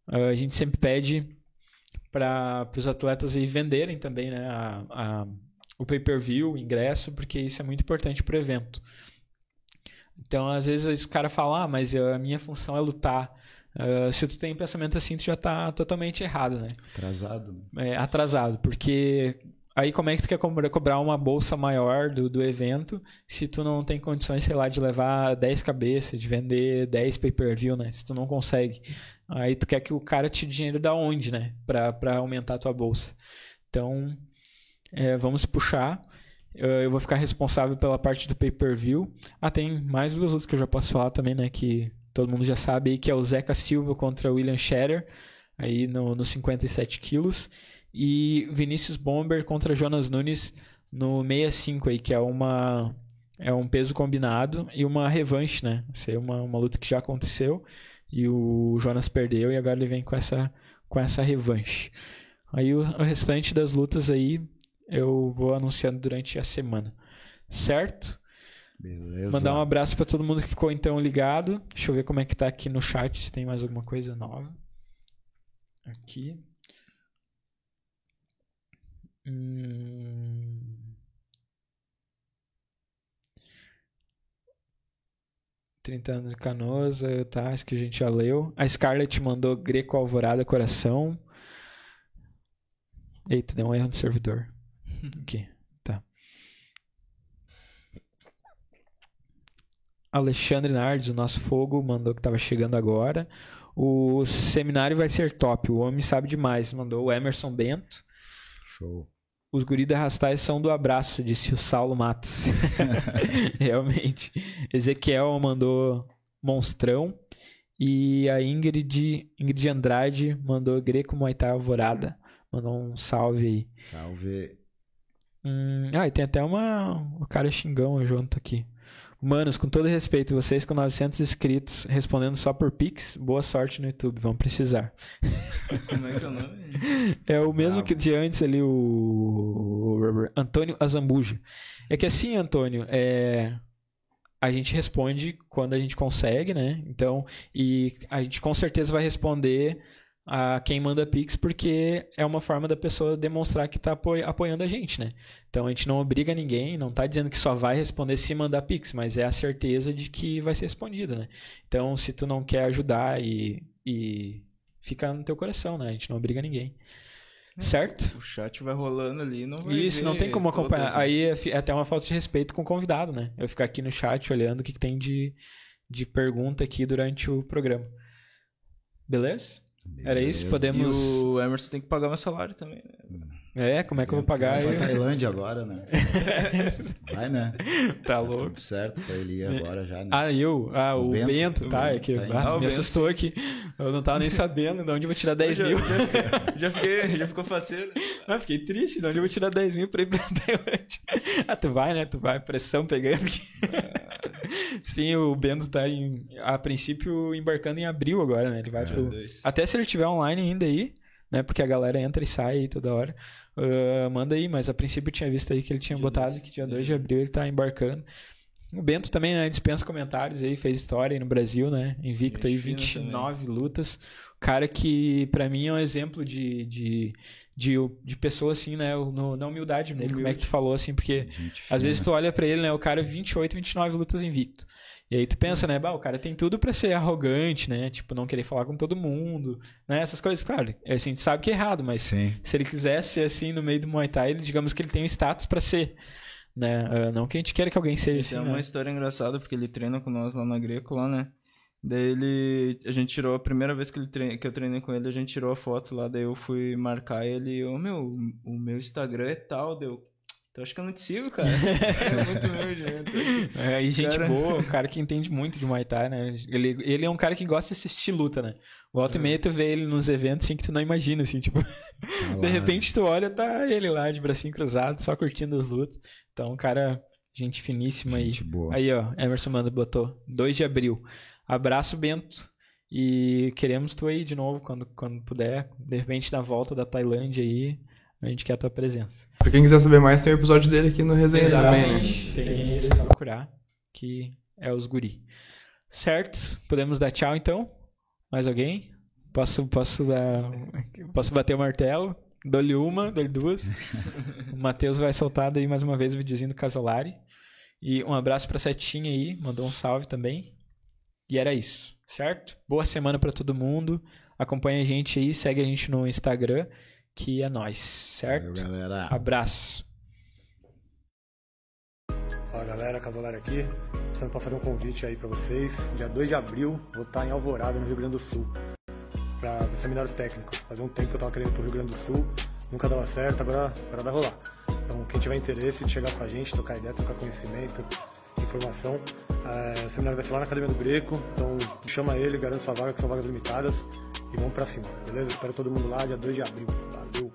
ah, a gente sempre pede para os atletas aí venderem também né, a, a- o pay-per-view, o ingresso, porque isso é muito importante para o evento. Então, às vezes, o cara fala, ah, mas a minha função é lutar. Ah, se tu tem um pensamento assim, tu já tá totalmente errado, né? Atrasado. É, atrasado, porque aí como é que tu quer cobrar, uma bolsa maior do, do evento se tu não tem condições, sei lá, de levar 10 cabeças, de vender 10 pay-per-view, né? Se tu não consegue. Aí tu quer que o cara te dinheiro da onde, né? Pra, pra aumentar a tua bolsa. Então, é, vamos puxar. Eu vou ficar responsável pela parte do pay-per-view. Ah, tem mais duas lutas que eu já posso falar também, né? Que todo mundo já sabe aí, que é o Zeca Silva contra o William Scherer, aí no, no 57 quilos. E Vinícius Bomber contra Jonas Nunes no 65 aí, que é uma é um peso combinado e uma revanche, né? Isso aí é uma, uma luta que já aconteceu e o Jonas perdeu e agora ele vem com essa com essa revanche. Aí o, o restante das lutas aí eu vou anunciando durante a semana. Certo? Beleza. Mandar um abraço pra todo mundo que ficou então ligado. Deixa eu ver como é que tá aqui no chat, se tem mais alguma coisa nova. Aqui. Hum... 30 anos de Canoas, tá, isso que a gente já leu. A Scarlett mandou Greco Alvorada Coração. Eita, deu um erro no servidor. Aqui, tá. Alexandre Nardes, o nosso fogo, mandou que estava chegando agora. O seminário vai ser top, o homem sabe demais. Mandou o Emerson Bento. Show. Os guri da Rastais são do abraço, disse o Saulo Matos. Realmente. Ezequiel mandou Monstrão. E a Ingrid, Ingrid Andrade mandou Greco Muay Thai Alvorada. Mandou um salve aí. Salve. Hum, ah, e tem até uma. O cara xingão junto aqui. Manos, com todo respeito, vocês com 900 inscritos respondendo só por Pix, boa sorte no YouTube, vão precisar. Como é que é o nome? É o mesmo que de antes ali, o Antônio Azambuja. É que assim, Antônio, é... a gente responde quando a gente consegue, né? Então, e a gente com certeza vai responder a quem manda Pix, porque é uma forma da pessoa demonstrar que está apoiando a gente, né? Então a gente não obriga ninguém, não está dizendo que só vai responder se mandar Pix, mas é a certeza de que vai ser respondido, né? Então se tu não quer ajudar e, e fica no teu coração, né? A gente não obriga ninguém. É, certo? O chat vai rolando ali, não vai Isso, não tem como acompanhar. Todas? Aí é, é até uma falta de respeito com o convidado, né? Eu ficar aqui no chat olhando o que, que tem de, de pergunta aqui durante o programa. Beleza? Era isso? Podemos. E o Emerson tem que pagar meu salário também, né? É, como é que eu vou pagar? Vai pra Tailândia agora, né? Vai, né? Tá, tá louco. Tudo certo pra ele ir agora já. Né? Ah, eu? Ah, o, o Bento, Bento, tá? é que tá ah, me Bento. assustou aqui. Eu não tava nem sabendo de onde eu vou tirar 10 já, mil. Já, já, fiquei, já ficou faceiro. Ah, fiquei triste. De onde eu vou tirar 10 mil pra ir pra Tailândia? Ah, tu vai, né? Tu vai, pressão pegando aqui. Sim, o Bento tá em, a princípio embarcando em abril agora, né? Ele vai é, pro... Até se ele tiver online ainda aí, né? Porque a galera entra e sai aí toda hora. Uh, manda aí, mas a princípio eu tinha visto aí que ele tinha dia botado dois. que dia 2 de abril ele tá embarcando. O Bento também, né, dispensa comentários aí, fez história aí no Brasil, né? Invicto aí 29 também. lutas. Cara que para mim é um exemplo de, de, de, de pessoa assim, né, no, na humildade nele, como é que tu falou assim, porque às vezes tu olha para ele, né, o cara 28, 29 lutas invicto. E aí tu pensa, né, bah, o cara tem tudo para ser arrogante, né? Tipo, não querer falar com todo mundo, né? Essas coisas, claro. É assim, a gente sabe que é errado, mas Sim. se ele quiser ser assim no meio do Muay Thai, ele, digamos que ele tem um status para ser, né? Uh, não que a gente queira que alguém seja assim. É uma né? história engraçada, porque ele treina com nós lá na Greco, lá, né? Daí ele. A gente tirou. A primeira vez que, ele treine, que eu treinei com ele, a gente tirou a foto lá. Daí eu fui marcar ele. Eu, meu, o meu Instagram é tal. Deu. Então acho que eu não te sigo, cara. é muito meu jeito. É, e gente cara... boa, um cara que entende muito de Muay Thai, né? Ele, ele é um cara que gosta de assistir luta, né? Volta é. e meia tu vê ele nos eventos assim que tu não imagina, assim, tipo. de repente tu olha, tá ele lá de bracinho cruzado, só curtindo as lutas. Então, um cara, gente finíssima gente aí. Boa. Aí, ó, Emerson Manda botou 2 de abril. Abraço, Bento. E queremos tu aí de novo quando, quando puder. De repente, na volta da Tailândia aí, a gente quer a tua presença. Pra quem quiser saber mais, tem o um episódio dele aqui no Resenha Exatamente. também. Né? Tem esse pra procurar, que é os guri. Certo? Podemos dar tchau então? Mais alguém? Posso, posso dar. Posso bater o martelo? Dou-lhe uma, dou-lhe duas. o Matheus vai soltar daí mais uma vez o videozinho do Casolari. E um abraço pra Setinha aí, mandou um salve também. E era isso, certo? Boa semana para todo mundo. Acompanha a gente aí, segue a gente no Instagram, que é nós, certo? Valeu, galera. Abraço. Fala galera, Casolari aqui. Estamos para fazer um convite aí para vocês. Dia 2 de abril, vou estar em Alvorada, no Rio Grande do Sul, para o seminário técnico. Fazia um tempo que eu estava querendo ir para o Rio Grande do Sul, nunca dava certo, agora, agora vai rolar. Então, quem tiver interesse de chegar com a gente, trocar ideia, trocar conhecimento, informação. É, o seminário vai ser lá na Academia do Greco, então chama ele, garante sua vaga, que são vagas limitadas. E vamos pra cima, beleza? Espero todo mundo lá, dia 2 de abril. Valeu!